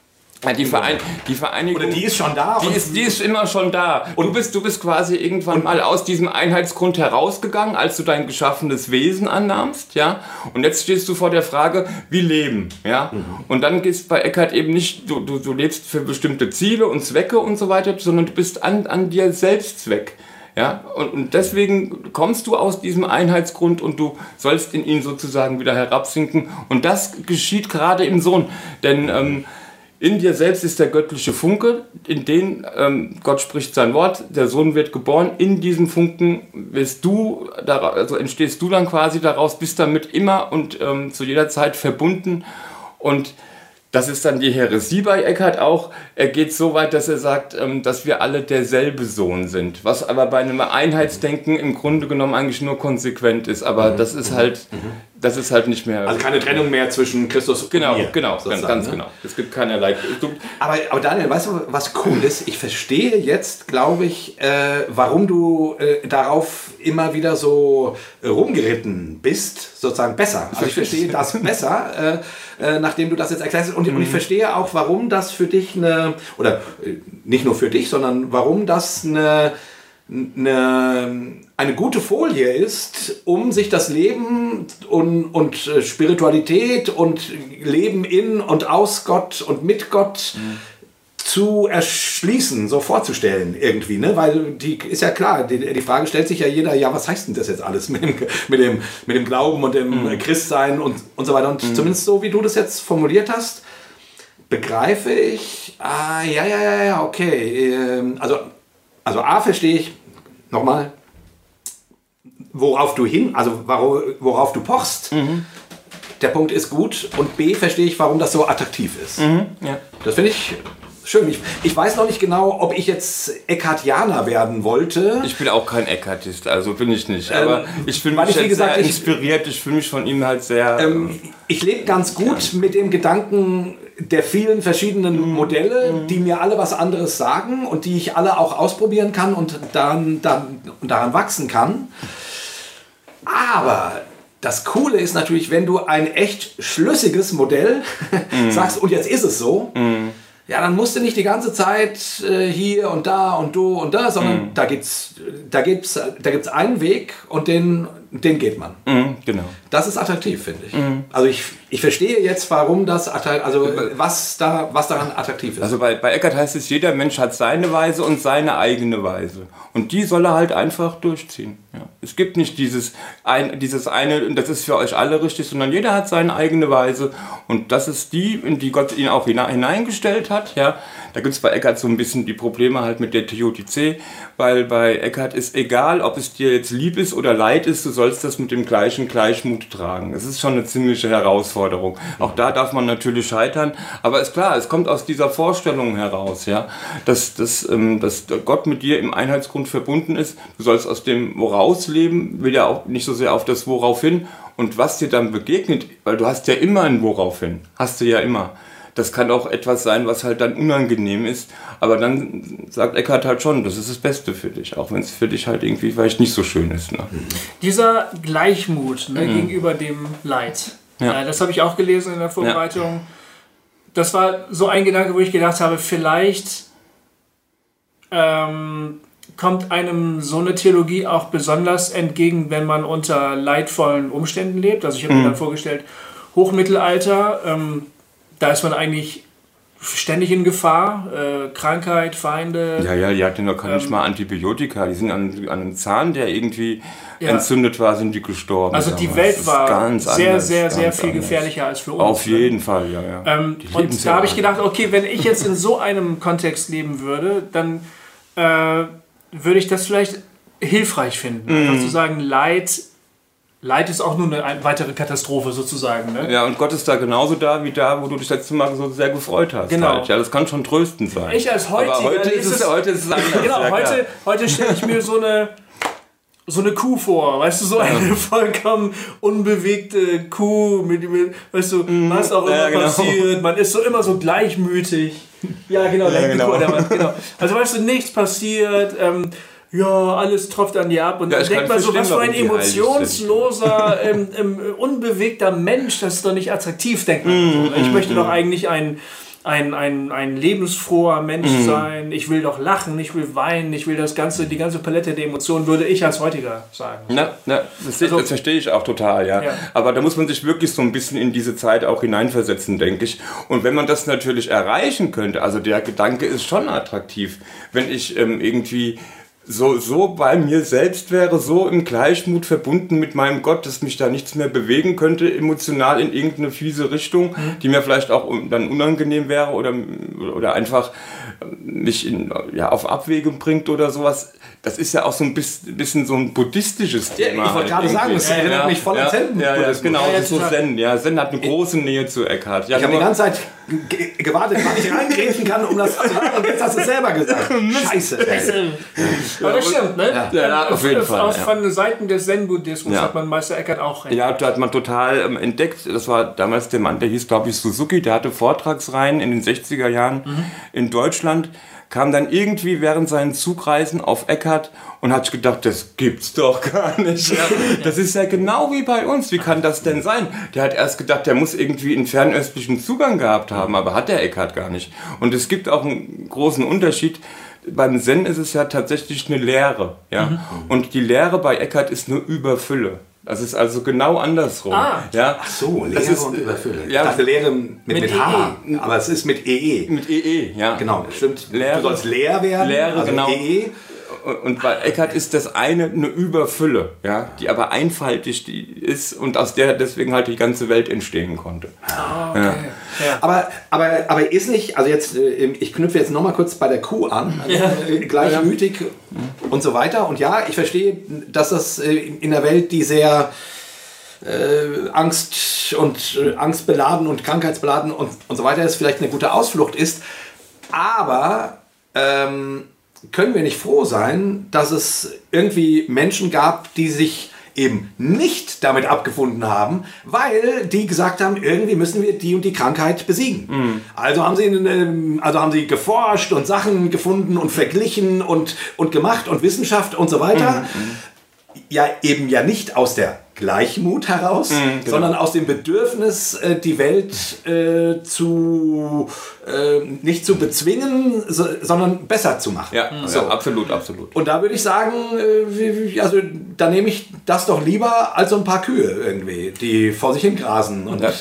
Speaker 3: Die, Verein die Vereinigung.
Speaker 2: Oder die ist schon da.
Speaker 3: Die ist, die ist immer schon da. Und du bist, du bist quasi irgendwann mal aus diesem Einheitsgrund herausgegangen, als du dein geschaffenes Wesen annahmst, ja. Und jetzt stehst du vor der Frage, wie leben, ja. Und dann gehst bei Eckhart eben nicht, du, du, du lebst für bestimmte Ziele und Zwecke und so weiter, sondern du bist an, an dir selbst Zweck. Ja, und, und deswegen kommst du aus diesem Einheitsgrund und du sollst in ihn sozusagen wieder herabsinken. Und das geschieht gerade im Sohn. Denn ähm, in dir selbst ist der göttliche Funke, in den ähm, Gott spricht sein Wort, der Sohn wird geboren. In diesem Funken wirst du, also entstehst du dann quasi daraus, bist damit immer und ähm, zu jeder Zeit verbunden. Und das ist dann die Häresie bei Eckhart auch. Er geht so weit, dass er sagt, ähm, dass wir alle derselbe Sohn sind. Was aber bei einem Einheitsdenken im Grunde genommen eigentlich nur konsequent ist. Aber das ist halt, das ist halt nicht mehr.
Speaker 2: Also keine Trennung mehr zwischen Christus und
Speaker 3: genau,
Speaker 2: mir.
Speaker 3: genau, ganz, ganz
Speaker 2: ne?
Speaker 3: genau. Es gibt keinerlei.
Speaker 2: Aber, aber Daniel, weißt du, was cool ist? Ich verstehe jetzt, glaube ich, äh, warum du äh, darauf immer wieder so äh, rumgeritten bist, sozusagen besser. Also ich verstehe das besser, äh, äh, nachdem du das jetzt erklärst. Und, und ich verstehe auch, warum das für dich eine, oder äh, nicht nur für dich, sondern warum das eine, eine, eine gute Folie ist, um sich das Leben und, und äh, Spiritualität und Leben in und aus Gott und mit Gott zu erschließen, so vorzustellen irgendwie, ne? Weil die ist ja klar, die, die Frage stellt sich ja jeder, ja, was heißt denn das jetzt alles mit dem, mit dem, mit dem Glauben und dem Christsein und, und so weiter. Und zumindest so, wie du das jetzt formuliert hast, begreife ich, ah, ja, ja, ja, ja, okay. ähm, Also, also A verstehe ich, nochmal, worauf du hin, also wora- worauf du pochst. Der Punkt ist gut. Und B verstehe ich, warum das so attraktiv ist.
Speaker 3: Ja.
Speaker 2: Das finde ich schön. Ich, ich weiß noch nicht genau, ob ich jetzt Eckhartianer werden wollte.
Speaker 3: Ich bin auch kein Eckhartist, also bin ich nicht. Aber ich fühle
Speaker 2: Ähm,
Speaker 3: mich
Speaker 2: ich, wie
Speaker 3: jetzt
Speaker 2: gesagt,
Speaker 3: sehr
Speaker 2: ich-
Speaker 3: inspiriert. Ich fühle mich von ihm halt sehr.
Speaker 2: Ähm, ich lebe ganz gut mit dem Gedanken der vielen verschiedenen Modelle, die mir alle was anderes sagen und die ich alle auch ausprobieren kann und daran, dann, und daran wachsen kann. Aber das Coole ist natürlich, wenn du ein echt schlüssiges Modell sagst, und jetzt ist es so, ja, dann musst du nicht die ganze Zeit äh, hier und da und du und da, sondern da gibt's, da gibt's, da gibt's einen Weg und den, den geht man.
Speaker 3: Mhm, genau.
Speaker 2: Das ist attraktiv, finde ich. Also ich, ich verstehe jetzt, warum das attraktiv, also was da, was daran attraktiv ist.
Speaker 3: Also bei, bei Eckart heißt es, jeder Mensch hat seine Weise und seine eigene Weise. Und die soll er halt einfach durchziehen. Ja. Es gibt nicht dieses, ein, dieses eine, und das ist für euch alle richtig, sondern jeder hat seine eigene Weise. Und das ist die, in die Gott ihn auch hine- hineingestellt hat. Ja. Da gibt es bei Eckart so ein bisschen die Probleme halt mit der Theodizee, weil bei Eckart ist egal, ob es dir jetzt lieb ist oder leid ist, du sollst das mit dem gleichen Gleichmut tragen. Das ist schon eine ziemliche Herausforderung. Auch da darf man natürlich scheitern, aber ist klar, es kommt aus dieser Vorstellung heraus, ja, dass, dass, ähm, dass Gott mit dir im Einheitsgrund verbunden ist. Du sollst aus dem Woraus leben, will ja auch nicht so sehr auf das Worauf hin und was dir dann begegnet, weil du hast ja immer ein Worauf hin, hast du ja immer. Das kann auch etwas sein, was halt dann unangenehm ist. Aber dann sagt Eckhart halt schon, das ist das Beste für dich. Auch wenn es für dich halt irgendwie vielleicht nicht so schön ist. Ne?
Speaker 4: Dieser Gleichmut ne, gegenüber dem Leid.
Speaker 3: Mhm. Ja.
Speaker 4: Äh, das habe ich auch gelesen in der Vorbereitung. Das war so ein Gedanke, wo ich gedacht habe, vielleicht ähm, kommt einem so eine Theologie auch besonders entgegen, wenn man unter leidvollen Umständen lebt. Also ich habe
Speaker 3: Mhm.
Speaker 4: mir dann vorgestellt, Hochmittelalter, ähm, da ist man eigentlich ständig in Gefahr, äh, Krankheit, Feinde.
Speaker 3: Ja, ja, die hatten doch gar
Speaker 4: Ähm.
Speaker 3: nicht mal Antibiotika. Die sind an, an einem Zahn, der irgendwie
Speaker 4: Ja.
Speaker 3: entzündet war, sind die gestorben.
Speaker 4: Also die
Speaker 3: damals.
Speaker 4: Welt war
Speaker 3: ganz
Speaker 4: sehr,
Speaker 3: anders,
Speaker 4: sehr, sehr viel
Speaker 3: anders.
Speaker 4: gefährlicher als für uns.
Speaker 3: Auf
Speaker 4: ne?
Speaker 3: jeden Fall, ja, ja.
Speaker 4: Ähm, und da habe ich gedacht, okay, wenn ich jetzt in so einem Kontext leben würde, dann äh, würde ich das vielleicht hilfreich finden.
Speaker 3: Mhm.
Speaker 4: Einfach zu sagen, Leid, Leid ist auch nur eine ein- weitere Katastrophe sozusagen. Ne?
Speaker 3: Ja, und Gott ist da genauso da, wie da, wo du dich letzte Mal so sehr gefreut hast.
Speaker 4: Genau.
Speaker 3: Halt. Ja, das kann schon tröstend sein.
Speaker 4: Ich als Heutiger,
Speaker 3: Aber heute ist, es,
Speaker 4: es-
Speaker 3: heute ist es anders.
Speaker 4: Genau,
Speaker 3: ja, klar.
Speaker 4: heute, heute stelle ich mir so eine, so eine Kuh vor, weißt du, so eine vollkommen unbewegte Kuh, mit, mit weißt du, was auch immer
Speaker 3: Mhm. ja, genau.
Speaker 4: passiert, man ist so immer so gleichmütig. Ja, genau, der
Speaker 3: genau.
Speaker 4: Kuh, Mann, genau. Also weißt du, nichts passiert, ähm, ja, alles tropft an dir ab und
Speaker 3: Ja,
Speaker 4: dann denkt man so, was für ein emotionsloser, ähm, ähm, unbewegter Mensch, das ist doch nicht attraktiv, denkt man.
Speaker 3: Mhm,
Speaker 4: so. Ich möchte doch eigentlich ein, ein, ein, ein lebensfroher Mensch
Speaker 3: Mhm.
Speaker 4: sein, ich will doch lachen, ich will weinen, ich will das ganze, die ganze Palette der Emotionen, würde ich als heutiger sagen.
Speaker 3: Na, na, das, ich- das verstehe ich auch total, ja.
Speaker 4: Ja.
Speaker 3: Aber da muss man sich wirklich so ein bisschen in diese Zeit auch hineinversetzen, denke ich. Und wenn man das natürlich erreichen könnte, also der Gedanke ist schon attraktiv, wenn ich ähm, irgendwie so, so bei mir selbst wäre, so im Gleichmut verbunden mit meinem Gott, dass mich da nichts mehr bewegen könnte, emotional in irgendeine fiese Richtung, die mir vielleicht auch dann unangenehm wäre oder, oder einfach mich in, ja, auf Abwege bringt oder sowas. Das ist ja auch so ein bisschen, so ein buddhistisches
Speaker 2: Ja,
Speaker 3: Thema.
Speaker 2: ich wollte
Speaker 3: halt
Speaker 2: gerade sagen, es erinnert mich voll an
Speaker 3: ja,
Speaker 2: Zen.
Speaker 3: ja, ja, genau,
Speaker 4: Ja, ja,
Speaker 3: das ist so. Zen. Ja, Zen hat eine große Nähe zu Eckhart. Ja,
Speaker 2: Ich habe die ganze Zeit ge- gewartet, wann ich reingreifen kann, um das zu sagen. Und jetzt hast du es selber gesagt. Scheiße.
Speaker 4: Aber das stimmt, ne?
Speaker 2: Ja.
Speaker 3: Ja, auf jeden Fall,
Speaker 4: Aus
Speaker 3: ja.
Speaker 4: von Seiten des Zen-Buddhismus
Speaker 3: Ja.
Speaker 4: hat man Meister Eckhart auch recht.
Speaker 3: Ja, da hat man total ähm, entdeckt. Das war damals der Mann, der hieß, glaube ich, Suzuki. Der hatte Vortragsreihen in den 60er Jahren in Deutschland. Kam dann irgendwie während seinen Zugreisen auf Eckart und hat gedacht, das gibt's doch gar nicht. Das ist ja genau wie bei uns. Wie kann das denn sein? Der hat erst gedacht, der muss irgendwie einen fernöstlichen Zugang gehabt haben, aber hat der Eckart gar nicht. Und es gibt auch einen großen Unterschied. Beim Zen ist es ja tatsächlich eine Lehre. Ja? Und die Lehre bei Eckart ist eine Überfülle. Das ist also genau andersrum.
Speaker 4: Ah.
Speaker 3: Ja,
Speaker 2: Ach so, Leere
Speaker 3: ist,
Speaker 2: und Überfülle.
Speaker 3: ja.
Speaker 2: ich dachte Leere mit, mit,
Speaker 4: Mit
Speaker 2: H, aber es ist mit EE.
Speaker 3: mit EE, ja.
Speaker 2: Genau, stimmt.
Speaker 3: Leere.
Speaker 2: Du sollst leer werden,
Speaker 3: Leere,
Speaker 2: also
Speaker 3: genau.
Speaker 2: EE.
Speaker 3: Und- bei Eckart ist das eine eine Überfülle, ja, die aber einfaltig die ist und aus der deswegen halt die ganze Welt entstehen konnte.
Speaker 4: Ja.
Speaker 2: Aber, aber, aber ist nicht, also jetzt, äh, ich knüpfe jetzt nochmal kurz bei der Kuh an, also äh, gleichmütig und so weiter. Und ja, ich verstehe, dass das äh, in der Welt, die sehr äh, Angst und äh, angstbeladen und krankheitsbeladen und, und so weiter ist, vielleicht eine gute Ausflucht ist. Aber ähm, können wir nicht froh sein, dass es irgendwie Menschen gab, die sich eben nicht damit abgefunden haben, weil die gesagt haben, irgendwie müssen wir die und die Krankheit besiegen. Also haben sie ähm, also haben sie geforscht und Sachen gefunden und verglichen und und gemacht und Wissenschaft und so weiter. Ja, eben ja nicht aus der Gleichmut heraus, sondern aus dem Bedürfnis, äh, die Welt äh, zu äh, nicht zu bezwingen, so, sondern besser zu machen.
Speaker 3: Ja,
Speaker 2: so.
Speaker 3: ja absolut, absolut.
Speaker 2: Und da würde ich sagen, äh, also da nehme ich das doch lieber als so ein paar Kühe irgendwie, die vor sich hin grasen. Und
Speaker 3: Ja.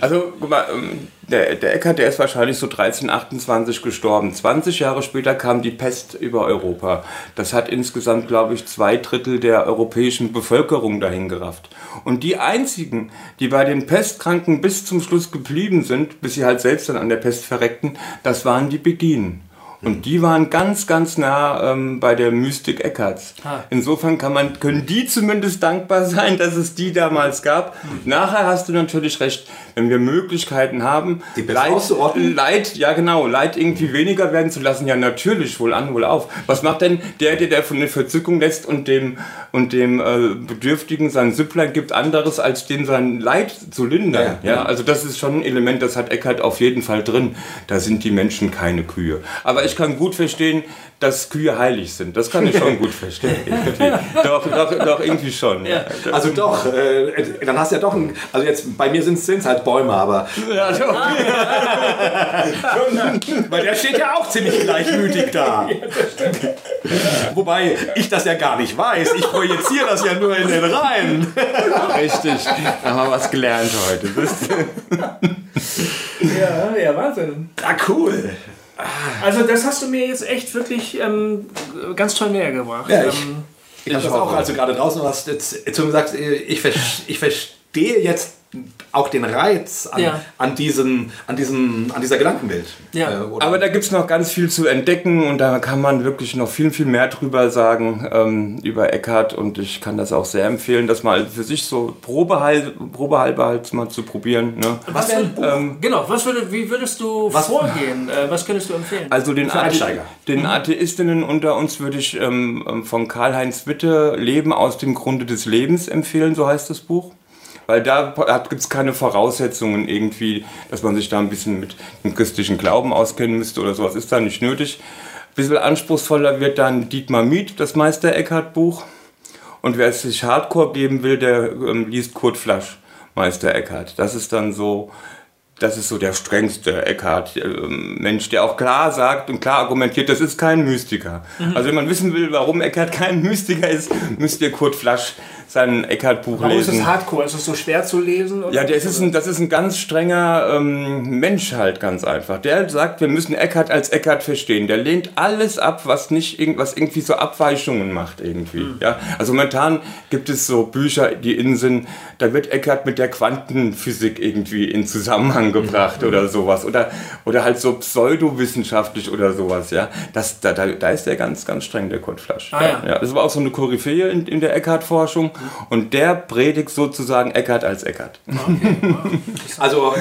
Speaker 3: Also, guck mal, ähm, der, der Eckart, der ist wahrscheinlich so 1328 gestorben. 20 Jahre später kam die Pest über Europa. Das hat insgesamt, glaube ich, zwei Drittel der europäischen Bevölkerung dahin gerafft. Und die einzigen, die bei den Pestkranken bis zum Schluss geblieben sind, bis sie halt selbst dann an der Pest verreckten, das waren die Beginen. Und die waren ganz, ganz nah ähm, bei der Mystik Eckarts. Insofern kann man, können die zumindest dankbar sein, dass es die damals gab. Nachher hast du natürlich recht, wenn wir Möglichkeiten haben,
Speaker 2: Die auszurotten?
Speaker 3: Leid, ja genau, Leid irgendwie weniger werden zu lassen, ja natürlich, wohl an, wohl auf. Was macht denn der, der, der von der Verzückung lässt und dem, und dem äh, Bedürftigen sein Süpplein gibt, anderes, als dem sein Leid zu lindern?
Speaker 2: Ja.
Speaker 3: Ja, also das ist schon ein Element, das hat Eckhart auf jeden Fall drin. Da sind die Menschen keine Kühe. Aber ich kann gut verstehen, dass Kühe heilig sind. Das kann ich schon gut verstehen. Doch, doch, doch, irgendwie schon. Ja.
Speaker 2: also doch, äh, dann hast du ja doch ein, also jetzt bei mir sind es halt Bäume, aber
Speaker 3: Ja, doch.
Speaker 2: weil der steht ja auch ziemlich gleichmütig da. Wobei ich das ja gar nicht weiß, ich projiziere das ja nur in den Reihen.
Speaker 3: Richtig. Da haben wir was gelernt heute.
Speaker 4: Ja, ja, Wahnsinn.
Speaker 2: Ah, cool.
Speaker 4: Also das hast du mir jetzt echt wirklich ähm, ganz toll näher gebracht.
Speaker 2: Ja, ich-
Speaker 4: ähm,
Speaker 2: Ich habe das auch, als du gerade draußen warst, jetzt, jetzt gesagt, ich, ver- ich verstehe jetzt auch den Reiz an,
Speaker 4: Ja.
Speaker 2: an, diesen, an, diesen, an dieser Gedankenwelt.
Speaker 4: Ja.
Speaker 2: Äh,
Speaker 3: Aber da gibt es noch ganz viel zu entdecken und da kann man wirklich noch viel, viel mehr drüber sagen, ähm, über Eckhart. Und ich kann das auch sehr empfehlen, das mal für sich so probehalber, probehalber halt mal zu probieren. Ne?
Speaker 4: was würd-
Speaker 3: Ähm,
Speaker 4: genau, was würde, wie würdest du
Speaker 2: Was-
Speaker 4: vorgehen? Äh, was könntest du empfehlen?
Speaker 3: Also den,
Speaker 2: Für
Speaker 3: Athe
Speaker 2: Einsteiger.
Speaker 3: den Atheistinnen unter uns würde ich ähm, ähm, von Karl-Heinz Witte Leben aus dem Grunde des Lebens empfehlen, so heißt das Buch. Weil da gibt es keine Voraussetzungen irgendwie, dass man sich da ein bisschen mit dem christlichen Glauben auskennen müsste oder sowas. Ist da nicht nötig. Ein bisschen anspruchsvoller wird dann Dietmar Miet, das Meister Eckhart Buch. Und wer es sich Hardcore geben will, der ähm, liest Kurt Flasch, Meister Eckhart. Das ist dann so, das ist so der strengste Eckhart ähm, Mensch, der auch klar sagt und klar argumentiert, das ist kein Mystiker. Also wenn man wissen will, warum Eckhart kein Mystiker ist, müsst ihr Kurt Flasch sein Eckhart-Buch
Speaker 4: Warum ist
Speaker 3: lesen.
Speaker 4: es Hardcore? Ist es so schwer zu lesen? Oder?
Speaker 3: Ja, das ist, ein, das ist ein ganz strenger ähm, Mensch halt ganz einfach. Der sagt, wir müssen Eckhart als Eckhart verstehen. Der lehnt alles ab, was nicht irgendwas irgendwie so Abweichungen macht irgendwie. Ja, also momentan gibt es so Bücher, die in sind, da wird Eckhart mit der Quantenphysik irgendwie in Zusammenhang gebracht oder sowas oder oder halt so pseudowissenschaftlich oder sowas. Ja, das da, da, da ist der ganz ganz streng der Kurt Flasch.
Speaker 4: Ah, ja.
Speaker 3: ja, das war auch so eine Koryphäe in, in der Eckhart-Forschung und der predigt sozusagen Eckhart als Eckhart.
Speaker 2: Also,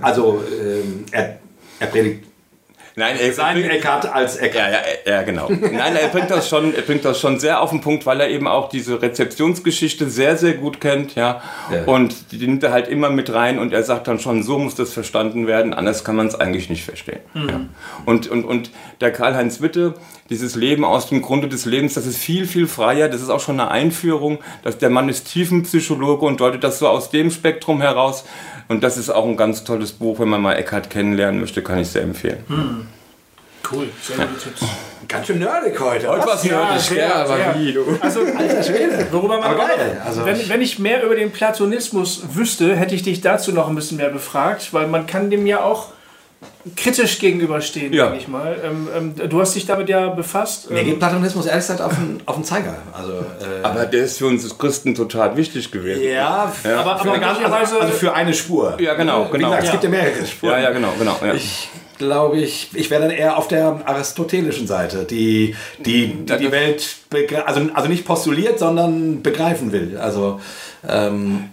Speaker 2: also ähm, er, er predigt
Speaker 3: Nein, er
Speaker 2: seinen
Speaker 3: bringt,
Speaker 2: Eckhart als Eckhart.
Speaker 3: ja, ja, ja, genau. Nein, er bringt das schon, er bringt das schon sehr auf den Punkt, weil er eben auch diese Rezeptionsgeschichte sehr, sehr gut kennt, ja.
Speaker 2: Ja.
Speaker 3: Und die nimmt er halt immer mit rein und er sagt dann schon, so muss das verstanden werden, anders kann man es eigentlich nicht verstehen. Ja. Und, und, und der Karl-Heinz Witte, dieses Leben aus dem Grunde des Lebens, das ist viel, viel freier, das ist auch schon eine Einführung, dass der Mann ist Tiefenpsychologe und deutet das so aus dem Spektrum heraus. Und das ist auch ein ganz tolles Buch, wenn man mal Eckhart kennenlernen möchte, kann ich sehr empfehlen.
Speaker 4: Cool, sehr gute Tipps.
Speaker 2: Ganz schön nerdig heute.
Speaker 3: Heute was
Speaker 4: Ja,
Speaker 3: nerdig,
Speaker 4: sehr,
Speaker 3: gell? Aber
Speaker 4: sehr.
Speaker 3: wie, du?
Speaker 4: Also,
Speaker 2: Alter Schwede.
Speaker 4: worüber man
Speaker 2: Aber geil, also-
Speaker 4: wenn, wenn ich mehr über den Platonismus wüsste, hätte ich dich dazu noch ein bisschen mehr befragt, weil man kann dem ja auch kritisch gegenüberstehen,
Speaker 3: Ja.
Speaker 4: denke ich mal. Ähm, ähm, du hast dich damit ja befasst.
Speaker 2: Mir
Speaker 4: Ähm,
Speaker 2: geht Platonismus ehrlich gesagt auf den, auf den Zeiger. Also, äh,
Speaker 3: Aber der ist für uns Christen total wichtig gewesen.
Speaker 2: ja,
Speaker 4: aber,
Speaker 2: für
Speaker 4: aber
Speaker 2: eine ganz-
Speaker 4: möglicherweise.
Speaker 2: also für eine Spur.
Speaker 3: Ja, genau,
Speaker 2: Wie
Speaker 3: genau.
Speaker 2: gesagt, es
Speaker 3: Ja.
Speaker 2: gibt ja mehrere Spuren.
Speaker 3: Ja, ja, genau, genau. Ja.
Speaker 2: Ich glaube, ich, ich wäre dann eher auf der aristotelischen Seite, die die, die, die Welt, begre- also, also nicht postuliert, sondern begreifen will. Also, ähm,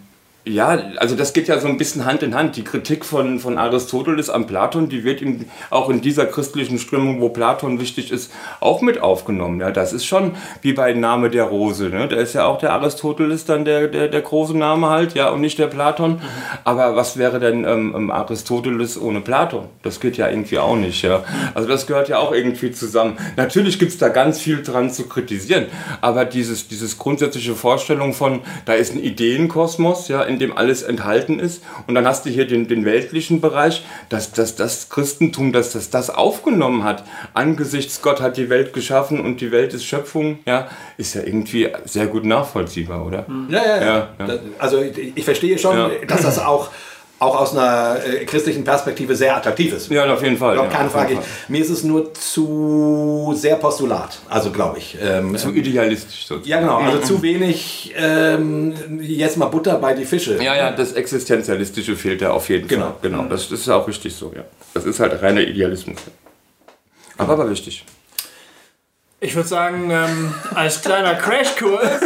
Speaker 3: Ja, also das geht ja so ein bisschen Hand in Hand. Die Kritik von, von Aristoteles an Platon, die wird in, auch in dieser christlichen Strömung, wo Platon wichtig ist, auch mit aufgenommen. Ja, das ist schon wie bei Name der Rose. Ne? Da ist ja auch der Aristoteles dann der, der, der große Name halt, ja, und nicht der Platon. Aber was wäre denn ähm, ähm, Aristoteles ohne Platon? Das geht ja irgendwie auch nicht. Ja? Also das gehört ja auch irgendwie zusammen. Natürlich gibt's da ganz viel dran zu kritisieren, aber dieses, dieses grundsätzliche Vorstellung von, da ist ein Ideenkosmos, ja, in dem alles enthalten ist und dann hast du hier den, den weltlichen Bereich, dass, dass das Christentum, dass das das aufgenommen hat, angesichts Gott hat die Welt geschaffen und die Welt ist Schöpfung, ja, ist ja irgendwie sehr gut nachvollziehbar, oder?
Speaker 2: ja, ja, ja.
Speaker 3: Ja,
Speaker 2: Also ich, ich verstehe schon,
Speaker 3: Ja.
Speaker 2: dass das auch, auch aus einer äh, christlichen Perspektive sehr attraktiv ist.
Speaker 3: Ja, auf jeden Fall. Ja,
Speaker 2: keine Frage.
Speaker 3: Fall.
Speaker 2: Mir ist es nur zu sehr Postulat, also glaube ich. Ähm,
Speaker 3: Zu idealistisch sozusagen.
Speaker 2: ja, genau. Also zu wenig, ähm, jetzt mal Butter bei die Fische.
Speaker 3: Ja, ja, das Existenzialistische fehlt da auf jeden
Speaker 2: Genau.
Speaker 3: Fall. Genau, das, das ist auch richtig so, ja. Das ist halt reiner Idealismus. Aber, aber wichtig.
Speaker 4: Ich würde sagen, ähm, als kleiner Crashkurs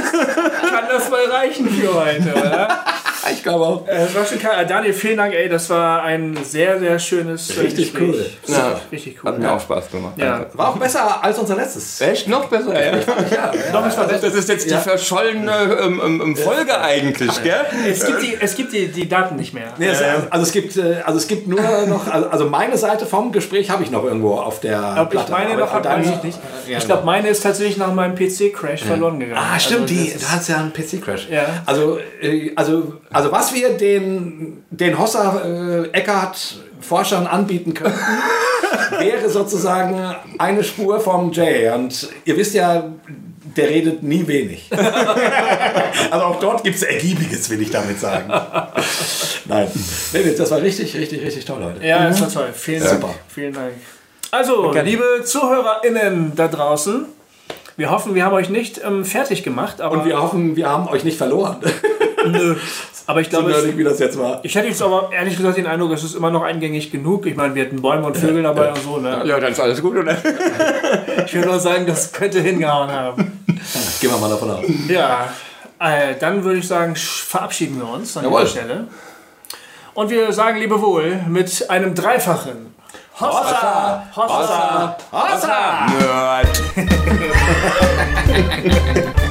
Speaker 4: kann das mal reichen für heute, oder?
Speaker 2: Ich glaube auch.
Speaker 4: Das war schon klar. Äh, Daniel, vielen Dank, ey. Das war ein sehr, sehr schönes äh,
Speaker 2: Richtig
Speaker 4: Gespräch.
Speaker 2: cool.
Speaker 4: Super, richtig cool.
Speaker 3: Hat mir auch Spaß gemacht.
Speaker 4: Ja.
Speaker 2: War auch besser als unser letztes.
Speaker 3: Echt? Noch besser, ja.
Speaker 4: Doch, es war
Speaker 3: Das ist jetzt die verschollene ähm, ähm, ähm, Folge eigentlich, gell?
Speaker 4: Es gibt, die, es gibt die, die Daten nicht mehr.
Speaker 2: Nee, es, also, es gibt, äh, also es gibt nur noch, also also meine Seite vom Gespräch habe ich noch irgendwo auf der
Speaker 4: Ob ich
Speaker 2: Platte.
Speaker 4: meine
Speaker 2: Aber
Speaker 4: noch habe,
Speaker 2: deine-
Speaker 4: weiß ich nicht.
Speaker 2: Ja,
Speaker 4: Ich glaube, meine ist tatsächlich nach meinem PC-Crash verloren gegangen.
Speaker 2: Ah, stimmt,
Speaker 4: Also,
Speaker 2: die, da hat ja einen PC-Crash.
Speaker 4: Ja.
Speaker 2: Also, äh, also, also was wir den, den Hossa äh, Eckart Forschern anbieten könnten, wäre sozusagen eine Spur vom Jay. Und ihr wisst ja, der redet nie wenig. also auch dort gibt es Ergiebiges, will ich damit sagen. Nein, das war richtig, richtig, richtig toll heute.
Speaker 4: Ja, das war toll. Vielen Dank.
Speaker 2: Super.
Speaker 4: Vielen Dank. Also, liebe ZuhörerInnen da draußen, wir hoffen, wir haben euch nicht ähm, fertig gemacht, aber,
Speaker 2: Und wir hoffen, wir haben euch nicht verloren.
Speaker 4: nö. aber ich
Speaker 2: so
Speaker 4: glaube, es,
Speaker 2: nerdig, wie das jetzt war.
Speaker 4: ich hätte jetzt aber ehrlich gesagt den Eindruck, es ist immer noch eingängig genug. Ich meine, wir hatten Bäume und Vögel dabei und so. Ne?
Speaker 3: Ja, dann ist alles gut, oder?
Speaker 4: Ich würde nur sagen, das könnte hingehauen haben.
Speaker 2: Gehen wir mal davon aus.
Speaker 4: Ja, äh, dann würde ich sagen, sch- verabschieden wir uns an
Speaker 2: Jawohl.
Speaker 4: dieser Stelle. Und wir sagen Lebewohl mit einem dreifachen Hossa! Hossa!
Speaker 2: Hossa!
Speaker 3: Nerd.